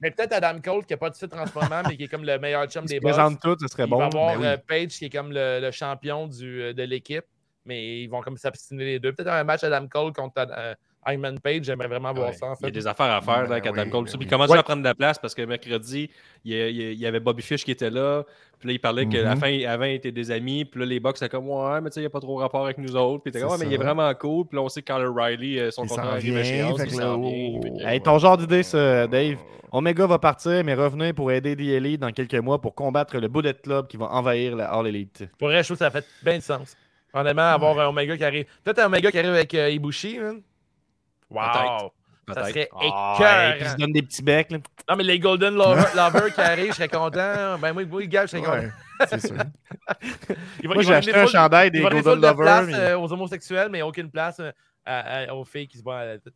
Mais peut-être Adam Cole qui n'a pas de titre en ce moment, mais qui est comme le meilleur chum Il des boss. présente tout, ce serait Il bon. va avoir ben oui. euh, Page qui est comme le, le champion du, euh, de l'équipe, mais ils vont comme s'abstiner les deux. Peut-être un match Adam Cole contre euh, Hangman Page, j'aimerais vraiment voir Ouais. ça en Il y a fait. des affaires à faire là, Ben avec Adam oui, Cole. ben oui. il commençait Ouais. à prendre de la place? Parce que mercredi, il y, il il avait Bobby Fish qui était là. Puis là, il parlait que la Mhm. fin, avant, ils étaient des amis. Puis là, les Bucks, c'était comme, ouais, mais tu sais, il n'y a pas trop rapport avec nous autres. Puis t'es comme, ouais, mais il est vraiment cool. Puis là, on sait que Kyle O'Reilly, euh, son Il contrat arrive à échéance. fait Il là, oh. Fait Hey, ton genre d'idée, ça, Dave. Omega va partir, mais revenir pour aider DLA dans quelques mois pour combattre le Bullet Club qui va envahir la All Elite. Pour vrai, je trouve que ça fait bien de sens. Honnêtement, avoir un Omega qui arrive. Peut-être un Omega qui arrive avec euh, Ibushi, man. Wow! Ça serait Ah, écœurant. hey, puis il se donne des petits becs. là. Non, mais les Golden Lover, Lover qui arrivent, je serais content. Ben, moi, le gars, je serais content. Ouais, c'est sûr. Il va- Moi, j'ai acheté un full- chandail Il des Golden place Lovers. mais- euh, aux homosexuels, mais aucune place euh, à- aux filles qui se voient à la tête.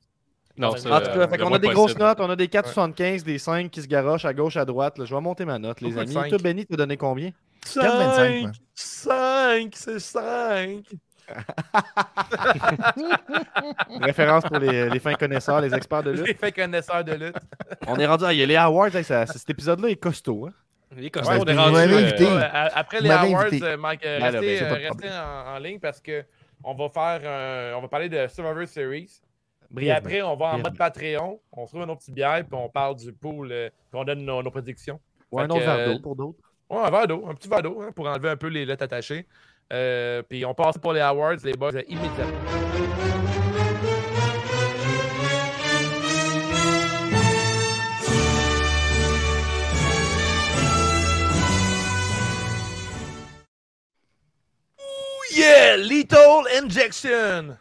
Non, En tout cas, euh, vraiment a des grosses notes. On a des 4,75, des 5 qui se garochent à gauche, à droite. là. Je vais monter ma note, les amis. cinq? Toi, Benny, t'as donné combien? 4,25, moi. 5, c'est 5. Référence pour les, les fins connaisseurs, les experts de lutte. J'ai fait connaisseur de lutte. On est rendu à il y a les awards. hey, ça- cet épisode-là est costaud. Hein? Les Ouais, costumes, on est rendu. euh, après les awards, invité. euh, Mike, euh, Ben là, restez, ben, restez en, en ligne parce que on va faire, on va parler de Survivor Series. Et après, on va en mode Patreon. On se trouve un autre petit bière puis on parle du pool, euh, puis on donne nos, nos prédictions. Ou un autre verre d'eau pour d'autres. Ouais, un verre d'eau, un petit verre d'eau hein, pour enlever un peu les lettres attachées. Euh, puis on passe pour les awards, les boys, immédiatement. Ooh, yeah! Lethal Injection!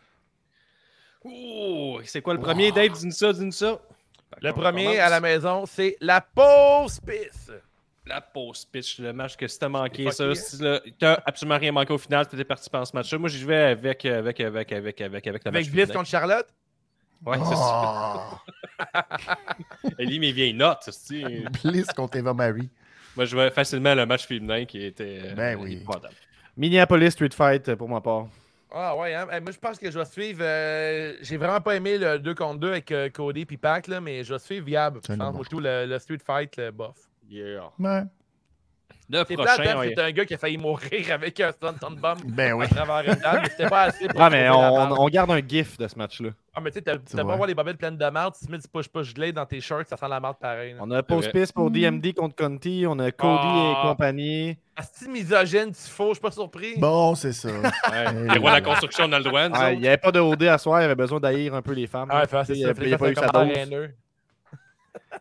Ouh, c'est quoi le premier, Dave? Dis-nous ça, dis-nous ça. Le premier commence. à la maison, c'est la pause pisse. La pause pitch, le match que si t'as manqué ça, si t'as absolument rien manqué au final, t'étais parti pendant ce match-là. Moi, j'y vais avec, euh, avec, avec, avec, avec, avec le Avec match Bliss contre Charlotte? Ouais, c'est ça. Oh! Elle lit mes vieilles notes, c'est Bliss contre Eva Marie. Moi, je vais facilement le match féminin qui était euh, Ben oui. Minneapolis Street Fight euh, pour ma part. Ah ouais, hein? Eh, moi je pense que je vais suivre. euh, J'ai vraiment pas aimé le 2 contre 2 avec euh, Cody et Pac, là, mais je vais suivre viable. Je pense surtout le, le Street Fight, le bof. Yeah. Ouais. Le C'est prochain, ouais. c'est un gars qui a failli mourir avec un Stunton Bomb Ben oui. à travers une table, mais c'était pas assez pour Ah, mais on, garde un gif de ce match-là. Ah, mais tu sais, t'as vois. avoir les bobettes pleines de marde, si tu mets du push-push glade dans tes shirts, ça sent la marde pareil. là. On a Post Piss pour DMD contre Conti. On a Cody Ah. et compagnie. Asti misogyne, tu faux, je suis pas surpris. Bon, c'est ça. Ouais. Les rois de la construction, on a le droit. il n'y avait pas de OD à soir. Il avait besoin d'haïr un peu les femmes. Ah, ouais, c'est il ça, n'y a, pas eu sa dose.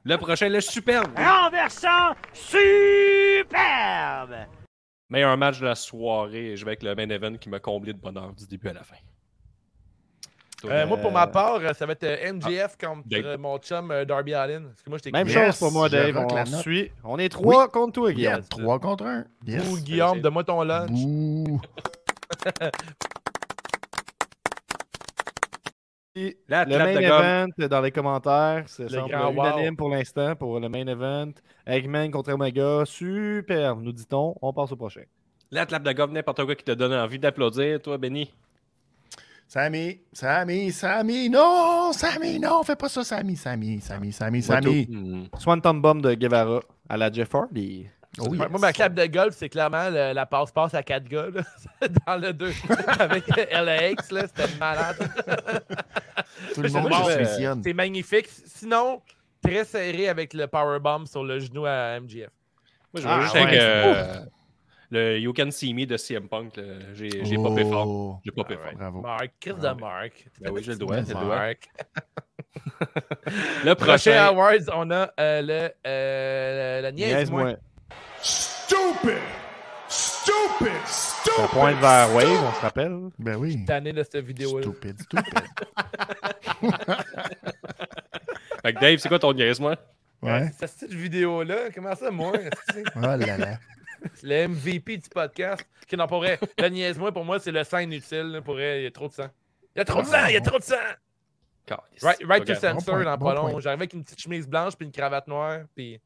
Le prochain, le superbe. renversant superbe. Meilleur match de la soirée. Je vais avec le main event qui m'a comblé de bonheur du début à la fin. Euh, moi, pour ma part, euh, ça va être euh, MJF contre Dave. euh, mon chum Darby Allin. Parce que moi, j'étais Même Yes, chose pour moi, Dave. On suit. On est trois contre toi, Guillaume. Yes, 3 contre 1. Yes. Ouh, Guillaume, donne-moi ton lunch. La Le main de gomme. event dans les commentaires, c'est grand wow. unanime pour l'instant pour le main event. Eggman contre Omega, super, nous dit-on. On passe au prochain. La clap de gomme, n'importe quoi qui te donne envie d'applaudir, toi, Benny. Sammy, Sammy, Sammy, non, Sammy, non, fais pas ça, Sammy, Sammy, Sammy, Sammy, Sammy. Hmm. Swanton Bomb de Guevara à la Jeff Hardy. Oh, yes. Moi, ma clap de golf, c'est clairement le- la passe-passe à 4 gars là, dans le 2 avec LAX. là, C'était malade. Tout le C'est monde euh. C'est magnifique. Sinon, très serré avec le powerbomb sur le genou à MGF. Moi, je vais Ah, juste ouais. avec euh, le You Can See Me de CM Punk. J'ai j'ai popé fort. Oh, J'ai popé fort. Bravo. Marc, Chris de Bravo. Marc. Ben oui, j'ai le droit, j'ai le. Le Prochain prochain. Awards, on a euh, le, euh, la niaise-moi. Niaise-moi. Stupid! Stupid! Stupid! Un point vers Wave, on se rappelle? Ben oui. Tanné de cette vidéo-là. Stupide, stupide. Fait que Dave, c'est quoi ton niaise-moi? Ouais. Cette petite vidéo-là, comment ça, moi? Oh là là. le MVP du podcast. Qui n'en pourrait. Le niaise-moi, pour moi, c'est le sang inutile. là, Pour vrai, il y a trop de sang. Il y a trop de sang, il y a trop de sang. Right, right to censor dans bon pas long. J'arrive avec une petite chemise blanche puis une cravate noire. Puis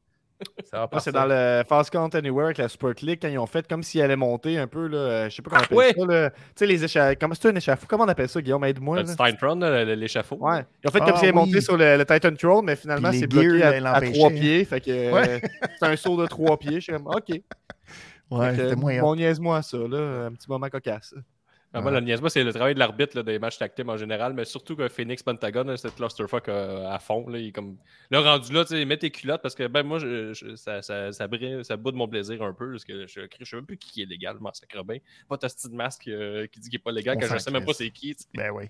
ça va passer. c'est dans le Fast Count Anywhere avec la Super League quand ils ont fait comme s'ils allaient monter un peu. Là, je sais pas comment on appelle ouais. ça. là. Tu sais, les échafauds. Comment c'est un échafaud? Comment on appelle ça, Guillaume? Aide-moi. Le. Stein Throne, l'échafaud. Ouais. Ils ont fait Ah, comme s'ils allaient oui. monter sur le, le Titan Throne, mais finalement, c'est bloqué à, trois pieds. Fait que euh, Ouais. c'est un saut de trois pieds. Je suis comme, OK. Ouais, c'était moyen. Bon, niaise-moi ça, là. Un petit moment cocasse. Ah, moi, le niaise-moi, c'est le travail de l'arbitre là, des matchs tag team en général, mais surtout que Phoenix Pentagon, c'est clusterfuck euh, à fond. Là, il est comme... là, rendu là, tu sais, mets tes culottes parce que ben, moi, je, je- ça, ça, ça, brille- ça boude mon plaisir un peu parce que je, je sais même plus qui est légal, je m'en sacre bien. Pas ta petite masque euh, qui dit qu'il n'est pas légal On quand je s'en sais même pas c'est qui. Ben oui.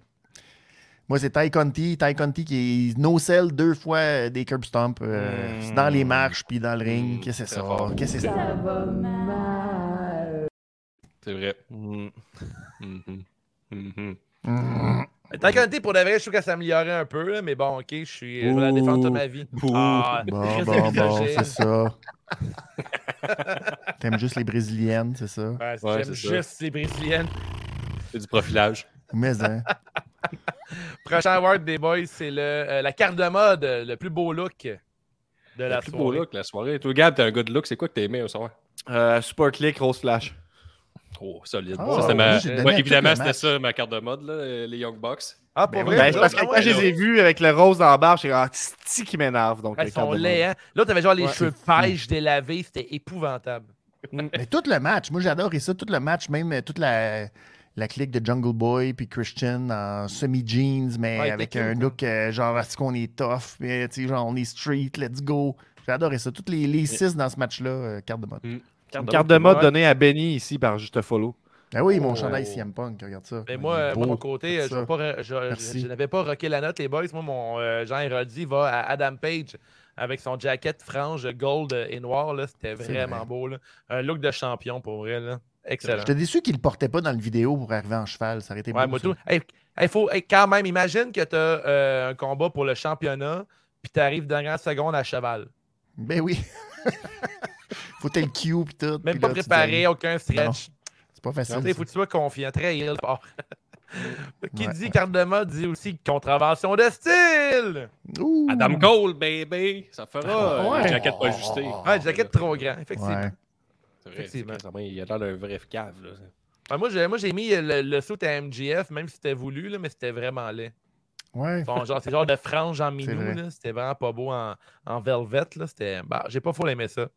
Moi, c'est Ty Conti. Ty Conti qui est no-sell deux fois des curb stomp euh, Mm. dans les marches puis dans le ring. Qu'est-ce que c'est ça? Qu'est-ce que c'est ça? C'est vrai. Mm. Mhm. Mhm. Mm. Tant qu'en été, pour de vrai, je trouve qu'elle s'améliorait un peu. là, mais bon, ok, je suis. Je vais la défendre toute ma vie. Ouh. Ah, Bon, bon, bon, c'est ça. T'aimes juste les brésiliennes, c'est ça? Ouais, c'est- Ouais, J'aime c'est ça. juste les brésiliennes. C'est du profilage. Mais, hein. Prochain award des boys, c'est le, euh, la carte de mode, le plus beau look de la Le plus beau look la soirée. Toi, Gab, t'as un good look. C'est quoi que t'as aimé au soir? Euh, Super Click, Rose Flash. Oh, solide. Ça, ouais, ma- ouais, évidemment, c'était ça ma carte de mode, là, euh, les Young Bucks. Ah, pour Ben vrai? oui, Ben, c'est parce que quand ouais, je les ai vus avec le rose dans la barbe, j'ai dit, ah, c'est qui m'énerve. Donc, Ils sont laids, hein? L'autre avait genre les Ouais. cheveux pêche délavés, c'était épouvantable. Mais tout le match, moi j'adore ça, tout le match, même euh, toute la, la clique de Jungle Boy puis Christian en semi-jeans, mais Ouais, avec un cute, look euh, genre est-ce qu'on est tough, mais tu sais, genre on est street, let's go. J'ai adoré ça. Toutes les, les six dans ce match-là, euh, carte de mode. Une carte de mode donnée à Benny ici par Juste Follow. Ah oui, mon Oh. chandail CM Punk, regarde ça. Mais Il moi, euh, de mon côté, euh, je, pas n'avais pas rocké la note, les boys. Moi, mon euh, Jean Héroldi va à Adam Page avec son jacket frange gold et noir. là. C'était vraiment vrai. beau. Là. Un look de champion pour vrai. Là. Excellent. J'étais déçu qu'il le portait pas dans le vidéo pour arriver en cheval. Ça aurait été Ouais, beau, moi, ça. tout. Hey, hey, faut, hey, quand même, imagine que tu as un combat pour le championnat, puis tu arrives dernière seconde à cheval. Ben oui. Faut Q puis tout. Même pas là, tu dis, préparé, aucun stretch. C'est pas facile. Il faut que tu sois confiant, très fort. Qui Ouais, dit ouais. carte de mode dit aussi contravention de style. Ouh. Adam Cole, baby! Ça fera Ah, ouais. une jaquette pas ajustée. Ouais, jacket trop grand, effectivement. Ouais. C'est vrai, effectivement. Il a l'air d'un vrai cave. Là. Ouais, moi, j'ai, moi, j'ai mis le, le suit à MGF, même si c'était voulu, là, mais c'était vraiment laid. Ouais. Genre, c'est genre de frange en minou. vrai. là, C'était vraiment pas beau en, en velvet. Là, c'était, bah, j'ai pas full aimé ça.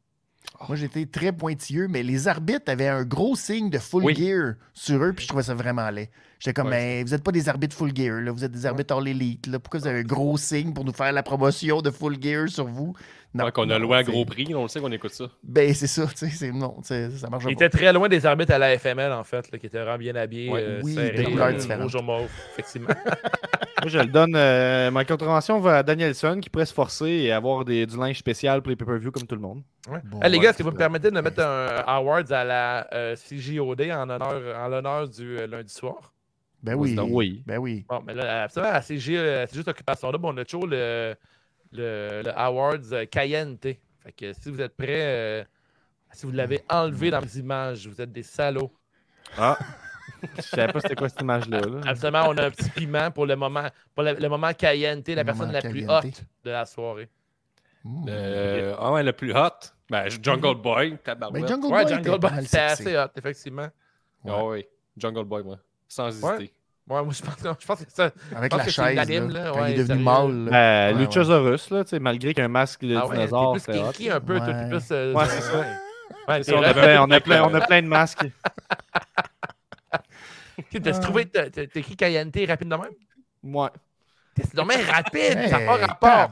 Moi, j'étais très pointilleux, mais les arbitres avaient un gros signe de full Oui. gear sur eux, puis je trouvais ça vraiment laid. J'étais comme, Ouais. Ben, vous n'êtes pas des arbitres full gear, là. vous êtes des arbitres all elite. Là. Pourquoi vous avez un gros signe pour nous faire la promotion de full gear sur vous? Non, Ouais, qu'on a loué à gros prix, on le sait qu'on écoute ça. Ben, c'est ça, tu sais, c'est- non, ça marche Il pas. était très loin des arbitres à la FML, en fait, là, qui étaient vraiment bien habillés. Ouais. euh, Oui, serrés, de couleurs euh, différentes. rouge au mauve, effectivement. Moi, je le donne. euh, ma contravention va à Danielson qui pourrait se forcer et avoir des, du linge spécial pour les pay-per-view comme tout le monde. Ouais. Bon, Hey, les ouais, gars, est-ce que vous me permettez de mettre un awards à la euh, CJOD en honneur, en l'honneur du euh, lundi soir? Ben oui. oui. Ben oui. Bon, mais là, absolument, à CJ, euh, c'est juste occupation là, on a toujours le, le, le Awards euh, Cayenne. Fait que si vous êtes prêts, euh, si vous l'avez enlevé dans les images, vous êtes des salauds. Ah! Je savais pas c'était quoi cette image-là. là. Absolument, on a un petit piment pour le moment, pour le, le moment Cayenne, la Le personne la plus haute de la soirée. Mmh. Euh, ah ouais, le plus hot. Ben, Jungle Boy, Ben, tabarouette. Jungle Ouais, Boy Jungle Boy, sexy. assez hot, effectivement. Ah oui, Jungle Boy, moi. Sans hésiter. Ouais. Ouais, moi, je pense, que- je pense que ça. Avec la chaise, là, là, quand ouais, il est devenu mâle. Ben, Ouais, Luchasaurus, là, tu sais, malgré qu'un masque de Ah ouais, t'es dinosaure, plus c'est hot. kinky un peu, t'es Ouais. plus. euh, Ouais, c'est ça. Ouais, t'es ça, on, a plein, on, a plein, on a plein de masques. T'as trouvé, t'as t'as écrit Cayenne rapide de même? Ouais. C'est dommage rapide, ça n'a Hey, pas rapport.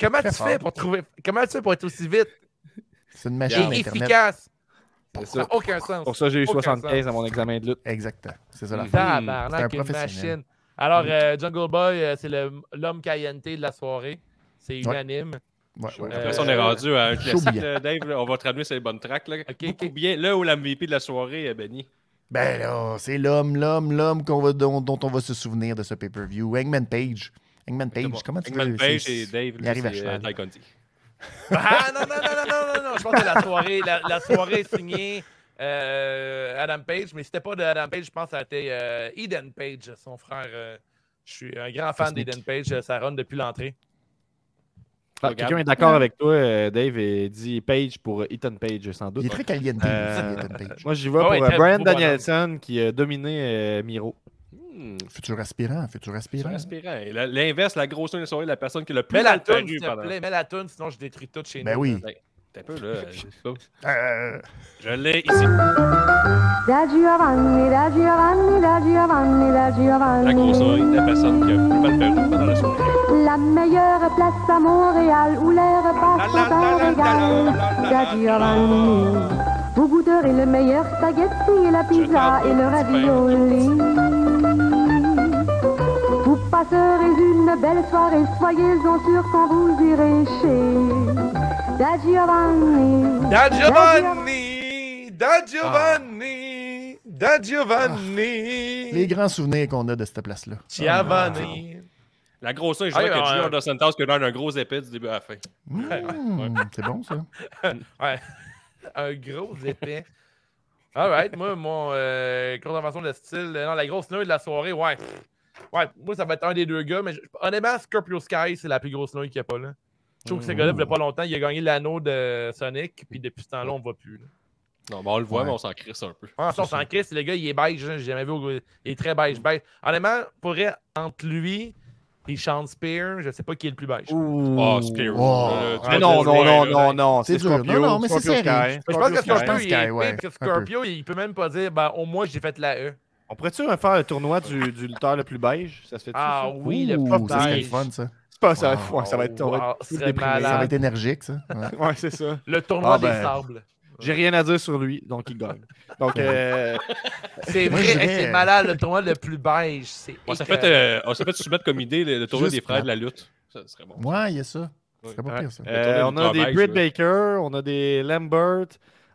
Comment tu fort. fais pour trouver. Comment tu fais pour être aussi vite? C'est une machine et efficace? Ça n'a aucun sens. Pour ça, j'ai eu Aucun 75 sens. à mon examen de lutte. Exact. C'est ça la. Tabarnak, C'est un une professionnel. machine. Alors, euh, Jungle Boy, euh, c'est l'homme Cayenne de la soirée. C'est unanime. Ouais, ouais. Euh, Après ça, on est rendu à un classique, là, Dave. là. on va ramener sur les bonnes tracks. Là. Bien. Là où la MVP de la soirée est Benny. Ben là, c'est l'homme, l'homme, l'homme qu'on va, dont, dont on va se souvenir de ce pay-per-view. Hangman Page. Hangman Page, comment tu Eggman veux... Page c'est- et Dave. Il arrive à cheval. Ah non, non, non, non, non, non, non. Je pense que la soirée, la, la soirée signée euh, Adam Page, mais c'était pas de Adam Page, je pense que ça a été euh, Eden Page, son frère. euh, je suis un grand fan d'Eden Page, ça run depuis l'entrée. Ah. Quelqu'un est d'accord avec toi, Dave, et dit Page pour Ethan Page, sans doute. Il est très caliente, Euh, Ethan Page. Moi, j'y vais Ah pour ouais, Brian. Danielson qui a dominé euh, Miro. Hmm, Futur aspirant, futur aspirant. Et la- L'inverse, la grosse de la soirée, la personne qui a le plus Mets la paru s'il te plaît, mets la toune, sinon je détruis tout chez Ben nous. oui. T'es un peu là. je sais pas. Euh, Je l'ai ici. Da Giovanni, da Giovanni, da Giovanni, da La Giovanni. grosse oreille de la personne qui a plus mal paru pendant la soirée. La meilleure place à Montréal où les repas sont un régal. Da Giovanni. Vous goûterez le meilleur spaghetti et la pizza et le ravioli. Passerez une belle soirée, soyez-en sûrs quand vous irez chez Da Giovanni. Da Giovanni! Da Giovanni! Da Giovanni! les grands souvenirs qu'on a de cette place-là. Giovanni! La grosse oreille, je Ah, vois que ouais, Junior ouais. Dos Santos qui a l'air d'un gros épée du début à la fin. Mmh, C'est bon, ça. Ouais. Un gros épais. Alright, moi, mon euh, contravention de style, euh, non, la grosse nouille de la soirée, ouais. Ouais, moi, ça va être un des deux gars, mais je- honnêtement, Scorpio Sky, c'est la plus grosse nouille qu'il n'y a pas là. Je trouve que ce gars-là, il n'y a pas longtemps, il a gagné l'anneau de Sonic, puis depuis ce temps-là, on ne voit plus. là. Non, mais on le voit, Ouais. mais on s'en crisse un peu. Ah, on s'en crisse, le gars, il est beige. hein, J'ai jamais vu. au- Il est très beige. beige. Honnêtement, pour vrai, entre lui et Sean Spear, je sais pas qui est le plus beige. Oh, Spear. Oh. Euh, non, non, non, non, non, C'est dur. Scorpio. Non, non, mais c'est. Mais je pense que Scorpio Sky. il est ouais, que. Scorpio, il peut même pas dire, ben, au moins, j'ai fait la E. On pourrait-tu faire le tournoi du, du lutteur le plus beige? Ça se fait Ah oui, le Ouh, pop ça serait beige. fun, ça. C'est pas ça, Wow. ouais, ça va être, va. Ça va être énergique, ça. Ouais. Ouais, c'est ça. Le tournoi Ah, des ben. sables. J'ai rien à dire sur lui, donc il gagne. Donc, euh, C'est vrai, c'est malade, le tournoi le plus beige. C'est On s'est fait, euh, on s'est fait soumettre comme idée le, le tournoi Juste des frères de la lutte. Ça serait bon. Ouais, il y a ça. Ce serait pas pire, ça. euh, on a des beige, Britt. Baker, on a des Lambert,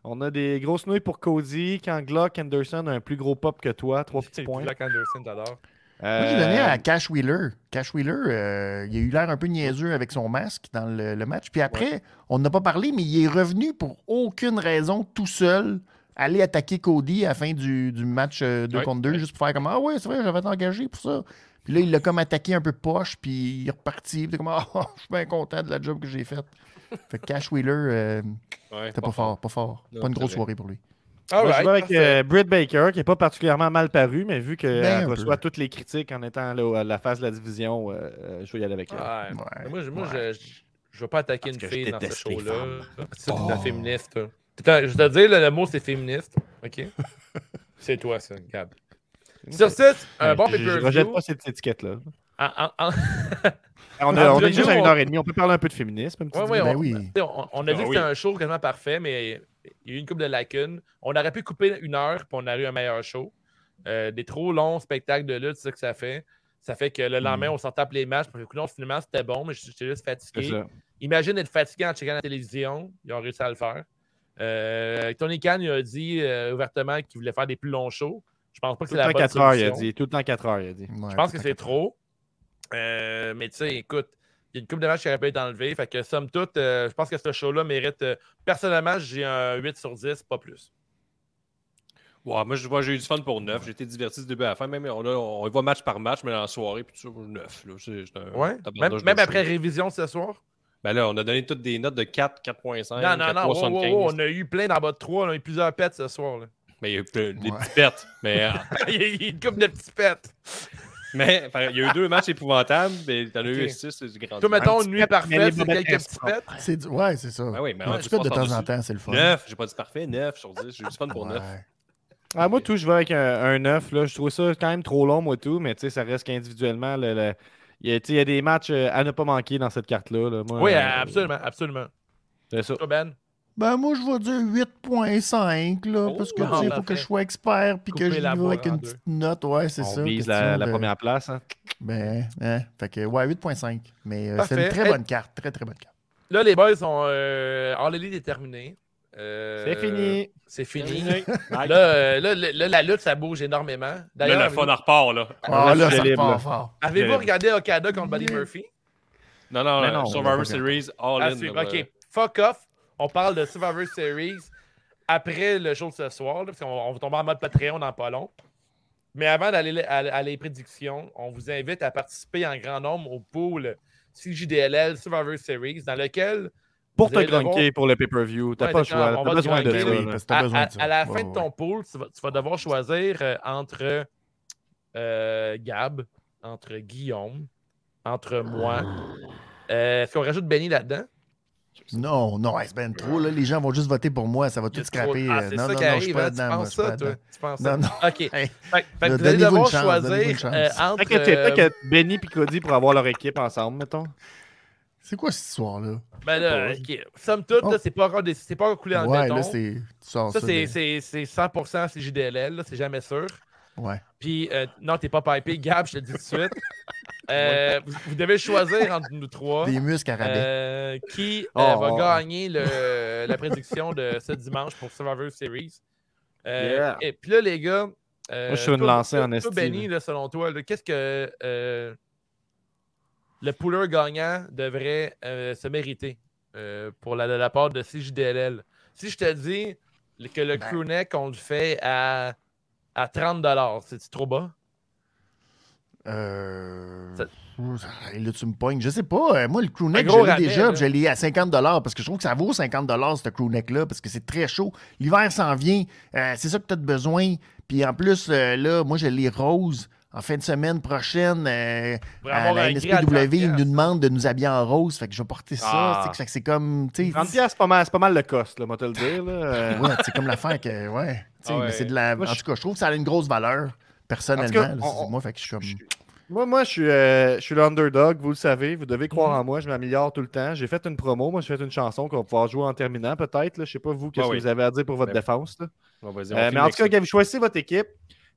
on a des grosses nouilles pour Cody. Quand Glock Anderson a un plus gros pop que toi, trois petits points. Black Anderson, t'adores. Moi, j'ai donné Euh, à Cash Wheeler. Cash Wheeler, euh, il a eu l'air un peu niaiseux avec son masque dans le, le match. Puis après, on n'a pas parlé, mais il est revenu pour aucune raison tout seul aller attaquer Cody à la fin du, du match 2 Ouais, contre 2, ouais. juste pour faire comme Ah ouais, c'est vrai, j'avais été engagé pour ça. Puis là, il l'a comme attaqué un peu poche, puis il est reparti. Puis comme Ah, je suis bien content de la job que j'ai faite. Fait que Cash Wheeler, euh, Ouais, c'était pas fort, pas fort. Non, pas une grosse vrai. soirée pour lui. Moi, je vais avec euh, Britt Baker, qui n'est pas particulièrement mal paru, mais vu qu'elle Ben, reçoit peu. toutes les critiques en étant là, à la face de la division, euh, euh, je vais y aller avec elle. Ouais. Ouais. Moi, je, moi Ouais. je, je, veux pas attaquer Parce une fille dans ce show-là. C'est Oh. la féministe. Je vais te dire, le, le mot c'est féministe. OK? c'est toi, ça, Gab. Sur ce, un Ouais, bon je- Je rejette pas cette étiquette-là. En- en- en- On, a- on est juste à une on- heure et demie. On peut parler un peu de féminisme. un petit Ouais, ouais. Ben on, oui. on- on a Ah dit que oui. c'était un show quasiment parfait, mais il y a eu une couple de lacunes. On aurait pu couper une heure, puis on aurait eu un meilleur show. Euh, des trop longs spectacles de lutte, c'est ça que ça fait. Ça fait que le lendemain, on s'en tape les matchs. Parce que non, finalement, c'était bon, mais j'étais juste fatigué. Imagine être fatigué en checkant la télévision. Ils ont réussi à le faire. Euh, Tony Khan il a dit euh, ouvertement qu'il voulait faire des plus longs shows. Je pense pas que c'est la bonne 4 heures, il a dit. Tout le temps 4 heures, il a dit. Ouais, Je pense que c'est trop. Euh, mais tu sais, écoute, il y a une coupe de matchs qui aurait pu être enlevée. Fait que somme toute, euh, je pense que ce show-là mérite. euh, personnellement, j'ai un 8 sur 10, pas plus. Ouais, moi, je vois, j'ai eu du fun pour 9. J'ai été diverti du début à la fin. Même, on, a- on y va match par match, mais dans la soirée, puis tout ça, 9. Là, c'est, c'est un Ouais. tabarnouche Même, show. après révision ce soir? Ben là, on a donné toutes des notes de 4, 4.5, non, non, non. wow, wow, 4.75. wow, on a eu plein d'en bas de 3. On a eu plusieurs pets ce soir. là. Mais il y a eu plein- des Ouais. petits pets. Mais, euh, il y a eu une coupe de petits pets. Mais il y a eu deux matchs épouvantables, mais t'en as eu. 6, c'est du grand. Toi, mettons, une nuit parfaite, c'est quelques. C'est du- Ouais, c'est ça. Ben oui, mais ouais, tu de temps en temps, c'est le fun. 9, j'ai pas dit parfait, 9 sur 10. J'ai eu du fun pour 9. Ouais. Ah, moi, tout, je vais avec un, un 9. Là. Je trouve ça quand même trop long, moi, tout. Mais tu sais, ça reste qu'individuellement, le, le- il, y a, tu sais, il y a des matchs euh, à ne pas manquer dans cette carte-là. là. Oui, euh, absolument, absolument. C'est ça. Toi, Ben, Ben, moi, je vais dire 8.5, là, Oh, parce que, ah, tu sais, il faut parfait. que je sois expert, puis que je vais avec en une deux. petite note. Ouais, c'est On ça. vise question la, la de- première place. hein. Ben, hein, fait que, ouais, 8.5. Mais euh, c'est une très Hey. bonne carte, très, très bonne carte. là, les boys sont. Euh, All Elite est terminé. Euh, C'est fini. C'est fini. Là, euh, là, là, là, la lutte, ça bouge énormément. Là, le fun en repart, là. Ah, là, ça repart là. fort. avez-vous regardé Okada contre Buddy Murphy? Non, non, euh, non, Survivor on Series, all À in. OK, fuck off. On parle de Survivor Series après le show de ce soir, là, parce qu'on on va tomber en mode Patreon dans pas long. Mais avant d'aller à, à les prédictions, on vous invite à participer en grand nombre au pool CJDLL Survivor Series, dans lequel, Pour te grunker pour le pay-per-view. T'as Ouais, pas le choix. on T'as va besoin de oui, parce que à, besoin à- de ça. à la Ouais, fin de ton pool, tu vas, tu vas devoir choisir euh, entre euh, Gab, entre Guillaume, entre moi. Euh, Est-ce qu'on rajoute Benny là-dedans? Non, non, c'est ben trop, là. Les gens vont juste voter pour moi, ça va tout trop- scraper. Ah, euh, non, ça non, non, je suis pas hein? Tu moi, penses ça, toi? Tu penses ça? Non, non. OK. Fait, Hey, fait que vous allez devoir chance, choisir euh, entre... T'inquiète euh, que Benny et Cody pour avoir leur équipe ensemble, mettons. C'est quoi cette histoire-là? ben là, pas. OK. Somme toute, là, Oh. c'est pas encore des- c'est pas encore coulé dans Ouais, béton. là, c'est. Ça, ça. c'est c'est- c'est 100% CJDLL, là, c'est jamais sûr. Ouais. Puis, euh, non, t'es pas pipé. Gab, je te le dis tout de suite. Euh, vous, vous devez choisir entre nous trois Des muscles euh, qui euh, Oh. va gagner le- la prédiction de ce dimanche pour Survivor Series. Euh, Yeah. Et puis là, les gars. euh, Moi, je suis une toi- lancée toi- en toi, esti, Benny, là, selon toi, qu'est-ce que euh, le pouleur gagnant devrait euh, se mériter euh, pour la, de la part de CJDLL? Si je te dis que le Ben. crewneck, on le fait à, à 30 c'est-tu trop bas? Euh... Ça- là, tu me pognes. Je sais pas. euh, moi, le crewneck, je l'ai déjà. Je l'ai à 50 parce que je trouve que ça vaut 50 ce crewneck-là, parce que c'est très chaud. L'hiver s'en vient. euh, c'est ça que tu as besoin. Puis en plus, euh, là, moi, je l'ai rose. En fin de semaine prochaine, euh, à la un NSPW, ils nous demandent de nous habiller en rose. Fait que je vais porter ça. Ah. c'est comme. tu sais, 30 piastres, c'est pas mal, c'est pas mal le cost, là, moi te le dire. Là. Ouais, c'est comme l'affaire que. Ouais. Ah ouais. mais c'est de la. Moi, en je- tout cas, je trouve que ça a une grosse valeur, personnellement. Cas, on- moi, fait que je suis comme. Moi, moi je, suis, euh, je suis le underdog, vous le savez. Vous devez croire Mhm. en moi, je m'améliore tout le temps. J'ai fait une promo, moi, j'ai fait une chanson qu'on va pouvoir jouer en terminant, peut-être. Je sais pas, vous, qu'est-ce Ah que vous avez à dire pour votre Ben, défense. là. Bon, Euh, mais en tout cas, vous choisissez votre équipe,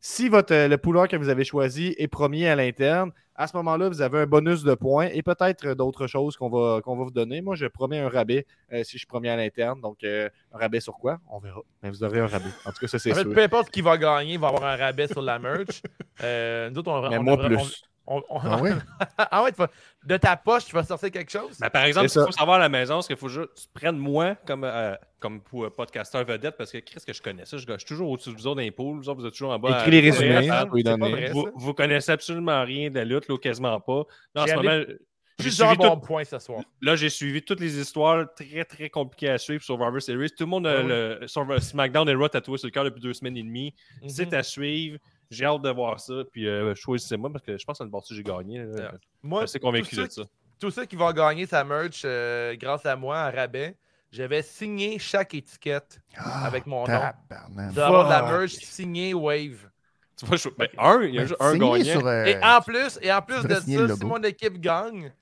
si votre, euh, le pouleur que vous avez choisi est premier à l'interne, à ce moment-là, vous avez un bonus de points et peut-être euh, d'autres choses qu'on va, qu'on va vous donner. Moi, je promets un rabais euh, si je suis premier à l'interne. Donc, euh, un rabais sur quoi? On verra. Mais vous aurez un rabais. En tout cas, ça, c'est fait, sûr. peu importe qui va gagner, il va avoir un rabais sur la merch. Euh, nous autres, on, Mais on moi, plus. on- on- Ah oui? ah ouais, tu vas- de ta poche, tu vas sortir quelque chose? Ben, par exemple, il faut savoir à la maison, c'est qu'il faut juste que tu prennes moi comme, euh, comme pour euh, podcasteur vedette parce que qu'est-ce que je connais ça? Je, je suis toujours au-dessus de vous autres dans les poules, vous autres, vous êtes toujours en bas. Écris les résumés, à- vrai. Vous, vous connaissez absolument rien de la lutte, là, quasiment pas. Là, en J'ai ce allé- moment, j'ai Plusieurs bons tout- points ce soir. là, j'ai suivi toutes les histoires très, très compliquées à suivre sur Survivor Series. Tout le monde, a Ah oui. le, sur SmackDown et Raw tatoué sur le cœur depuis deux semaines et demie. Mhm. C'est à suivre. J'ai hâte de voir ça. Puis euh, choisissez-moi parce que je pense que le partie j'ai gagné. là. Ouais. Je Moi, suis convaincu de ça. tous ceux qui vont gagner sa merch euh, grâce à moi à rabais, je vais signer chaque étiquette Ah, avec mon nom. tabarnak. Tu vas avoir de la merch signée Wave. Tu vois, je- ben, un, il y a juste un Signé gagnant. sur, euh, Et en plus, et en plus de ça, si mon équipe gagne,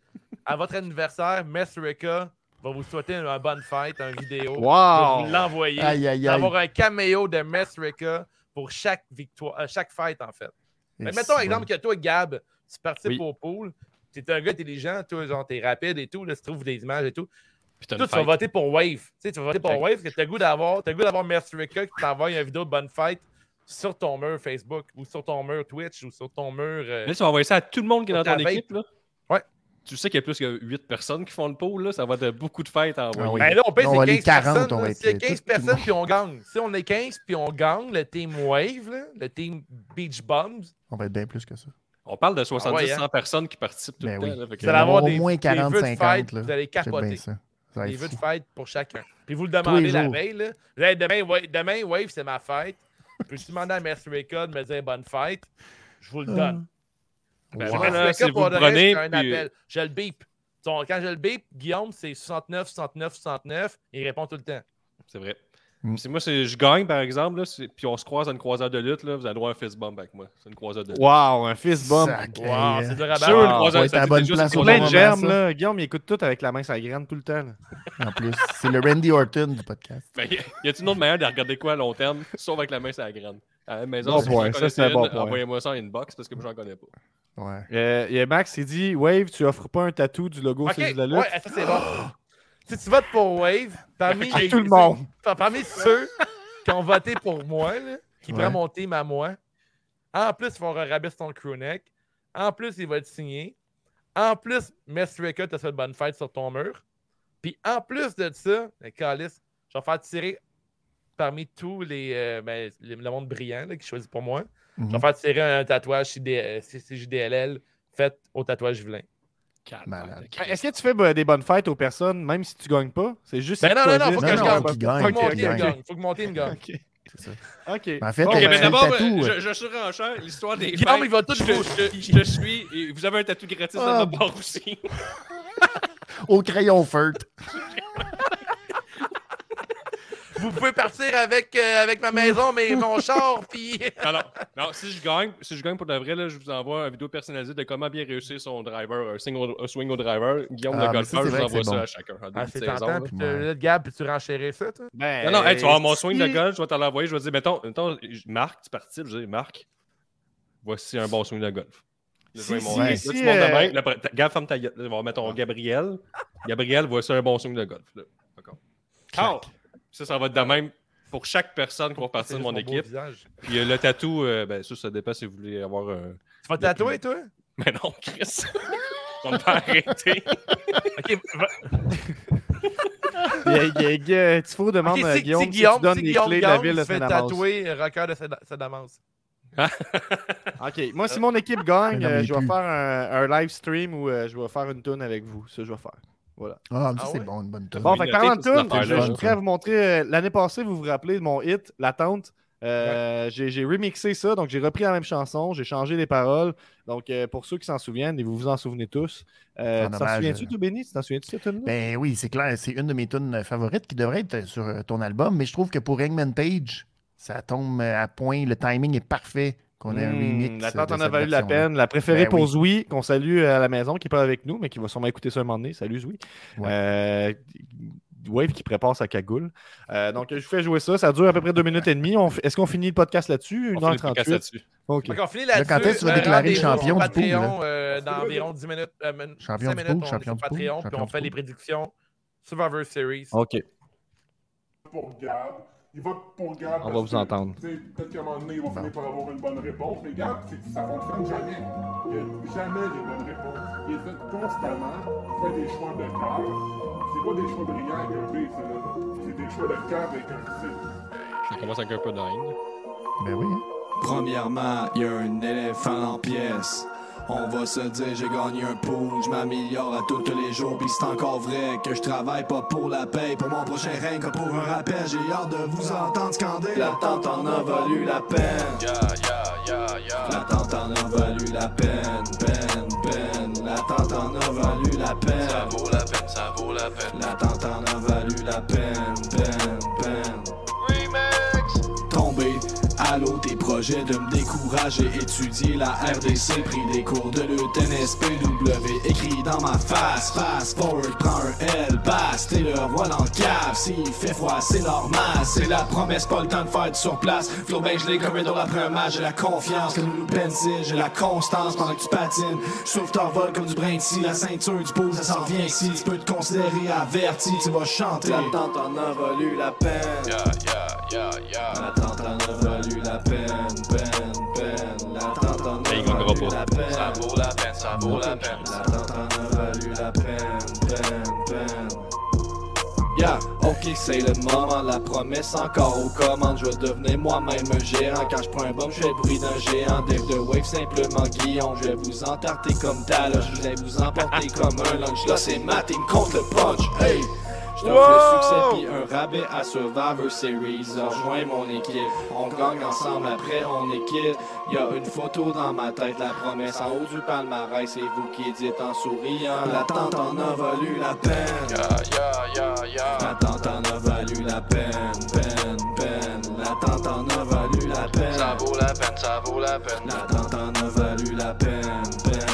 à votre anniversaire, Mess Rika va vous souhaiter une bonne fête, une vidéo. Wow! vous l'envoyer. Avoir un caméo de Mess Rika pour chaque victoire, euh, chaque fête en fait. Mais mettons c'est exemple que toi, Gab, tu participes Oui. au pool, tu es un gars intelligent, toi, genre, t'es rapide et tout, là, tu trouves des images et tout. Toi, tu vas voter pour Wave. Tu sais, tu vas voter pour. Wave parce que tu as le goût d'avoir, t'as le goût d'avoir Rika qui t'envoie une vidéo de bonne fête sur ton mur Facebook ou sur ton mur Twitch ou sur ton mur. euh, Là, tu vas envoyer ça à tout le monde qui est dans ton équipe. Là. Ouais. Tu sais qu'il y a plus que 8 personnes qui font le pool. Là. Ça va être beaucoup de fêtes à envoyer. Ah oui. Ben là, on paye On va c'est aller 15 40, personnes. on va là. être S'il y a tout- 15 tout le personnes puis on gagne. Si on est 15 puis on gagne, le team Wave, là, le team Beach Bums, On va être bien plus que ça. On parle de 70-100 Ah ouais, hein? personnes qui participent tout Ben le oui. temps. là. Vous allez avoir au des- moins des 40, vœux de 50. fête, là. vous allez capoter. ça. Ça va des vœux de fête pour chacun. Puis vous le demandez la veille. Là. Vous allez, demain, Wave, demain, Wave, c'est ma fête. Peux-tu demander à Master Rika de me dire bonne fête? Je vous le donne. Ben Wow. voilà, Master si vous le reste, prenez, j'ai un puis- appel. Je le bip. Quand je le bip, Guillaume, c'est 69, 69, 69. Il répond tout le temps. C'est vrai. Mm. Si moi, c'est- je gagne, par exemple, là, c'est- puis on se croise à une croisade de lutte, là, vous avez droit à un fist bump avec moi. C'est une croisade de lutte. Wow, un fist bump. Wow, c'est de Sûr, rabat. une Wow. croisade, va être ça à bonne place une au Plein de croisade. germes, là. Guillaume, il écoute tout avec la main sur la graine tout le temps. là. En plus, c'est le Randy Orton du podcast. Ben, y a-t-il une autre manière de regarder quoi à long terme, sauf avec la main sur la graine? À la maison, Bon si ça, c'est un bon une, point. Envoyez-moi ça en inbox parce que moi, j'en connais pas. Ouais. Euh, Il y a Max qui dit Wave, tu offres pas un tatou du logo Ok, C'est juste la lutte? ouais, ça c'est bon. si tu votes pour Wave, parmi les- tout le monde. par- Parmi ceux qui ont voté pour moi, là, qui Ouais. prend mon team à moi, en plus, ils vont rabais ton crewneck. En plus, il va être signé. En plus, Mess Rika t'a fait une bonne fête sur ton mur. Puis en plus de ça, le calice, je vais faire tirer parmi tous les, euh, ben, le le monde brillant là, qui choisit pour moi. Je vais Mhm. faire tirer un tatouage CD, euh, CJDLL fait au tatouage vilain. Malade. Est-ce que tu fais bah, des bonnes fêtes aux personnes, même si tu gagnes pas? C'est juste Ben si non, non, non, faut que Non, je gagne. faut qu'il gagne, Faut que mon faut team qu'il gagne. Faut que mon team gagne. Ok. C'est ça. Ok. En fait, Ok, tu mais d'abord, tatou, ben, je, je surenchère l'histoire des Guillaume, il va tout je, je, je suis et vous avez un tatou gratis Ah, de ma part aussi. Au crayon furt. Vous pouvez partir avec, euh, avec ma maison, mais mon char, puis. Non, non, non, si je gagne, si je gagne pour de vrai, là, je vous envoie une vidéo personnalisée de comment bien réussir son driver, un, single, un swing au driver. Guillaume Ah, le ça, golfeur, je vous envoie ça bon. à chacun. en Ah, c'est tentant. Puis Ouais. Gab, puis tu renchérir ça, toi? Ben, Non, non, hey, tu vas avoir mon swing de golf, je vais te l'envoyer, je vais te dire, mettons, mettons, Marc, tu participes, je dis, Marc, voici un bon swing de golf. Si- vais là, si, tu montes de euh, même, là, Gab, ferme ta gueule. On va mettre ton Gabriel. Gabriel, voici un bon swing de golf. D'accord. Ah! Ça, ça va être de même pour chaque personne qui va partir de mon équipe. Puis euh, le tatou, euh, ben, ça, ça dépend si vous voulez avoir un. Tu vas tatouer, toi? Mais non, Chris. On va pas arrêter. Ok, va- Tifo demande ok, à si, Guillaume si Guillaume, tu donnes si les Guillaume clés de la ville de Saint-Damas. tatouer rocker de. Ok, moi, si mon équipe gagne, euh, mais je vais plus. faire un, un live stream où euh, je vais faire une tune avec vous. Ça, je vais faire. Voilà. Ah, Ah c'est ouais? bon, une bonne tune. Bon, fait que notez parlant de toutes ces tune, je, je voudrais vous montrer. euh, L'année passée, vous vous rappelez de mon hit, L'attente. Euh, j'ai- J'ai remixé ça, donc j'ai repris la même chanson, j'ai changé les paroles. Donc, euh, pour ceux qui s'en souviennent, et vous vous en souvenez tous, euh, En tu t'en souviens-tu, toi, Benny? Tu t'en souviens-tu cette tune-là? Ben oui, c'est clair, c'est une de mes tunes favorites qui devrait être sur ton album, mais je trouve que pour Hangman Page, ça tombe à point, le timing est parfait qu'on ait un Hmm, remix. L'attente de en a valu la peine. La préférée Ben pour oui. Zoui, qu'on salue à la maison, qui n'est pas avec nous, mais qui va sûrement écouter ça un moment donné. Salut Zoui. Ouais. Euh, Wave qui prépare sa cagoule. Euh, donc, je vous fais jouer ça. Ça dure à peu près deux minutes et demie. On f- Est-ce qu'on finit le podcast là-dessus? On finit le 1h38. podcast là-dessus. OK. Fait qu'on finit Là, là-dessus. quand est-ce que tu vas euh, déclarer champion du pool, euh, dans environ 10 minutes. euh, men- Champion 5 du pool, on champion Patreon, puis champion on du fait les prédictions Survivor Series. OK. pour Gab. Il vote pour Gab. On va vous que, entendre. Peut-être qu'à un moment donné, il va finir par avoir une bonne réponse. Mais Gab, c'est- ça fonctionne jamais. Il y a jamais les bonnes réponses. Il hésite constamment. Il fait des choix de cœur. C'est pas des choix brillants avec un B. C'est des choix de cœur avec un C. Ça commence avec un peu d'haine. Ben oui. hein. Premièrement, y a un éléphant en pièces. On va se dire, j'ai gagné un pool, je m'améliore à tous les jours, pis c'est encore vrai que je travaille pas pour la paye, pour mon prochain règne, que pour un rappel, j'ai hâte de vous entendre scander. L'attente en a valu la peine. L'attente en a valu la peine, peine, peine. L'attente en a valu la peine. Ça vaut la peine, ça vaut la peine. L'attente en a valu la peine, peine, peine. Tomber l'eau tes projets de me décourager. Étudier la RDC pris des cours de lutte NSPW écrit dans ma face. Fast forward prends un L passe t'es le roi dans le cave. S'il fait froid c'est normal. C'est la promesse pas le temps de faire sur place flow ben je l'ai comme dans l'après un match j'ai la confiance que nous pencil j'ai la constance pendant que tu patines. Sauf t'envoles comme du brin de la ceinture du pot ça s'en vient ici. Tu peux te considérer averti tu vas chanter. L'attente en a valu la peine. L'attente en a valu la peine, peine, peine. L'attente en a valu la peine. Ça vaut la peine, ça vaut la peine. L'attente en a valu la peine, peine, peine. Yeah, ok, c'est le moment, la promesse encore aux commandes. Je vais devenir moi-même un géant. Quand je prends un bombe, je fais le bruit d'un géant. Dave de Wave, simplement Guillaume. Je vais vous entarter comme Talos. Je vais vous emporter comme un lunch. Là, c'est Matt, il me compte le punch. Hey! T'offre le succès puis un rabais à Survivor Series. Rejoins mon équipe. On gagne ensemble, après on est quitte. Y a une photo dans ma tête, la promesse en haut du palmarès. C'est vous qui dites en souriant. L'attente en a valu la peine. L'attente en a valu la peine, peine, peine. L'attente en a valu la peine. Ça vaut la peine, ça vaut la peine. L'attente en a valu la peine, peine.